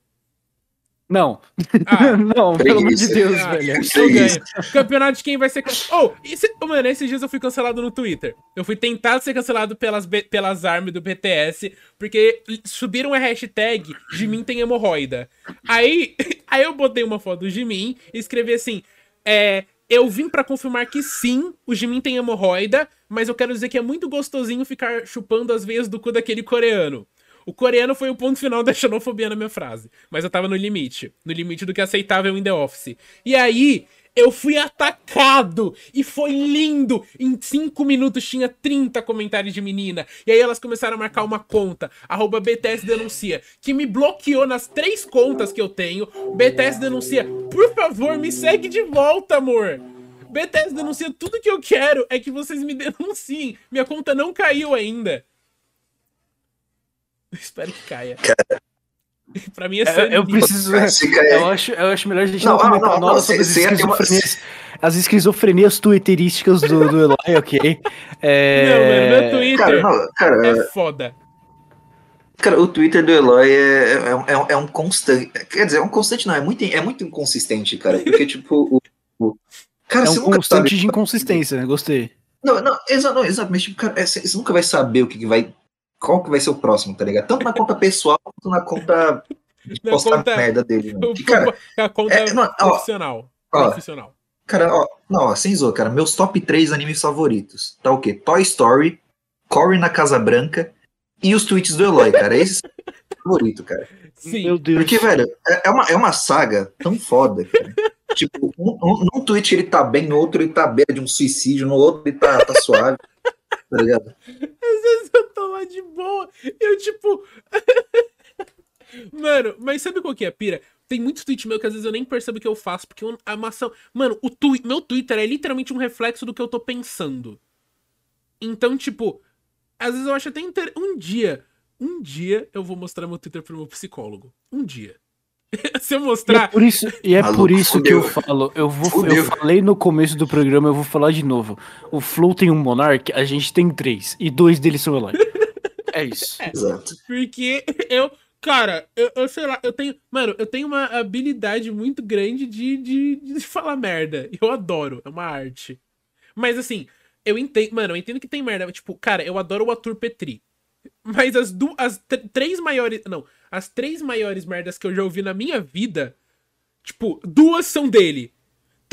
Não. Ah, não, pelo amor de. Deus, ah, velho. eu ganho. Campeonato de quem vai ser. Oh, esse... oh, mano, esses dias eu fui cancelado no Twitter. Eu fui tentado ser cancelado pelas, B- pelas armas do BTS, porque subiram a hashtag Jimin tem hemorroida. Aí, aí eu botei uma foto do Jimin e escrevi assim: é. Eu vim pra confirmar que sim, o Jimin tem hemorroida, mas eu quero dizer que é muito gostosinho ficar chupando as veias do cu daquele coreano. O coreano foi o ponto final da xenofobia na minha frase. Mas eu tava no limite. No limite do que é aceitável em The Office. E aí, eu fui atacado. E foi lindo. Em 5 minutos tinha 30 comentários de menina. E aí elas começaram a marcar uma conta. Arroba BTS Denuncia. Que me bloqueou nas três contas que eu tenho. BTS Denuncia. Por favor, me segue de volta, amor. BTS Denuncia. Tudo que eu quero é que vocês me denunciem. Minha conta não caiu ainda. Espero que caia. pra mim é Eu, sangue. eu preciso. Fica aí. Eu acho, eu acho melhor a gente Não, não, não, comentar não, nada não, sobre as tem uma- esquizofrenias, as esquizofrenias twitterísticas do, do Eloy, ok? É... Não, mano, meu Twitter Cara, não, cara, é foda. cara, o Twitter do Eloy é, é, é- é um constante. Quer dizer, é um constante, não, é muito, é muito inconsistente, cara. Porque, tipo, o. o- cara, É um constante sabe- de inconsistência, né? Gostei. Não, não, exato, não, exato, mas tipo, cara, é, você você nunca vai saber o que, que vai. Qual que vai ser o próximo, tá ligado? Tanto na conta pessoal quanto na conta de Na postar conta- merda dele. Mano. O- Que, cara, a conta é, não, ó, profissional. ó. profissional. cara, ó, não, ó, sem zoa, cara, meus top 3 animes favoritos. Tá o quê? Toy Story, Cory na Casa Branca e os tweets do Eloy, cara. Esses são os favoritos, cara. Sim. Meu Deus. Porque, velho, é, é uma, é uma saga tão foda, cara. tipo, um, um, num tweet ele tá bem, no outro ele tá à beira de um suicídio, no outro ele tá, tá suave. Tá ligado? Às vezes eu tô lá de boa. Eu, tipo. Mano, mas sabe qual que é pira? Tem muitos tweets meus que às vezes eu nem percebo que eu faço, porque eu, a maçã. Mano, o meu Twitter é literalmente um reflexo do que eu tô pensando. Então, tipo, às vezes eu acho até inter... Um dia, um dia eu vou mostrar meu Twitter pro meu psicólogo. Um dia. Se eu E é mostrar. por isso, e é Maluco, por isso que eu falo, eu vou, Fudeu. eu falei no começo do programa, eu vou falar de novo. O Flow tem um Monark, a gente tem três, e dois deles são Eloy. É isso. Exato. Porque eu. Cara, eu, eu sei lá, eu tenho. Mano, eu tenho uma habilidade muito grande de, de, de falar merda. Eu adoro, é uma arte. Mas assim, eu entendo. Mano, eu entendo que tem merda. Tipo, cara, eu adoro o Arthur Petri. Mas as, du as tr- três maiores. Não, as três maiores merdas que eu já ouvi na minha vida. Tipo, duas são dele.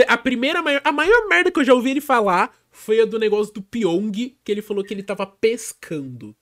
A primeira maior. A maior merda que eu já ouvi ele falar foi a do negócio do Pyong, que ele falou que ele tava pescando.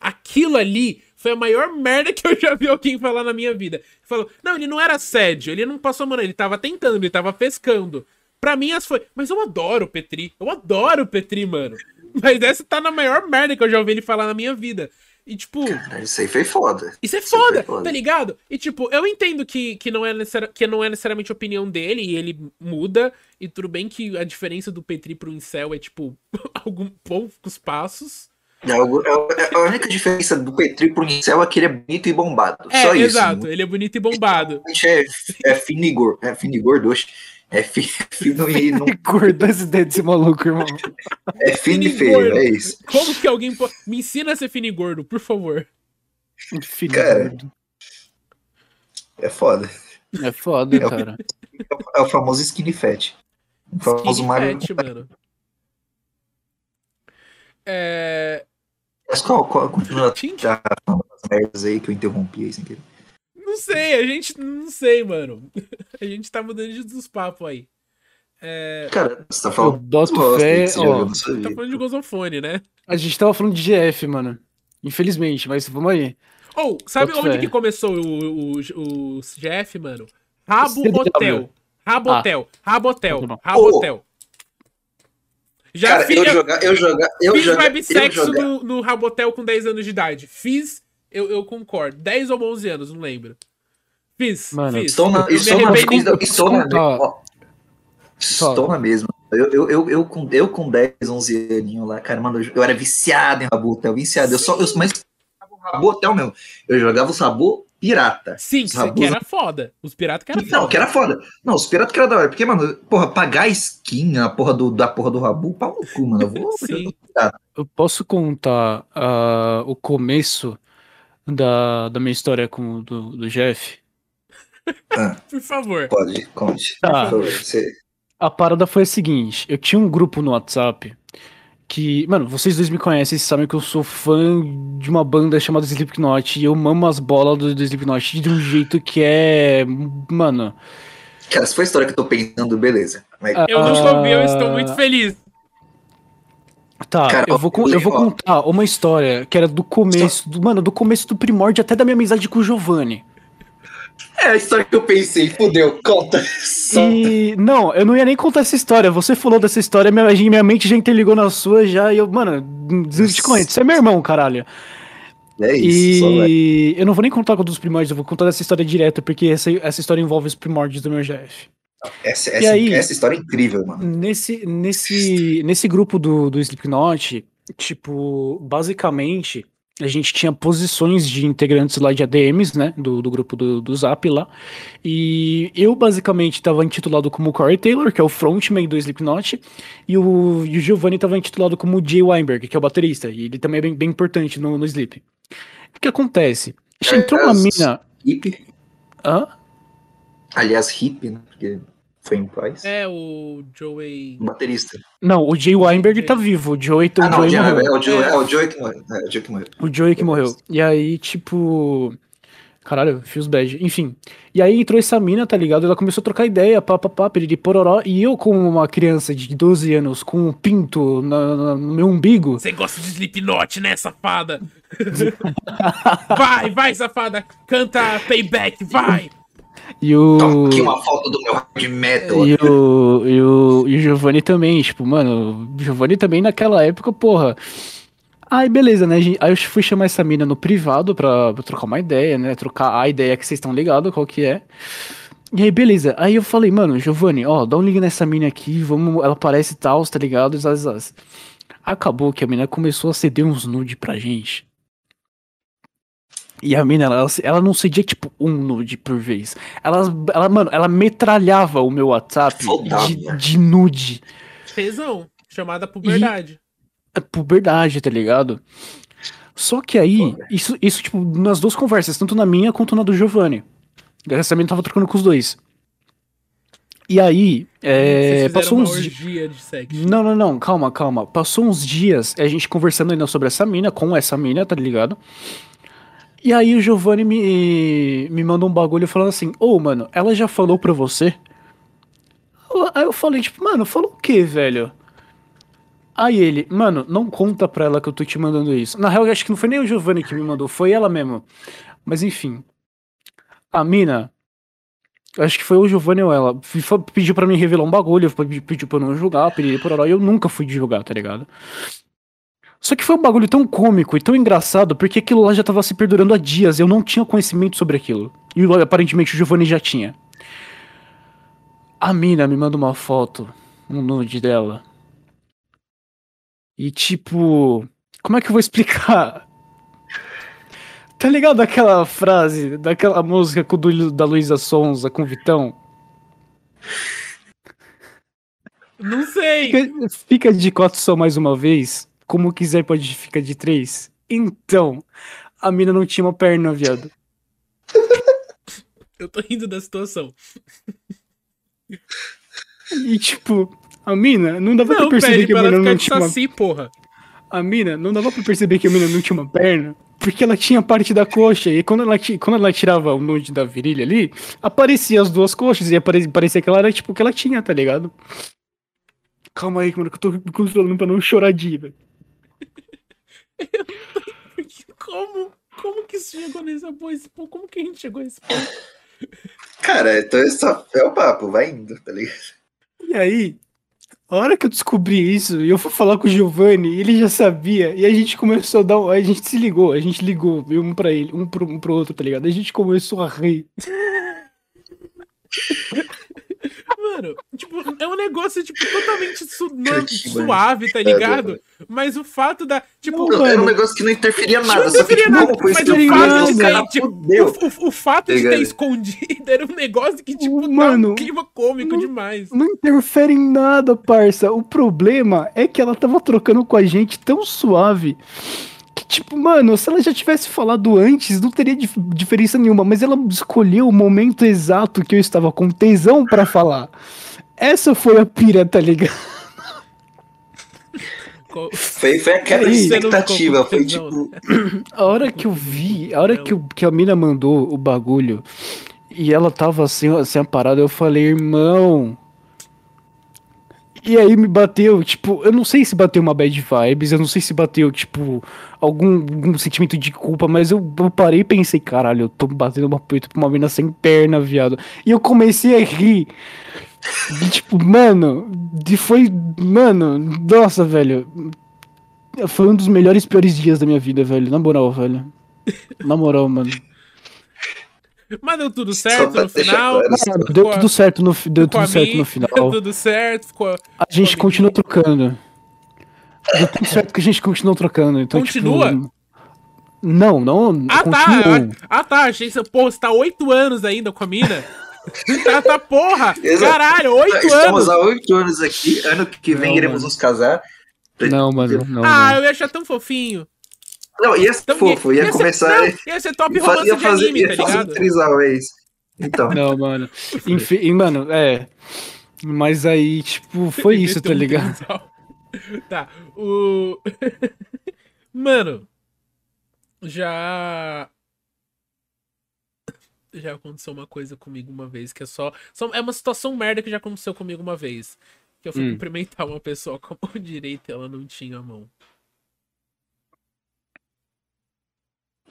Aquilo ali foi a maior merda que eu já vi alguém falar na minha vida. Ele falou, não, ele não era assédio, ele não passou mano, ele tava tentando, ele tava pescando. Pra mim, as foi. Mas eu adoro o Petri. Eu adoro o Petri, mano. Mas essa tá na maior merda que eu já ouvi ele falar na minha vida. E, tipo. Cara, Isso aí foi foda. Isso é foda, foda. tá ligado? E tipo, eu entendo que, que, não é necessari- que não é necessariamente a opinião dele e ele muda. E tudo bem que a diferença do Petri pro Incel é, tipo, alguns poucos passos. É é- é- a única diferença do Petri pro Incel é que ele é bonito e bombado. É, Só isso. exato, ele é bonito e bombado. É, é fino gordo. É fino e gordo, oxe. É fi- fino e não. Acordou esse dedo desse maluco, irmão. É fino e Fino e feio, gordo. é isso. Como que alguém. po- Me ensina a ser fino e gordo, por favor. Filho Cara, gordo. É foda. É foda, É o- cara. É o famoso skinny fat. O famoso Skinny Mario. fat, mano. É. Mas qual, qual continua tá falando as merdas aí que eu interrompi aí sem querer? Não sei, a gente. Não sei, mano. A gente tá mudando de- dos papos aí. É. Cara, você tá Eu falando. boto aí fé, você ó. Tá falando de gozofone, né? A gente tava falando de GF, mano. Infelizmente, mas vamos aí. Ou, sabe Boto onde fé. que começou o, o, o GF, mano? Rabo CDW. Hotel. Rabo Ah. Hotel. Rabo Hotel. Rabo Ô. Hotel. Já Cara, fiz, eu eu, jogar, eu jogar, eu fiz jogar, eu websexo jogar. no, no Rabotel com 10 anos de idade. Fiz, eu, eu concordo. 10 ou 11 anos, não lembro. Fiz, Mano, fiz. Estou na, Eu me estou na, arrependi. estou, estou na, ó, estou na mesma. Eu, eu, eu, eu, com, eu com 10, 11 aninhos lá, cara, mano, eu, eu era viciado em Rabotel, viciado. Eu só, eu, mas Rabotel mesmo. Eu jogava o sabor pirata. Sim, Os que rabos- era foda. Os piratas que era foda. Não, que era foda. Não, os piratas que era da hora. Porque, mano, porra, pagar skin, a porra do, da porra do Rabu, pau no cu, mano. Eu vou. Sim. Eu posso contar ah, o começo da, da minha história com o do, do Jeff? Por favor. Pode, conte. Tá. Por favor, você- A parada foi a seguinte: eu tinha um grupo no WhatsApp que, mano, vocês dois me conhecem, sabem que eu sou fã de uma banda chamada Slipknot e eu mamo as bolas do, do Slipknot de um jeito que é, mano, Cara, se for a história que eu tô pensando, beleza. Mas, Eu Ah. nunca ouvi, eu estou muito feliz. Tá, Cara, eu vou, eu vou contar uma história que era do começo, do, mano, do começo do primórdio até da minha amizade com o Giovanni. É a história que eu pensei, fudeu, conta. E não, eu não ia nem contar essa história. Você falou dessa história, minha, minha mente já interligou na sua já. E eu, mano, eu te conheço. Você é meu irmão, caralho. É isso. E eu não vou nem contar com dos primórdios, eu vou contar dessa história direto, porque essa, essa história envolve os primórdios do meu GF. Essa, essa, aí? essa história é incrível, mano. Nesse, nesse, nesse grupo do, do Slipknot, tipo, basicamente, a gente tinha posições de integrantes lá de ADMs, né, do, do grupo do, do Zap lá, e eu basicamente estava intitulado como Corey Taylor, que é o frontman do Slipknot, e o, e o Giovanni estava intitulado como Jay Weinberg, que é o baterista, e ele também é bem, bem importante no, no Sleep. O que acontece? Entrou uma mina... Hã? Aliás, hip, né? Porque foi em paz. É, o Joey. Baterista. Não, o Jay Weinberg tá vivo, o Joey, Ah, o não, Joey já, morreu. é, o Joe, é o Joey que morreu. É, o Joey que morreu. O Joey que morreu. E aí, tipo. Caralho, feels bad. Enfim. E aí entrou essa mina, tá ligado? Ela começou a trocar ideia, pá, pá, pá, piriri, pororó. E eu, como uma criança de 12 anos, com um pinto na- na- no meu umbigo. Você gosta de Slipknot, né, safada? vai, vai, safada. Canta Payback, vai. E o. Toma aqui uma foto do meu hard metal. E o, e, o, e o Giovanni também, tipo, mano, o Giovanni também naquela época, porra. Aí, beleza, né? Aí eu fui chamar essa mina no privado pra, pra trocar uma ideia, né? Trocar a ideia que vocês estão ligados, qual que é. E aí, beleza. Aí eu falei, mano, Giovanni, ó, dá um ligue nessa mina aqui, vamos. Ela parece tal, tá ligado? Zaz, zaz. Acabou que a mina começou a ceder uns nude pra gente. E a mina, ela, ela não cedia, tipo, um nude por vez. Ela, ela mano, ela metralhava o meu WhatsApp de, de nude. Tesão. Chamada puberdade. É puberdade, tá ligado? Só que aí, isso, isso, tipo, nas duas conversas, tanto na minha quanto na do Giovanni. Essa mina tava trocando com os dois. E aí, é, passou uns dias. orgia de sexo. Não, não, não, calma, calma. Passou uns dias, a gente conversando ainda sobre essa mina, com essa mina, tá ligado? E aí o Giovanni me, me mandou um bagulho falando assim, ô, mano, ela já falou pra você? Aí eu falei, tipo, mano, falou o quê, velho? Aí ele, mano, não conta pra ela que eu tô te mandando isso. Na real, eu acho que não foi nem o Giovanni que me mandou, foi ela mesmo. Mas enfim. A mina, acho que foi o Giovanni ou ela, pediu pra mim revelar um bagulho, pedi- pediu pra eu não julgar, pediu por e eu nunca fui de julgar, tá ligado? Só que foi um bagulho tão cômico e tão engraçado, porque aquilo lá já tava se perdurando há dias, eu não tinha conhecimento sobre aquilo. E aparentemente o Giovanni já tinha. A mina me manda uma foto, um nude dela. E tipo, como é que eu vou explicar? Tá ligado aquela frase, daquela música com do, da Luísa Sonza com o Vitão? Não sei. Fica, fica de quatro só mais uma vez. Como quiser pode ficar de três. Então, a mina não tinha uma perna, viado. Eu tô rindo da situação. E tipo, a mina não dava Não, pra perceber que a mina não tinha uma saci, porra. A mina não dava pra perceber que a mina não tinha uma perna, porque ela tinha parte da coxa, e quando ela, quando ela tirava o nude da virilha ali, aparecia as duas coxas, e apare- parecia que ela era tipo o que ela tinha, tá ligado? Calma aí, mano, que eu tô me controlando pra não chorar de Como? Como que isso chegou nessa pose? Pô, Como que a gente chegou nesse ponto? Cara, então é só é o papo, vai indo, tá ligado? E aí, a hora que eu descobri isso, e eu fui falar com o Giovanni, ele já sabia, e a gente começou a dar. um- A gente se ligou, a gente ligou um pra ele, um pro, um pro outro, tá ligado? A gente começou a rir. Mano, tipo, é um negócio, tipo, totalmente su- não- mano. suave, tá É, ligado? mano. Mas o fato da. Tipo, Não, Não, era um mano. negócio que não interferia Não nada, só que interferia tipo, nada, mas isso o que eu fato de ser, cara tipo, o, o- o fato de Ligado? ter escondido era um negócio que, tipo, dá Mano, um clima cômico não- demais. Não interfere em nada, parça. O problema é que ela tava trocando com a gente tão suave. Tipo, mano, se ela já tivesse falado antes, não teria dif- diferença nenhuma. Mas ela escolheu o momento exato que eu estava com tesão pra falar. Essa foi a pira, tá ligado? Foi, foi a quebra Aí. de Você não expectativa, foi tipo. A hora que eu vi, a hora que, eu- que a mina mandou o bagulho e ela tava assim, assim a parada, eu falei, irmão. E aí me bateu, tipo, eu não sei se bateu uma bad vibes, eu não sei se bateu, tipo, algum, algum sentimento de culpa, mas eu, eu parei e pensei, caralho, eu tô batendo uma peito pra uma mina sem perna, viado. E eu comecei a rir. E, tipo, mano, de foi. Mano, nossa, velho. Foi um dos melhores e piores dias da minha vida, velho. Na moral, velho. Na moral, mano. Mas deu tudo certo no final. claro, deu tudo certo no, deu tudo certo no final. Deu tudo certo, ficou. A gente continua trocando. Deu tudo certo que a gente continuou trocando. Então, Continua? Tipo, Não, não. Ah, tá. continuou. Ah, tá. Achei que você, porra, você tá oito anos ainda com a mina. tá, tá, porra. Exato. Caralho, oito Estamos anos. há oito anos aqui. Ano que vem Não, iremos mano. nos casar. Não, mano, não. Ah, não. eu ia achar tão fofinho. Não, ia ser Tão- fofo. Ia, ser- começar. não, ia ser top ia romance ia de fazer, anime, ia tá fazer um ligado? trisal, é isso. Então. Não, mano. Enfim, mano, é. Mas aí, tipo, foi isso, tá um ligado? Tá, o. Mano, já. Já aconteceu uma coisa comigo uma vez, que é só. só- É uma situação merda que já aconteceu comigo uma vez. Que eu fui Hum. cumprimentar uma pessoa com a mão direita e ela não tinha a mão.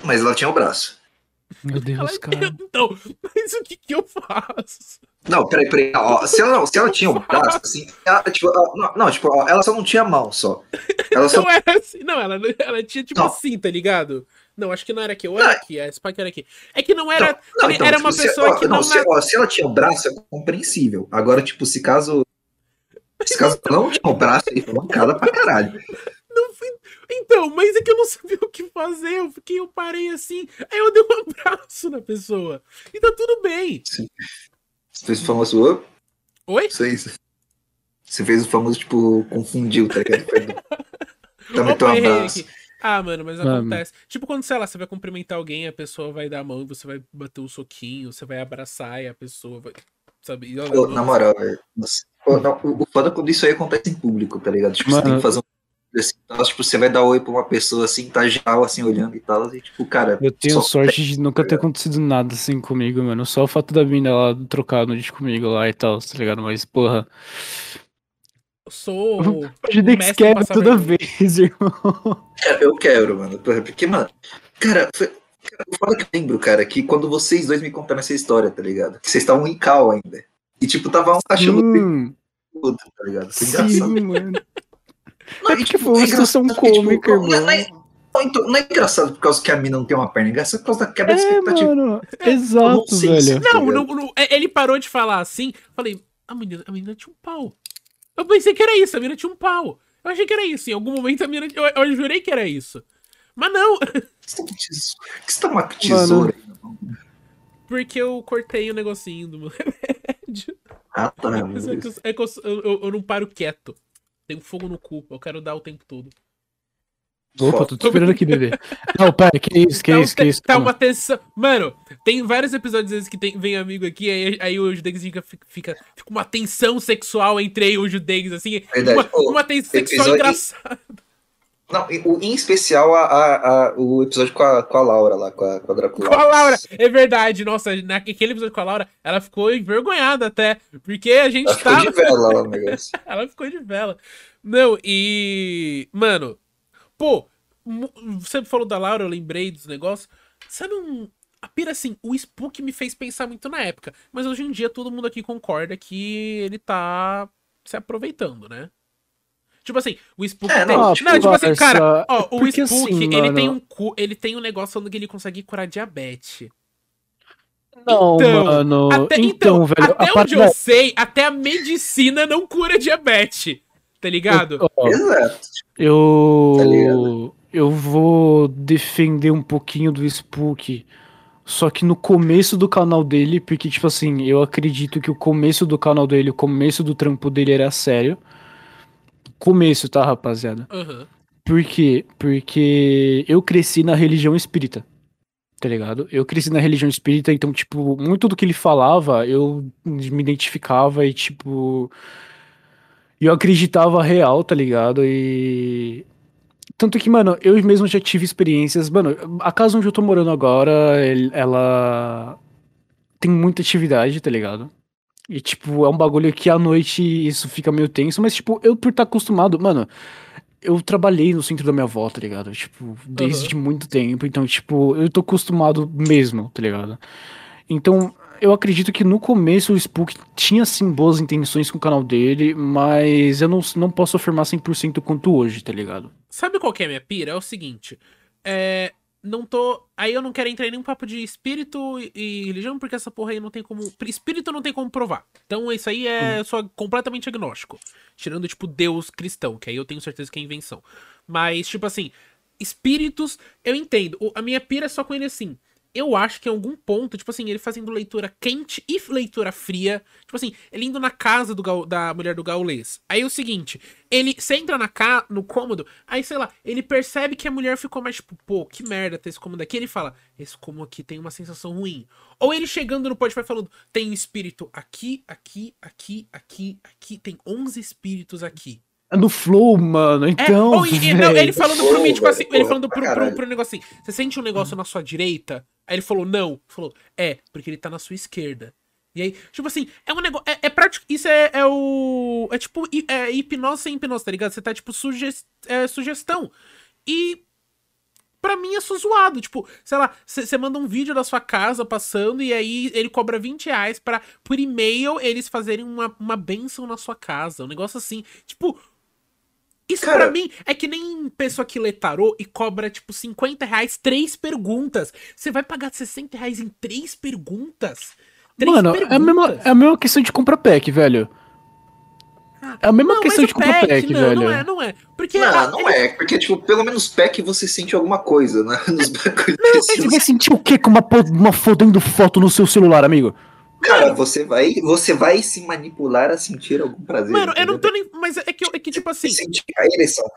Mas ela tinha o braço. Meu Deus, Ela, cara. então, mas o que que eu faço? Não, peraí, peraí. Ó, se, ela, se ela tinha o braço, assim. ela, tipo, ela- não, não, tipo, ó, ela só não tinha mão só. Ela só. Não era assim, não, ela, ela tinha tipo Não. assim, tá ligado? Não, acho que não era aqui, ou era aqui, a Spike era aqui. É que não era. Não, então, era tipo, uma se- pessoa ó, que não, não. se, ó, se ela tinha o braço, é compreensível. Agora, tipo, se caso. Se caso não tinha o braço, aí foi mancada pra caralho. Não fui... Então, mas é que eu não sabia o que fazer. Eu fiquei, eu parei assim. Aí eu dei um abraço na pessoa. E tá tudo bem. Você fez o famoso. Oi? Isso. Você fez o famoso, tipo, confundiu, tá ligado? Opa, teu errei abraço. Ah, mano, mas Mano. acontece. Tipo, quando, sei lá, você vai cumprimentar alguém, a pessoa vai dar a mão e você vai bater um soquinho, você vai abraçar e a pessoa vai. Sabe? Pô, na moral, velho. o foda é quando isso aí acontece em público, tá ligado? Tipo, você tem Mano. que fazer um. Assim, tal, tipo, você vai dar oi pra uma pessoa assim, tá geral assim, olhando e tal, e tipo, cara. Eu tenho sorte de nunca ter acontecido nada assim comigo, mano. Só o fato da mina lá trocar a noite comigo lá e tal, tá ligado? Mas, porra. eu sou. O quer passar toda vergonha. vez, irmão. É, Eu quero, mano. Porque, mano, cara, foi. foda que eu lembro, cara, que quando vocês dois me contaram essa história, tá ligado? Que vocês estavam em cal ainda. E, tipo, tava um achando Hum, tudo, tá ligado? Foi engraçado. sim, mano. Não, É porque tipo, foi uma é situação engraçado porque, tipo, cômica, não, não, irmão. é, não, então, não é engraçado por causa que a mina não tem uma perna, é engraçado por causa da quebra de É, expectativa. mano. Exato, sei se- velho. Não, não, não, é- ele parou de falar assim. Falei, a menina, a menina tinha um pau. Eu pensei que era isso, a menina tinha um pau. Eu achei que era isso. Em algum momento a menina. Eu, eu jurei que era isso. Mas não, que você tá com uma tesoura aí? porque eu cortei o negocinho do meu remédio. Ah, tá. é que, eu, é que eu- eu- eu não paro quieto. Tenho fogo no cu, eu quero dar o tempo todo. Opa, tô te esperando aqui, bebê. Não, pera, que isso, que Tá, isso, que tá- isso. tá uma tensão. Mano, tem vários episódios vezes que tem, vem amigo aqui, aí, aí o Judex fica, fica, fica uma tensão sexual entre eu e o Judex, assim. Verdade. Uma, Pô, uma tensão sexual episódio- engraçada. Não, o- em especial a, a- a- o episódio com a, com a Laura lá, com a, com a Dracula. Com a Laura, é verdade, nossa, naquele episódio com a Laura, ela ficou envergonhada até, porque a gente Ela ficou tá. de vela lá no negócio. Ela ficou de vela. Não, e. Mano, pô, você falou da Laura, eu lembrei dos negócios. Sabe um. A pira assim, o Spook me fez pensar muito na época. Mas hoje em dia todo mundo aqui concorda que ele tá se aproveitando, né? Tipo assim, o Spook É, tem. não, Não, tipo, tipo, assim, cara, ó, o porque Spook, assim, ele mano- tem um cu, ele tem um negócio falando que ele consegue curar diabetes. Não, Então, mano. Até, então, então, velho, até a parte onde eu da... sei, até a medicina não cura diabetes. Tá ligado? Exato. Eu. Tá ligado? eu vou defender um pouquinho do Spook. Só que no começo do canal dele, porque, tipo assim, eu acredito que o começo do canal dele, o começo do trampo dele era sério. Começo, tá, rapaziada? Aham. Por quê? Porque eu cresci na religião espírita. Tá ligado? Eu cresci na religião espírita, então, tipo, muito do que ele falava, eu me identificava e, tipo. Eu acreditava real, tá ligado? E. Tanto que, mano, eu mesmo já tive experiências. Mano, a casa onde eu tô morando agora, ela. Tem muita atividade, tá ligado? E, tipo, é um bagulho que à noite isso fica meio tenso, mas, tipo, eu por estar acostumado, mano, eu trabalhei no centro da minha avó, tá ligado? Tipo, desde muito tempo, então, tipo, eu tô acostumado mesmo, tá ligado? Então, eu acredito que no começo o Spook tinha, sim, boas intenções com o canal dele, mas eu não, não posso afirmar 100% quanto hoje, tá ligado? Sabe qual que é a minha pira? É o seguinte. É. Não tô. Aí eu não quero entrar em nenhum papo de espírito e, e religião, porque essa porra aí não tem como. Espírito não tem como provar. Então isso aí é só completamente agnóstico. Tirando, tipo, Deus cristão, que aí eu tenho certeza que é invenção. Mas, tipo assim, espíritos, eu entendo. O- a minha pira é só com ele assim. Eu acho que em algum ponto, tipo assim, ele fazendo leitura quente e leitura fria. Tipo assim, ele indo na casa do Gaul- da mulher do gaulês. Aí é o seguinte, ele você entra na ca, no cômodo, aí sei lá, ele percebe que a mulher ficou mais tipo, pô, que merda ter esse cômodo aqui. Ele fala, esse cômodo aqui tem uma sensação ruim. Ou ele chegando no Spotify falando, tem um espírito aqui, aqui, aqui, aqui, aqui, tem 11 espíritos aqui. É no flow, mano. É, Então. ou, e- e- não, ele falando pro mim, tipo assim, ele falando pro, pro, caralho. pro negócio assim, você sente um negócio na sua direita? Aí ele falou, não. Ele falou, é, porque ele tá na sua esquerda. E aí, tipo assim, é um negócio. É, é prático. Isso é, é o. É tipo é hipnose sem hipnose, tá ligado? Você tá, tipo, suge, é, sugestão. E. Pra mim é só zoado. Tipo, sei lá, você manda um vídeo da sua casa passando e aí ele cobra 20 reais pra, por e-mail, eles fazerem uma, uma benção na sua casa. Um negócio assim. Tipo. Isso Cara- pra mim é que nem pessoa que lê tarô e cobra, tipo, 50 reais, três perguntas. Você vai pagar 60 reais em três perguntas? Três Mano, é a, mesma, é a mesma questão de comprar pack, velho. É a mesma Não, questão de comprar pack, pack, não, velho. Não é, não é. Porque Não, a- não é, porque, tipo, pelo menos pack você sente alguma coisa, né? Nos bagulhos Você desses. vai sentir o quê com uma, uma fodendo foto no seu celular, amigo? Cara, você vai, você vai se manipular a sentir algum prazer. Mano, eu não entendeu? tô nem. Mas é que, é que tipo assim. Sentir a ereção.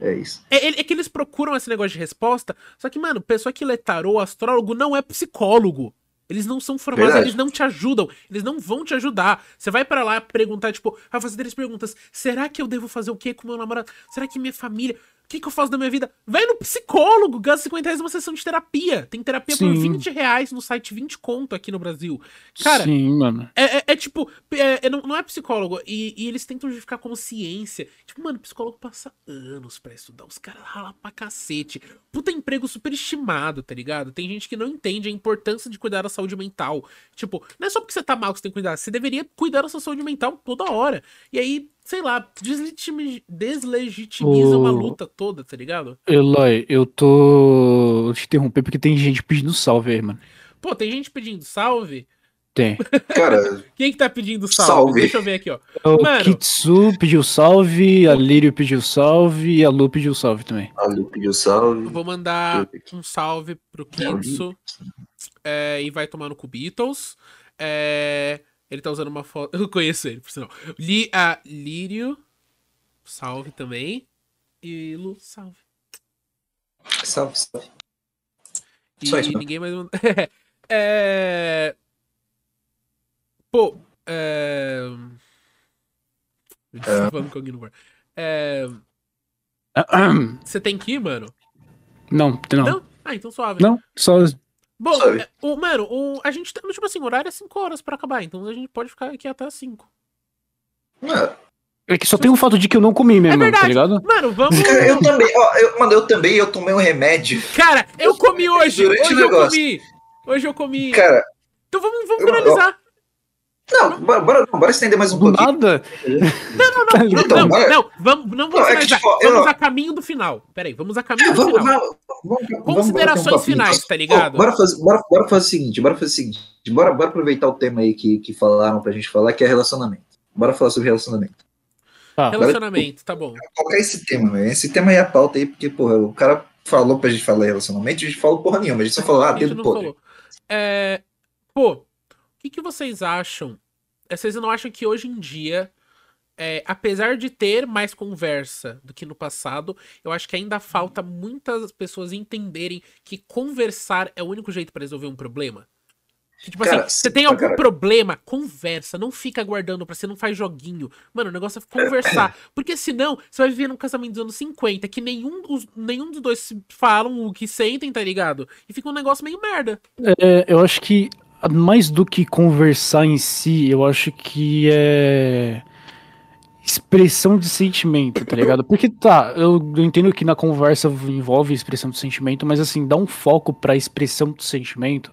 É isso. É, é- que eles procuram esse negócio de resposta. Só que, mano, pessoa que lê tarô, astrólogo, não é psicólogo. Eles não são formados, Verdade. eles não te ajudam, eles não vão te ajudar. Você vai pra lá perguntar, tipo, vai fazer três perguntas. Será que eu devo fazer o quê com meu namorado? Será que minha família. O que, que eu faço da minha vida? Vai no psicólogo, gasta 50 reais numa sessão de terapia. Tem terapia por Sim. 20 reais no site 20 conto aqui no Brasil. Cara, Sim, mano. é, é- é tipo, é- é- não, não é psicólogo. E, e eles tentam justificar como ciência. Tipo, mano, psicólogo passa anos pra estudar. Os caras ralam pra cacete. Puta emprego superestimado, tá ligado? Tem gente que não entende a importância de cuidar da saúde mental. Tipo, não é só porque você tá mal que você tem que cuidar. Você deveria cuidar da sua saúde mental toda hora. E aí, sei lá, deslegitimi- deslegitimiza uma O- luta toda, tá ligado? Eloy, eu tô. Vou te interromper porque tem gente pedindo salve aí, mano. Pô, tem gente pedindo salve. Tem. Cara, Quem que tá pedindo salve? Salve. Deixa eu ver aqui, ó. O Mano. Kitsu pediu salve, a Lírio pediu salve e a Lu pediu salve também. a Lu pediu salve. Eu vou mandar um salve pro Kitsu é, e vai tomar no cu Beatles. É, ele tá usando uma foto. Eu conheço ele, por sinal. Li, a Lírio, salve também. E Lu, salve. Salve, salve. E Só isso, né? ninguém mais manda. é. Pô, é. Eu disse falando com alguém no bar. É, Você tem que ir, mano? Não, não. Não? Ah, então suave. Não, só. Bom, Sabe? é, o, mano, o, a gente tá. Tipo assim, o horário é 5 horas pra acabar, então a gente pode ficar aqui até 5. Ah, É que só tem o fato de que eu não comi mesmo, É tá ligado? Mano, vamos. Cara, eu também, ó, eu, mano, eu também, eu tomei um remédio. Cara, eu comi hoje! Durante Hoje o eu negócio. comi! Hoje eu comi. Cara, Então vamos, vamos eu- finalizar. Não, bora, bora, bora estender mais um Do pouquinho. nada. Não, não, não? Então, não, bora. não, vamos, não vamos Não, é que, tipo, eu- vamos a caminho do final. Peraí, vamos a caminho do Vamos, final. vamos, vamos, Considerações um finais, tá ligado? bora, fazer, bora, bora fazer o seguinte, bora fazer o seguinte. Bora, bora aproveitar o tema aí que, que falaram pra gente falar, que é relacionamento. Bora falar sobre relacionamento. Tá. Relacionamento, tá bom. Colocar esse tema, velho. Esse tema aí é a pauta aí, porque, porra, o cara falou pra gente falar relacionamento, a gente falou porra nenhuma, a gente só falou, ah, dedo podre. falou. É, pô, que, que vocês acham? É, Vocês não acham que hoje em dia, é, apesar de ter mais conversa do que no passado, eu acho que ainda falta muitas pessoas entenderem que conversar é o único jeito pra resolver um problema? Que, tipo Cara, assim, você tem algum caralho. problema, conversa, não fica guardando pra você, não faz joguinho. Mano, o negócio é conversar. Porque senão, você vai viver num casamento dos anos 50, que nenhum, dos- nenhum dos dois se falam o que sentem, tá ligado? E fica um negócio meio merda. É, eu acho que mais do que conversar em si, eu acho que é expressão de sentimento, tá ligado? Porque tá, eu, eu entendo que na conversa envolve expressão de sentimento, mas assim, dá um foco pra expressão do sentimento.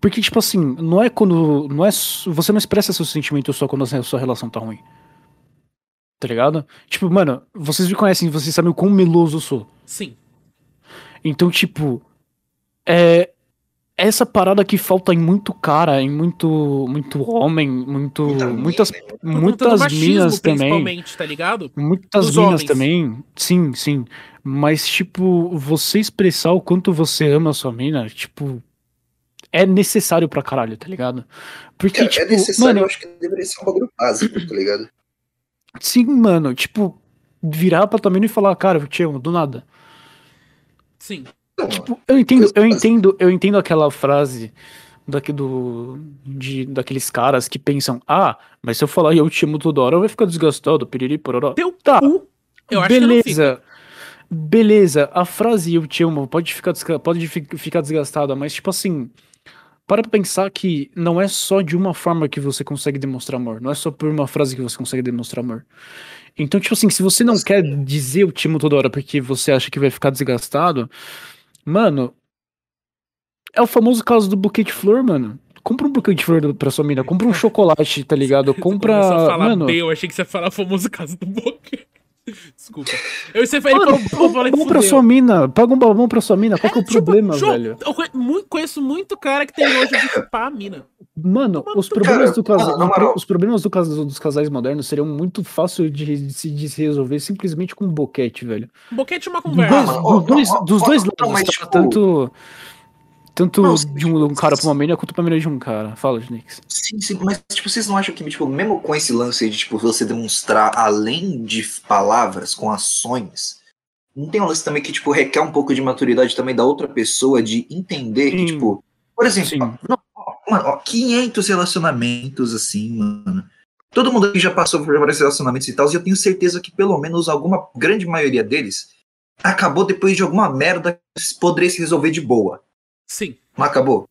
Porque, tipo assim, não é quando. Não é, você não expressa seu sentimento só quando a sua relação tá ruim. Tá ligado? Tipo, mano, vocês me conhecem, vocês sabem o quão meloso eu sou. Sim. Então, tipo, é, essa parada que falta em muito cara, em muito muito homem, muito Muita muitas mina, conta do muitas machismo, minas também. principalmente, tá ligado? Muitas Dos minas homens. também. Sim, sim. Mas tipo, você expressar o quanto você ama a sua mina, tipo, é necessário pra caralho, tá ligado? Porque Cara, tipo, é necessário, mano, eu acho que deveria ser um bagulho básico, tá ligado? sim, mano, tipo, virar pra tua mina e falar, cara, eu te amo, do nada. Sim. Então, Tipo, eu entendo, eu entendo, eu entendo aquela frase daqui do, de, daqueles caras que pensam, ah, mas se eu falar eu te amo toda hora, vai ficar desgastado, piriri, pororó. Teu Tá, cu, eu beleza. Beleza, a frase eu te amo pode ficar, pode fi- ficar desgastada, mas tipo assim, para pra pensar que não é só de uma forma que você consegue demonstrar amor, não é só por uma frase que você consegue demonstrar amor. Então, tipo assim, se você não quer dizer eu te amo toda hora porque você acha que vai ficar desgastado, mano, é o famoso caso do buquê de flor, mano. Compra um buquê de flor pra sua mina, compra um chocolate, tá ligado? Você Compra. começou a falar Mano, B, eu achei que você ia falar o famoso caso do Boca. Desculpa. Eu, você, ele mano, um falei, babão pra sua mina, paga um babão pra sua mina, qual que é o Tipo, problema, velho? Eu conheço muito cara que tem nojo de chupar a mina. Mano, os Cara, problemas, do casa- na moral. os problemas do casa- dos casais modernos seriam muito fáceis de, se de se resolver simplesmente com um boquete, velho. Boquete é uma conversa. dos dos dois não, lados, mas, tá? tipo- tanto, tanto Não, de um, um cara pra uma mina quanto pra mina de um cara. Fala, Nix. Sim, sim, mas tipo, vocês não acham que, tipo, mesmo com esse lance de tipo, você demonstrar além de palavras, com ações, não tem um lance também que, tipo, requer um pouco de maturidade também da outra pessoa de entender que, Sim. tipo, por exemplo, ó, mano, ó, 500 relacionamentos assim, mano. Todo mundo aqui já passou por vários relacionamentos e tal, e eu tenho certeza que pelo menos alguma grande maioria deles acabou depois de alguma merda que poderia se resolver de boa. Sim. Não acabou?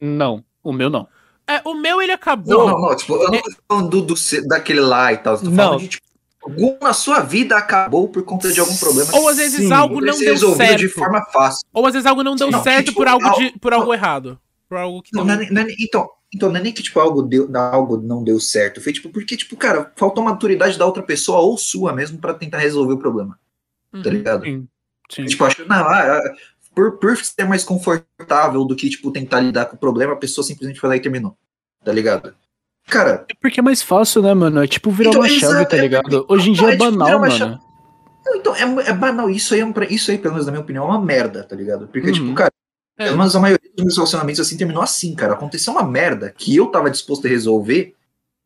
Não, o meu não. É, o meu ele acabou. Não, não, não. Tipo, eu não tô falando do, do daquele lá e tal. Eu tô Não. falando de, tipo, algum na sua vida acabou por conta de algum problema. Ou às vezes Sim. algo não deu resolvido certo. de forma fácil. Ou às vezes algo não deu Não, certo tipo, por algo, al- de, por algo errado. Por algo que Não, deu... não é não é então, então, não é nem que tipo, algo, deu, algo não deu certo. Foi tipo, porque, tipo, cara, faltou maturidade da outra pessoa ou sua mesmo pra tentar resolver o problema. Uhum. Tá ligado? Sim. Sim. Tipo, acho que, não, ah, por, por ser mais confortável do que, tipo, tentar lidar com o problema, a pessoa simplesmente foi lá e terminou. Tá ligado? Cara, É porque é mais fácil, né, mano? É tipo virar Então, uma chave, tá é ligado? porque- Hoje em dia é é tipo banal, mano. chave. Então, é, é banal. Isso aí, é isso aí, pelo menos na minha opinião, é uma merda, tá ligado? Porque, Uhum. tipo, cara, É. pelo menos a maioria dos meus relacionamentos assim terminou assim, cara. Aconteceu uma merda que eu tava disposto a resolver,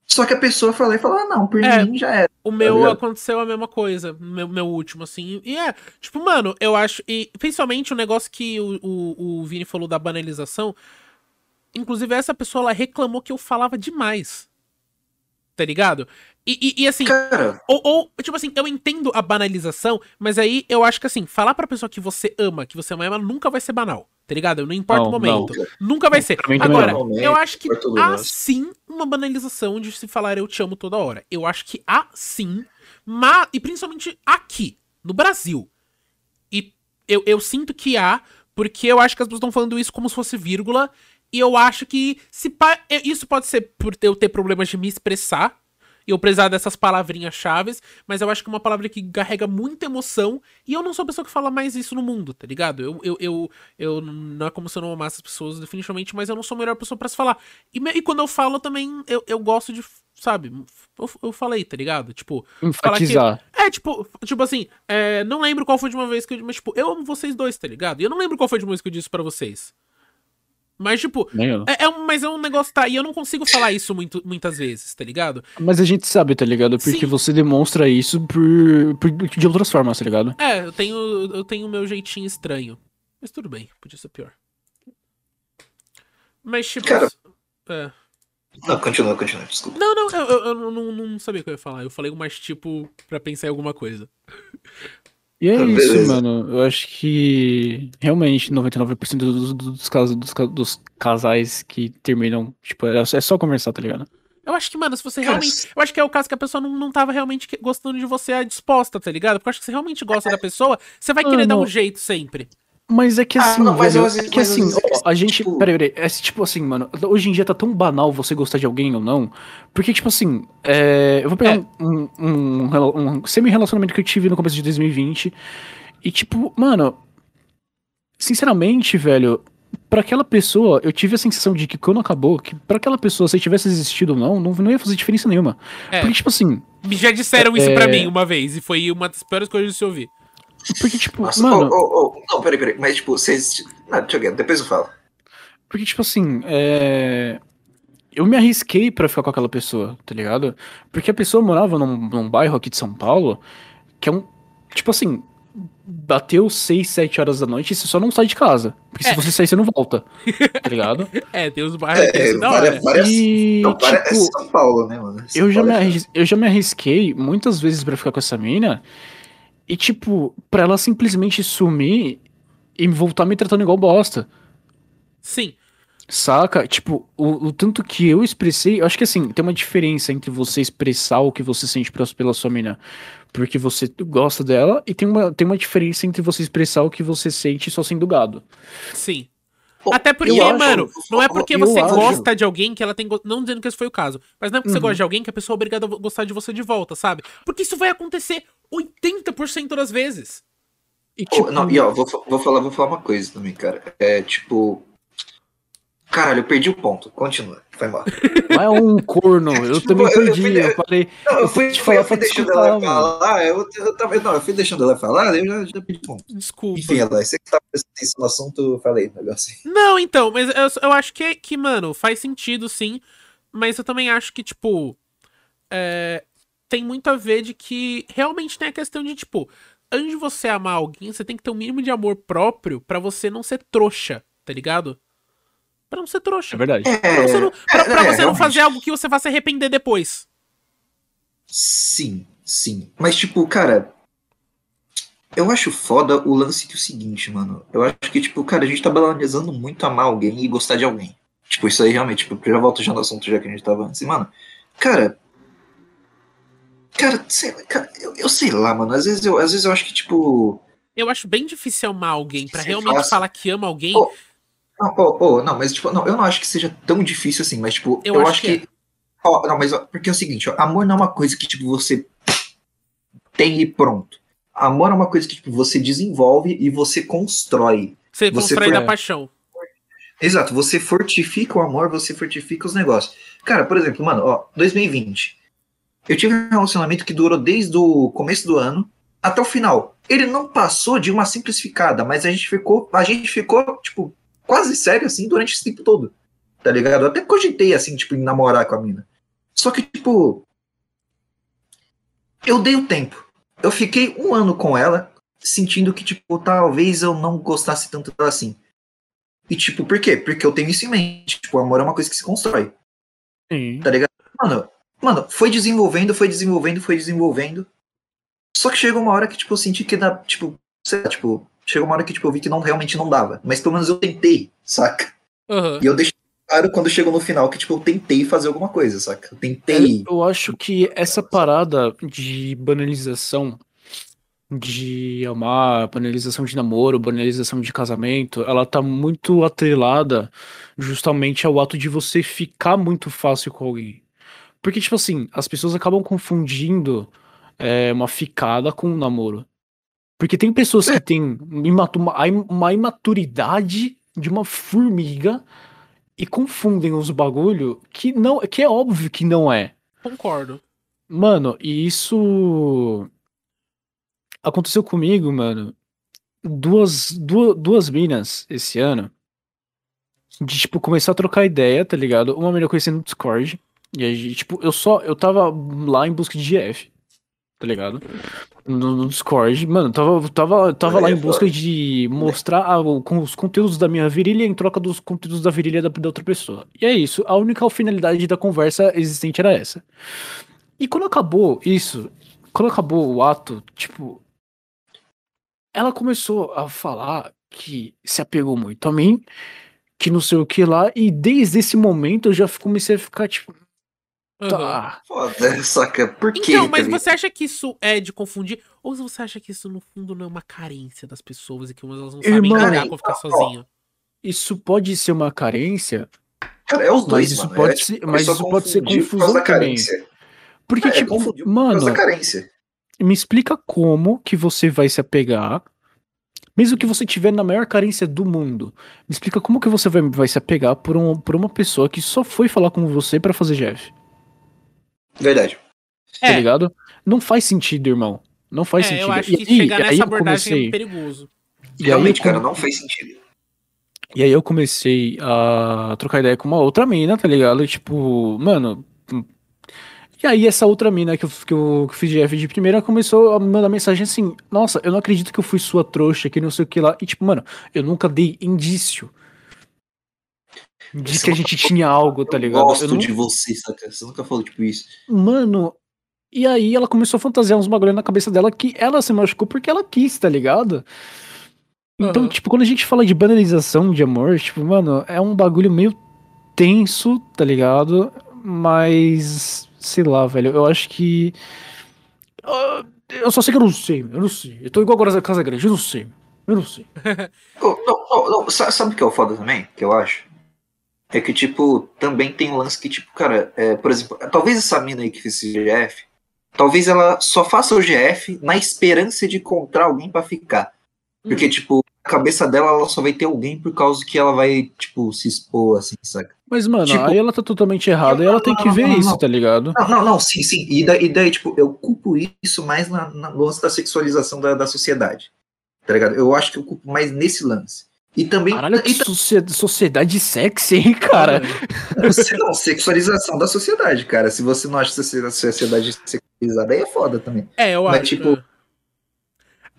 só que a pessoa lá e falou: ah, não, por É. mim já era. O meu ligado? aconteceu a mesma coisa, meu, meu último, assim. E é, tipo, mano, eu acho. E principalmente o negócio que o, o, o Vini falou da banalização. Inclusive, essa pessoa ela reclamou que eu falava demais. Tá ligado? E, e, e, assim, Cara, ou, ou, tipo assim, eu entendo a banalização, mas aí eu acho que assim, falar pra pessoa que você ama, que você ama ela, nunca vai ser banal. Tá ligado? Não importa Não, o momento. Nunca vai ser. Agora, não. eu acho que há sim uma banalização de se falar eu te amo toda hora. Eu acho que há sim, mas, e principalmente aqui, no Brasil. E eu, eu sinto que há, porque eu acho que as pessoas estão falando isso como se fosse vírgula, e eu acho que se isso pode ser por eu ter problemas de me expressar, e eu precisar dessas palavrinhas chaves, mas eu acho que é uma palavra que carrega muita emoção, e eu não sou a pessoa que fala mais isso no mundo, tá ligado? Eu, eu, eu, eu não é como se eu não amasse as pessoas, definitivamente, mas eu não sou a melhor pessoa pra se falar. E, e quando eu falo também, eu, eu gosto de, sabe, eu, eu falei, tá ligado? Tipo, falar que- Enfatizar. é, tipo, tipo assim, é, não lembro qual foi de uma vez que eu. Mas, tipo, eu amo vocês dois, tá ligado? E eu não lembro qual foi de uma vez que eu disse pra vocês. Mas, tipo, é, é um, mas é um negócio, tá? E eu não consigo falar isso muito, muitas vezes, tá ligado? Mas a gente sabe, tá ligado? Porque Sim. você demonstra isso por, por- de outras formas, tá ligado? É, eu tenho eu tenho o meu jeitinho estranho. Mas tudo bem, podia ser pior. Mas, tipo. Cara. É. não, continua, continua, desculpa. Não, não, eu, eu, eu não, não sabia o que eu ia falar. Eu falei mais, tipo, pra pensar em alguma coisa. E é Ah, isso, beleza. mano. Eu acho que realmente 99% dos, dos, casos, dos, dos casais que terminam, tipo, é é só conversar, tá ligado? Eu acho que, mano, se você Cara, realmente. Eu acho que é o caso que a pessoa não, não tava realmente gostando de você à disposta, tá ligado? Porque eu acho que se você realmente gosta da pessoa, você vai querer dar um Mano. jeito sempre. Mas é que Ah, assim, não, mas velho, é que mas às assim, é ó, a gente, tipo- peraí, peraí, é tipo assim, mano, hoje em dia tá tão banal você gostar de alguém ou não, porque tipo assim, é, eu vou pegar É. um, um, rela- um semi-relacionamento que eu tive no começo de 2020, e tipo, mano, sinceramente, velho, para aquela pessoa, eu tive a sensação de que quando acabou, que para aquela pessoa, se tivesse existido ou não, não, não ia fazer diferença nenhuma. É. Porque, tipo assim. Já disseram isso É. pra mim uma vez, e foi uma das piores coisas de se ouvir. Porque, tipo, Nossa, mano. ô, ô, ô, não, peraí, peraí. Mas, tipo, vocês. Não, deixa eu ver, depois eu falo. Porque, tipo assim, é. Eu me arrisquei pra ficar com aquela pessoa, tá ligado? Porque a pessoa morava num, num bairro aqui de São Paulo, que é um. Tipo assim, bateu 6, 7 horas da noite e você só não sai de casa. Porque É. se você sair, você não volta. Tá ligado? É, tem uns bairros é É, assim, várias, hora. várias, E, não, várias- é tipo, São Paulo, né, mano? São eu já, me é arris- eu já me arrisquei muitas vezes pra ficar com essa mina. E, tipo, pra ela simplesmente sumir e voltar me tratando igual bosta. Sim. Saca? Tipo, o, o tanto que eu expressei, eu acho que assim, tem uma diferença entre você expressar o que você sente pela, sua mina porque você gosta dela, e tem uma, tem uma diferença entre você expressar o que você sente só sendo gado. Sim. Pô, Até porque, eu acho- mano, não é porque você acho- gosta de alguém que ela tem. go- Não dizendo que esse foi o caso, mas não é porque você Uhum. gosta de alguém que a pessoa é obrigada a gostar de você de volta, sabe? Porque isso vai acontecer 80% das vezes. E tipo, não, e ó, vou, vou falar, vou falar uma coisa também, cara. É tipo. Caralho, eu perdi o ponto. Continua. Foi mal. não é um corno, eu Tipo, também eu- eu perdi, fui- eu falei, Não, eu Eu fui, falar eu fui deixando ela falar, eu, eu, tava, não, eu fui deixando ela falar, eu já, já pedi ponto. Desculpa. Enfim, ela, você que tá prestando atenção no assunto, eu falei o negócio aí. Não, então, mas eu, eu acho que, que, mano, faz sentido sim. Mas eu também acho que, tipo. é, tem muito a ver de que realmente tem a questão de, tipo, antes de você amar alguém, você tem que ter um mínimo de amor próprio pra você não ser trouxa, tá ligado? Pra não ser trouxa. é verdade. Pra você não, pra- é, pra é, você não realmente. fazer algo que você vá se arrepender depois. Sim, sim. Mas, tipo, cara. Eu acho foda o lance que é o seguinte, mano. Eu acho que, tipo, cara, a gente tá banalizando muito amar alguém e gostar de alguém. Tipo, isso aí realmente, tipo, eu já volto já no assunto já que a gente tava antes. E, mano, cara. Cara, sei lá, cara, eu, eu sei lá, mano. Às vezes eu, às vezes eu acho que, tipo. Eu acho bem difícil amar alguém. Pra Sim, realmente falar que ama alguém, Pô, Não, oh, oh, não, mas tipo, não, eu não acho que seja tão difícil assim, mas tipo, Eu eu, acho acho que que. Ó, não, mas porque é o seguinte, ó, amor não é uma coisa que, tipo, você tem e pronto. Amor é uma coisa que, tipo, você desenvolve e você constrói. você você constrói foi- da paixão. Exato, você fortifica o amor, você fortifica os negócios. Cara, por exemplo, mano, ó, 2020. Eu tive um relacionamento que durou desde o começo do ano até o final. Ele não passou de uma simples ficada, mas a gente ficou, a gente ficou, tipo, quase sério assim durante esse tempo todo. Tá ligado? Eu até cogitei assim, tipo, em namorar com a mina. Só que, tipo, eu dei o tempo. Eu fiquei um ano com ela, sentindo que, tipo, talvez eu não gostasse tanto dela assim. E, tipo, por quê? Porque eu tenho isso em mente. Tipo, amor é uma coisa que se constrói. Sim. Tá ligado? Mano, mano, foi desenvolvendo, foi desenvolvendo, foi desenvolvendo. Só que chegou uma hora que, tipo, eu senti que dá, tipo, sei lá, tipo, chegou uma hora que, tipo, eu vi que não, realmente não dava. Mas pelo menos eu tentei, saca? Aham. E eu deixei claro quando chegou no final que, tipo, eu tentei fazer alguma coisa, saca? Eu tentei. Eu acho que essa parada de banalização de amar, banalização de namoro, banalização de casamento, ela tá muito atrelada justamente ao ato de você ficar muito fácil com alguém. Porque, tipo assim, as pessoas acabam confundindo é, uma ficada com um namoro. Porque tem pessoas que têm imatu- uma uma imaturidade de uma formiga e confundem os bagulho que não, que é óbvio que não é. Concordo. Mano, e isso aconteceu comigo, mano. Duas, duas, duas minas esse ano. De, tipo, começar a trocar ideia, tá ligado? Uma mina eu conheci no Discord. E aí, tipo, eu só. Eu tava lá em busca de GF. Tá ligado? No, no Discord. Mano, eu tava, tava, tava lá em busca de mostrar a- com os conteúdos da minha virilha em troca dos conteúdos da virilha da, da outra pessoa. E é isso. A única finalidade da conversa existente era essa. E quando acabou isso, quando acabou o ato, tipo, ela começou a falar que se apegou muito a mim, que não sei o que lá, e desde esse momento eu já comecei a ficar tipo, Tá. Foda, saca? Por quê? Então, mas tá você acha que isso é de confundir? Ou você acha que isso, no fundo, não é uma carência das pessoas e que elas não sabem lidar com ficar ó, sozinho? Isso pode ser uma carência, Cara, é os dois, mas isso mano. pode é, ser- tipo, mas isso pode ser confusão também. carência. porque É, tipo, por mano, carência. me explica como que você vai se apegar Mesmo que você tiver na maior carência do mundo, me explica como que você vai, vai se apegar por, um, por uma pessoa que só foi falar com você para fazer Jeff. Verdade. Tá é. ligado? Não faz sentido, irmão. Não faz é, sentido. Eu acho que e, chegar e, nessa abordagem comecei... é perigoso. E Realmente, aí, cara, não faz sentido. E aí eu comecei a trocar ideia com uma outra mina, tá ligado? E, tipo, mano. E aí essa outra mina que eu, que eu, que fiz GF de primeira começou a mandar mensagem assim: Nossa, eu não acredito que eu fui sua trouxa, que não sei o que lá. E tipo, mano, eu nunca dei indício de que a gente tinha algo, tá ligado? Eu gosto eu não... de você, saca? Você nunca falou tipo isso. Mano, e aí ela começou a fantasiar uns bagulho na cabeça dela que ela se machucou porque ela quis, tá ligado? Então, uhum. tipo, quando a gente fala de banalização de amor, tipo, mano, é um bagulho meio tenso, tá ligado? Mas, sei lá, velho, eu acho que. Uh, eu só sei que eu não sei, eu não sei. Eu tô igual agora a Casa Grande, eu não sei. Eu não sei. oh, oh, oh, sabe o que é o foda também? Que eu acho? É que, tipo, também tem um lance que, tipo, cara, é, por exemplo, talvez essa mina aí que fez esse GF, talvez ela só faça o GF na esperança de encontrar alguém para ficar. Porque, hum. tipo, a cabeça dela, ela só vai ter alguém por causa que ela vai, tipo, se expor, assim, saca? Mas, mano, tipo, aí ela tá totalmente errada e ela tem que ver não, isso, tá ligado? Não, não, não, sim, sim. E daí, e daí tipo, eu culpo isso mais na, na lance da sexualização da, da sociedade. Tá ligado? Eu acho que eu culpo mais nesse lance. E também. Caralho, que sociedade sexy, hein, cara? Não, sexualização da sociedade, cara. Se você não acha a sociedade sexualizada, aí é foda também. É, eu mas, acho. Tipo,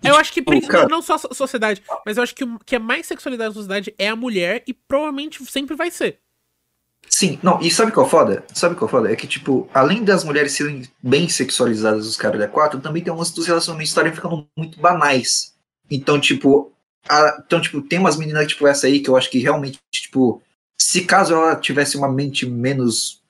eu acho que tipo, cara... não só a sociedade, mas eu acho que o que é mais sexualidade na sociedade é a mulher e provavelmente sempre vai ser. Sim, não, e sabe qual é foda? Sabe qual é foda? É que, tipo, além das mulheres serem bem sexualizadas, os caras da quatro, também tem umas dos relacionamentos estarem ficando muito banais. Então, tipo, a, então, tipo, tem umas meninas, tipo, essa aí, que eu acho que realmente, tipo, se caso ela tivesse uma mente menos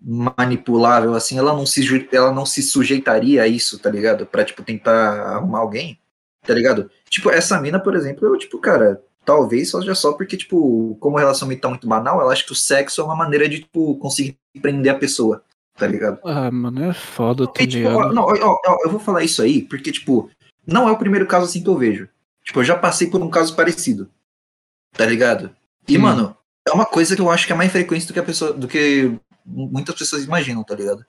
manipulável, assim, ela não se, ela não se sujeitaria a isso, tá ligado? Pra, tipo, tentar arrumar alguém, tá ligado? Tipo, essa mina, por exemplo, eu, tipo, cara, talvez seja só porque, tipo, como o relacionamento tá muito banal, ela acha que o sexo é uma maneira de, tipo, conseguir prender a pessoa, tá ligado? Ah, mano, é foda, tá tipo, não, ó, ó, eu vou falar isso aí, porque, tipo, não é o primeiro caso assim que eu vejo. Tipo, eu já passei por um caso parecido. Tá ligado? E, hum. mano, é uma coisa que eu acho que é mais frequente do que a pessoa. do que muitas pessoas imaginam, tá ligado?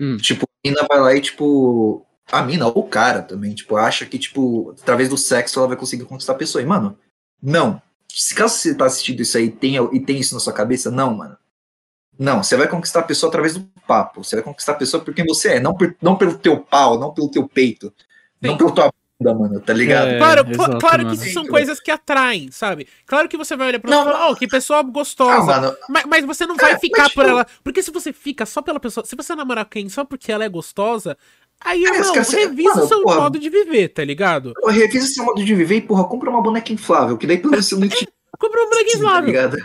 Hum. Tipo, a mina vai lá e, tipo. A mina, ou o cara também, tipo, acha que, tipo, através do sexo ela vai conseguir conquistar a pessoa. E, mano, não. Se caso você tá assistindo isso aí e tem, e tem isso na sua cabeça, não, mano. Não, você vai conquistar a pessoa através do papo. Você vai conquistar a pessoa por quem você é, não, por, não pelo teu pau, não pelo teu peito, Sim. não pelo tua mano, tá ligado? É, claro, exato, claro que isso são coisas que atraem, sabe? Claro que você vai olhar pra ela e falar, oh, que pessoa gostosa. Ah, mas, mas, você não vai é, ficar mas, por tipo... ela. Porque se você fica só pela pessoa. Se você namorar quem só porque ela é gostosa, Aí, é, não, revisa o seu porra, modo de viver, tá ligado? Revisa seu modo de viver e, porra, compra uma boneca inflável, que daí pelo menos você não te... compra uma boneca tá inflável. Tá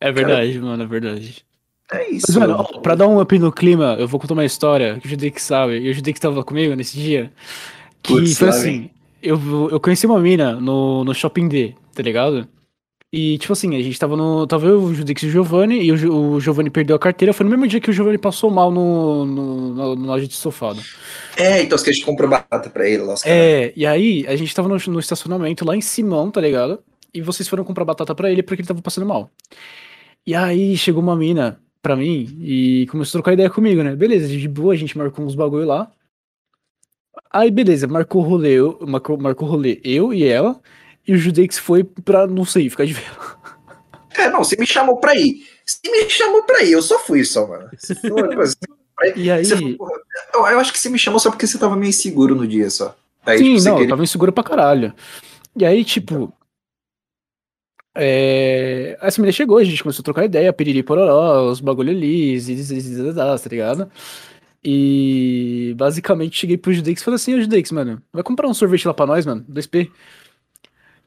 é verdade, Cara, mano, é verdade. É isso. Mas, mano, ó, pra dar um up no clima, eu vou contar uma história que o Judek sabe, e o Judek tava comigo nesse dia. Que Putz, foi assim, eu, eu conheci uma mina no, no Shopping D, tá ligado? E, tipo assim, a gente tava no. Tava eu, o Judix e o Giovanni, e o, o Giovanni perdeu a carteira. Foi no mesmo dia que o Giovanni passou mal no, no, no, no loja de sofado. É, então que a gente comprou batata pra ele lá. É, e aí a gente tava no, no estacionamento lá em Simão, tá ligado? E vocês foram comprar batata pra ele porque ele tava passando mal. E aí chegou uma mina pra mim e começou a trocar ideia comigo, né? Beleza, de boa, a gente marcou uns bagulho lá. Aí, beleza, marcou rolê, eu, marcou, marcou rolê eu e ela, e o Judeix foi pra, não sei, ficar de vela. É, não, você me chamou pra ir. Você me chamou pra ir, eu só fui só, mano. e aí? Eu, eu, acho que você me chamou só porque você tava meio inseguro no dia só. Aí, Sim, tipo, não, queria... eu tava inseguro pra caralho. E aí, tipo. É... Essa menina chegou, a gente começou a trocar ideia, piriri pororó, os bagulho ali, tá ligado? E basicamente cheguei pro Judex e falei assim, ô Judex, mano, vai comprar um sorvete lá pra nós, mano, 2P.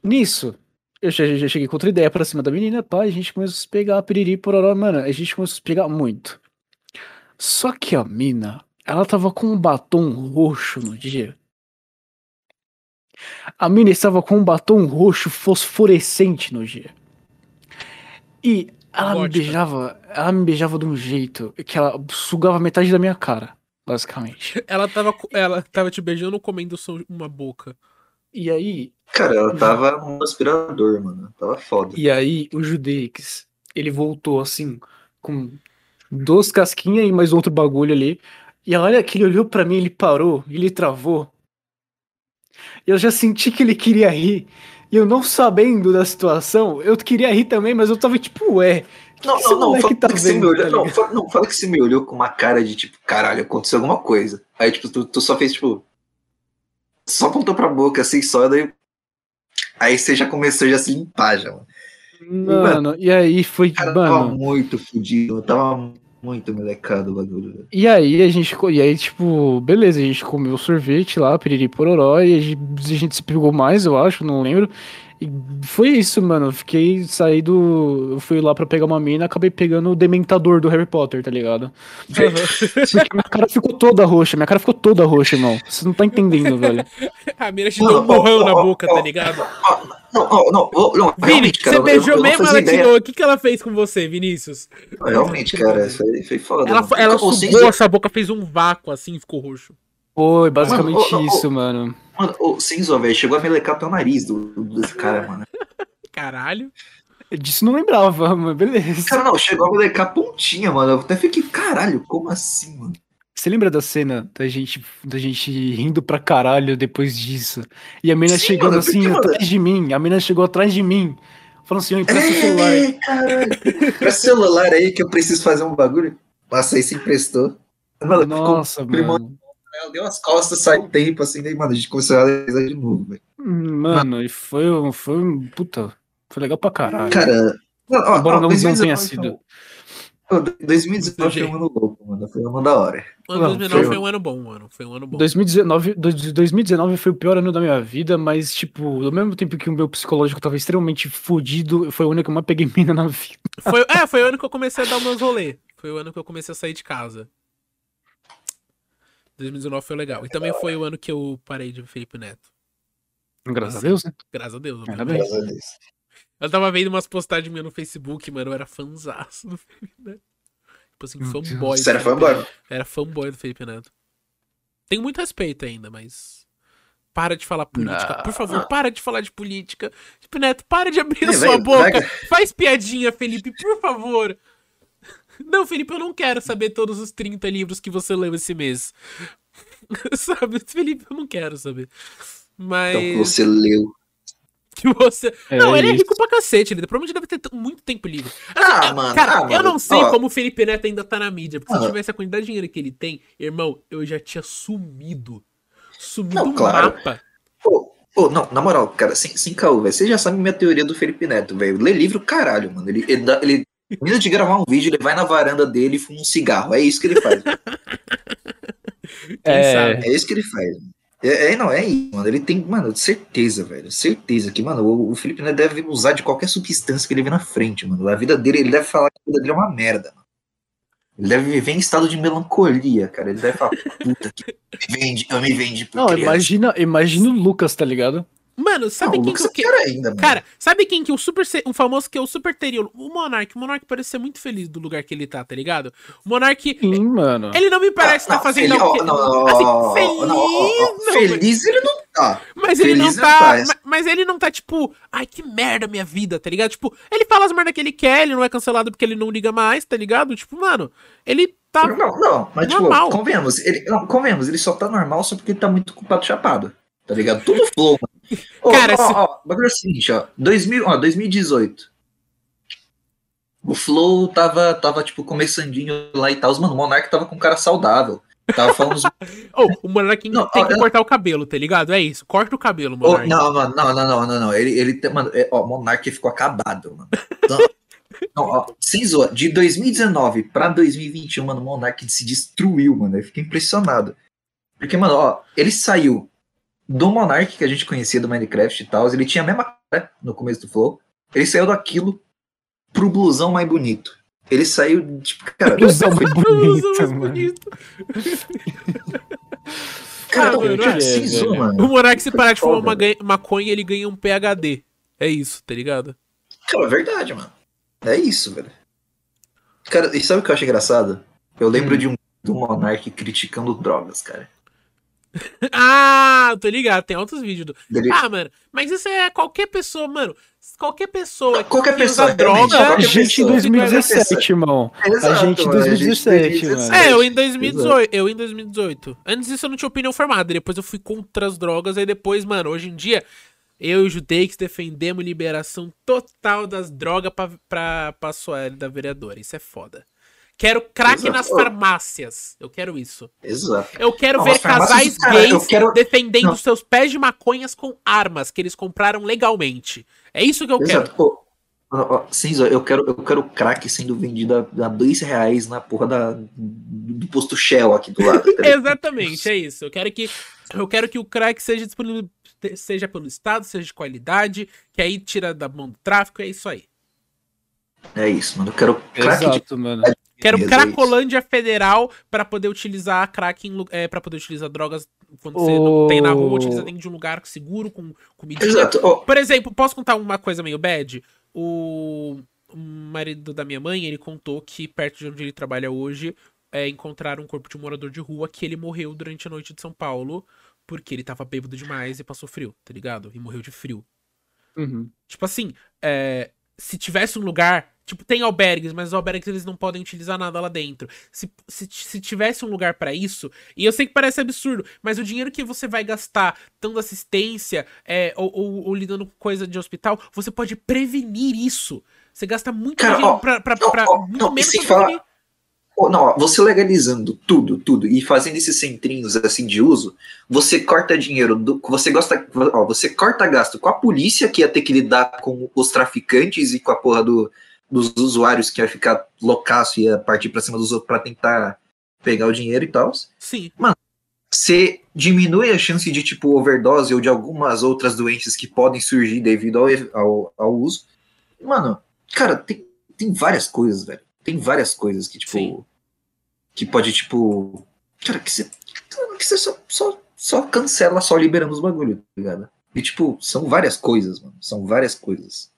Nisso, eu já, já cheguei com outra ideia pra cima da menina, pá, a gente começou a se pegar, piriri, pororó, mano, a gente começou a se pegar muito. Só que a mina, ela tava com um batom roxo no dia. A mina estava com um batom roxo fosforescente no dia. E ela me beijava, ela me beijava de um jeito que ela sugava metade da minha cara, basicamente. Ela tava, ela tava te beijando ou comendo uma boca? E aí, Cara, ela tava um aspirador, mano. Tava foda. e aí o Judeix, ele voltou assim, com duas casquinhas e mais outro bagulho ali. E a hora que ele olhou pra mim, ele parou, ele travou. Eu já senti que ele queria rir. E eu não sabendo da situação, eu queria rir também, mas eu tava tipo, ué. que Não, que não, não, moleque fala tá que você me vendo, olhou. tá não, fala, não, fala que você me olhou com uma cara de tipo, caralho, aconteceu alguma coisa. Aí, tipo, tu, tu só fez, tipo. Só apontou pra boca, assim, só, daí. Aí você já começou já a se limpar, já, mano. Mano, e aí foi, cara tava mano. muito fudido, tava muito melecado o bagulho. E aí a gente, e aí tipo, beleza, a gente comeu sorvete lá, piriri pororó, e a gente, a gente se pegou mais, eu acho, não lembro. E foi isso, mano. Eu fiquei, saí do. Eu fui lá pra pegar uma mina, acabei pegando o dementador do Harry Potter, tá ligado? Porque minha cara ficou toda roxa, minha cara ficou toda roxa, irmão. Você não tá entendendo, velho. A mira te deu um borrão na boca, tá ligado? Não, não, não, não, não Vini, cara, você beijou eu mesmo, ela ideia. tirou. O que, que ela fez com você, Vinícius? Realmente, cara, foi, foi foda. Ela, ela sugou sua boca, fez um vácuo assim e ficou roxo. Foi basicamente Mano, isso, mano. Mano, ô, sem zoar, velho, chegou a melecar até o nariz do, do- desse cara, mano. Caralho. Disso não lembrava, mas beleza. Cara, não, chegou a melecar a pontinha, mano. Eu até fiquei, caralho, como assim, mano? Você lembra da cena da gente, da gente rindo pra caralho depois disso? E a mina Sim, chegando mano, porque, assim mano- atrás de mim. A mina chegou atrás de mim. Falando assim, ó, empresta o celular. É, caralho. Pra celular aí que eu preciso fazer um bagulho. Nossa, aí se emprestou. Mano, Nossa, mano. Ela deu as costas, saiu um tempo assim, daí, mano, a gente começou a realizar de novo, velho. Mano, e foi, um- foi um. Puta. Foi legal pra caralho. Cara, não, ó, Embora não, não 2019 tenha foi sido. um- Ô, 2019 foi um ano louco, mano. Foi um ano da hora. O ano Não, 2009 foi- foi um ano bom, mano. Foi um ano bom. 2019, dois- 2019 foi o pior ano da minha vida, mas, tipo, ao mesmo tempo que o meu psicológico tava extremamente fodido, foi o ano que eu mais peguei mina na vida. Foi, é, foi o ano que eu comecei a dar meus rolê. Foi o ano que eu comecei a sair de casa. 2019 foi legal. E também foi o ano que eu parei de Felipe Neto. Graças a Deus, né? Graças a Deus. Deus. Eu tava vendo umas postagens minhas no Facebook, mano. Eu era fãzaço do Felipe Neto. Tipo assim, fanboy. Você era fanboy? Neto. Era fanboy do Felipe Neto. Tenho muito respeito ainda, mas. Para de falar política. Não. Por favor, para de falar de política. Felipe Neto, para de abrir a Vai, sua vai, boca. vai. Faz piadinha, Felipe, por favor. Não, Felipe, eu não quero saber todos os 30 livros que você leu esse mês. Sabe, Felipe, eu não quero saber. Mas. Então, que você leu. que você- É não, ele é rico pra cacete, ele provavelmente deve ter muito tempo livre. Ah, mano. Cara, ah, eu mano. não sei Ó, como o Felipe Neto ainda tá na mídia, porque se Ah. tivesse a quantidade de dinheiro que ele tem, irmão, eu já tinha sumido. Sumido Não, um claro. mapa. Pô, pô, não, na moral, cara, sem, sem caô, velho. Você já sabe minha teoria do Felipe Neto, velho. Lê livro, caralho, mano. Ele, ele, dá- ele termina de gravar um vídeo, ele vai na varanda dele e fuma um cigarro. É isso que ele faz. Quem É. sabe? É isso que ele faz. É, é, não, é isso, mano. Ele tem, mano, certeza, velho. Certeza que, mano, o, o Felipe Neto deve usar de qualquer substância que ele vê na frente, mano. A vida dele, ele deve falar que a vida dele é uma merda, mano. Ele deve viver em estado de melancolia, cara. Ele deve falar, puta que me vende, eu me vendi por Não, criança. imagina, imagina o Lucas, tá ligado? Mano, sabe Não, o quem que eu é que... pior ainda, mano. Cara, sabe quem que eu super. Um famoso que eu super teria? O Monark. O Monark parece ser muito feliz do lugar que ele tá, tá ligado? O Monark. Sim, mano. Ele não me parece estar Não, fazendo feliz- não, não, assim, feliz. não, feliz ele não tá. Mas ele não tá. tá, ma- Mas ele não tá, tipo, ai, que merda minha vida, tá ligado? Tipo, ele fala as merda que ele quer, ele não é cancelado porque ele não liga mais, tá ligado? Tipo, mano, ele tá. Não, não, mas Normal. tipo, convenhamos, ele, não, convenhamos, ele só tá normal só porque ele tá muito culpado chapado. Tá ligado? Tudo flow, mano. Cara, ó, se- ó, o bagulho é o seguinte, ó. 2000, ó, 2018. O Flow tava, tava, tipo, começandinho lá e tal. Mano, o Monark tava com um cara saudável. Tava falando. os- Ô, o Monark Não, tem ó, que eu- cortar o cabelo, tá ligado? É isso, corta o cabelo, Monark. não, não, não, não, não, não, não. Ele, ele tem, mano, é, ó, o Monark ficou acabado, mano. Não, não, ó, sem zoa, de 2019 pra 2021, mano, o Monark se destruiu, mano. Eu fiquei impressionado. Porque, mano, ó, ele saiu do Monark que a gente conhecia do Minecraft e tal, ele tinha a mesma cara no começo do Flow. Ele saiu daquilo pro blusão mais bonito. Ele saiu, tipo, cara, Blusão foi- muito Usa mais bonito, mano. bonito. cara, mano, cara, é, mano. O Monark, se parar de fumar uma maconha, ele ganha um PHD. É isso, tá ligado? Cara, é verdade, mano. É isso, velho. Cara, e sabe o que eu acho engraçado? Eu lembro Hum. de um do Monark criticando drogas, cara. Ah, tô ligado, tem outros vídeos do. Ah, mano, mas isso é qualquer pessoa, mano. Qualquer pessoa que Qualquer que pessoa, usa droga. A qualquer gente em pessoa. 2017, irmão. A Exato, gente em mano, a gente em 2017, mano. É, eu em 2018. Eu em 2018. Antes disso eu não tinha opinião formada. Depois eu fui contra as drogas. Aí depois, mano, hoje em dia, eu e o Judeix defendemos liberação total das drogas pra, pra, pra Soel da vereadora. Isso é foda. Quero crack Exato. nas farmácias. Eu quero isso. Exato. Eu quero Não, ver casais cara, gays quero- defendendo Não. seus pés de maconhas com armas que eles compraram legalmente. É isso que eu quero. Exato. Pô, ó, Cinza, eu quero, eu quero crack sendo vendido a, a dois reais na porra da, do posto Shell aqui do lado. tá? Exatamente, é isso. Eu quero que eu quero que o crack seja disponível seja pelo estado, seja de qualidade, que aí tira da mão do tráfico, é isso aí. É isso, mano. Eu quero crack de Exato, mano. Quero Beleza, é Cracolândia Federal pra poder utilizar crack é, para poder utilizar drogas quando você não tem na rua, utiliza dentro de um lugar seguro com comida. Exato. Ó, Por exemplo, posso contar uma coisa meio bad? O, o marido da minha mãe, ele contou que perto de onde ele trabalha hoje, é, encontraram um corpo de um morador de rua que ele morreu durante a noite de São Paulo porque ele tava bêbado demais e passou frio, tá ligado? E morreu de frio. Uhum. Tipo assim, é, se tivesse um lugar. Tipo, tem albergues, mas os albergues eles não podem utilizar nada lá dentro. Se, se, se tivesse um lugar pra isso, e eu sei que parece absurdo, mas o dinheiro que você vai gastar dando assistência é, ou, ou- ou lidando com coisa de hospital, você pode prevenir isso. Você gasta muito Cara, dinheiro ó, pra, pra, ó, pra- ó, muito não, menos falar- não, você legalizando tudo, tudo, e fazendo esses centrinhos assim de uso, você corta dinheiro do. Você gosta. Ó, você corta gasto com a polícia que ia ter que lidar com os traficantes e com a porra do, dos usuários que ia ficar loucaço e ia partir pra cima dos outros pra tentar pegar o dinheiro e tal. Sim. você diminui a chance de tipo overdose ou de algumas outras doenças que podem surgir devido ao, ao, ao uso. Mano, cara, tem, tem várias coisas, velho. Tem várias coisas que, tipo. Sim. Que pode, tipo. Cara, que você. Que você só, só, só cancela só liberando os bagulho, tá ligado? E, tipo, são várias coisas, mano. São várias coisas.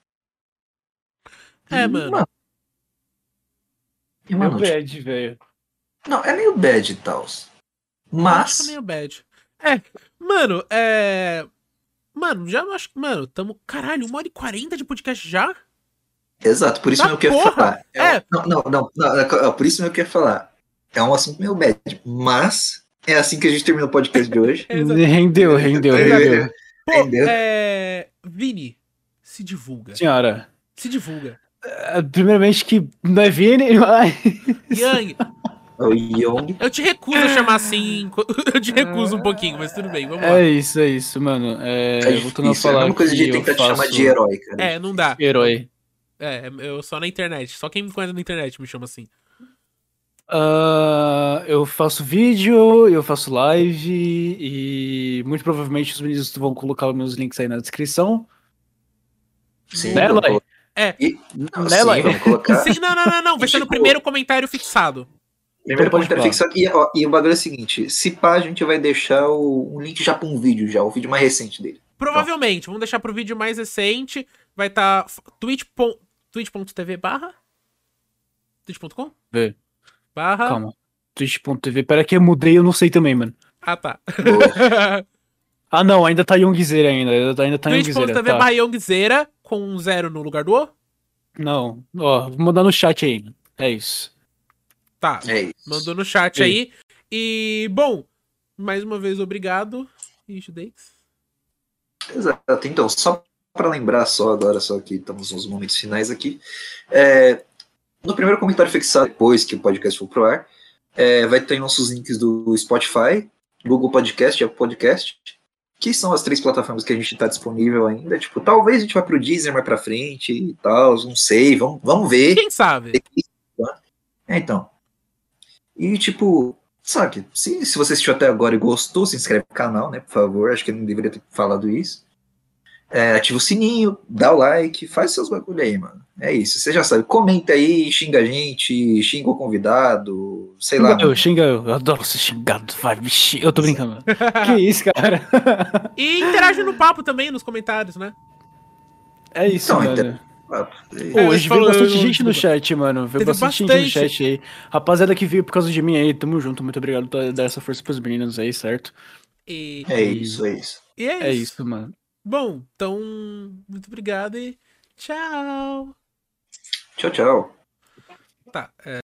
É, mano. Mano, tipo, bad, velho. não, é meio bad e tal. Mas. é meio bad. É, mano, é. Mano, já acho que. Mano, tamo. Caralho, uma hora e quarenta de podcast já? Exato, por isso mesmo que eu ia porra! falar. É, É. Não, não, não, não, é, é, por isso mesmo que eu ia falar. É um assunto meio bad, mas é assim que a gente termina o podcast de hoje. Rendeu, rendeu, rendeu. Pô, Entendeu? é. Vini, se divulga. Senhora, Se divulga. Primeiramente que não é Vini, mas... Yang, O Young. eu te recuso a chamar assim. Eu te recuso um pouquinho, mas tudo bem, vamos lá. É isso, é isso, mano. É, É voltando a é a falar mesma coisa que de eu tentar te chamar faço de herói, cara. É, não dá. Herói. É, eu só na internet. Só quem me conhece na internet me chama assim. Ah, eu faço vídeo, eu faço live e muito provavelmente os meninos vão colocar meus links aí na descrição. Sim, Né, É. E- não, Né, sim, vamos colocar. Sim, não, não, não, não. Vai ser no Tipo- primeiro comentário fixado. Primeiro Então comentário fixado. E, ó, e o bagulho é o seguinte: se pá, a gente vai deixar o, um link já pra um vídeo, já, o vídeo mais recente dele. Provavelmente. Vamos deixar pro vídeo mais recente. Vai estar tá twitch. twitch.tv barra? twitch.com? Vê. Barra. Calma. Twitch.tv. Pera que eu mudei, eu não sei também, mano. Ah, tá. Ah, não, ainda tá Youngzeira ainda. Ainda, ainda tá Youngzeira. twitch.tv Tá. barra Youngzeira com um zero no lugar do O? Não, ó, vou mandar no chat aí. É isso. Tá. É isso. Mandou no chat aí. E, bom, mais uma vez, obrigado. E. Exato. Então, só para lembrar só agora, só que estamos nos momentos finais aqui. é, no primeiro comentário fixado, depois que o podcast for pro ar, é, vai ter nossos links do Spotify, Google Podcast e Apple Podcast, que são as três plataformas que a gente está disponível ainda. Tipo, talvez a gente vá pro Deezer mais pra frente e tal, não sei, vamos, vamos ver. Quem sabe? É, então. E, tipo, sabe, se, se você assistiu até agora e gostou, se inscreve no canal, né, por favor. Acho que eu não deveria ter falado isso. É, ativa o sininho, dá o like, faz seus bagulho aí, mano. É isso, você já sabe. Comenta aí, xinga a gente, xinga o convidado, sei lá. Xinga eu, xinga eu. Eu adoro ser xingado. Vai, xinga. Eu tô brincando. que isso, cara? E interage no papo também, nos comentários, né? É isso, Então, mano. Ah, Pô, É, hoje falou- veio bastante eu- gente no chat, mano. Veio Teve bastante, gente bastante. no chat aí. Rapaziada que veio por causa de mim aí, tamo junto. Muito obrigado por dar essa força pros meninos aí, certo? E, É isso, é isso. e é, É isso. isso, mano. Bom, então, muito obrigado e tchau. Tchau, tchau. Tá, é,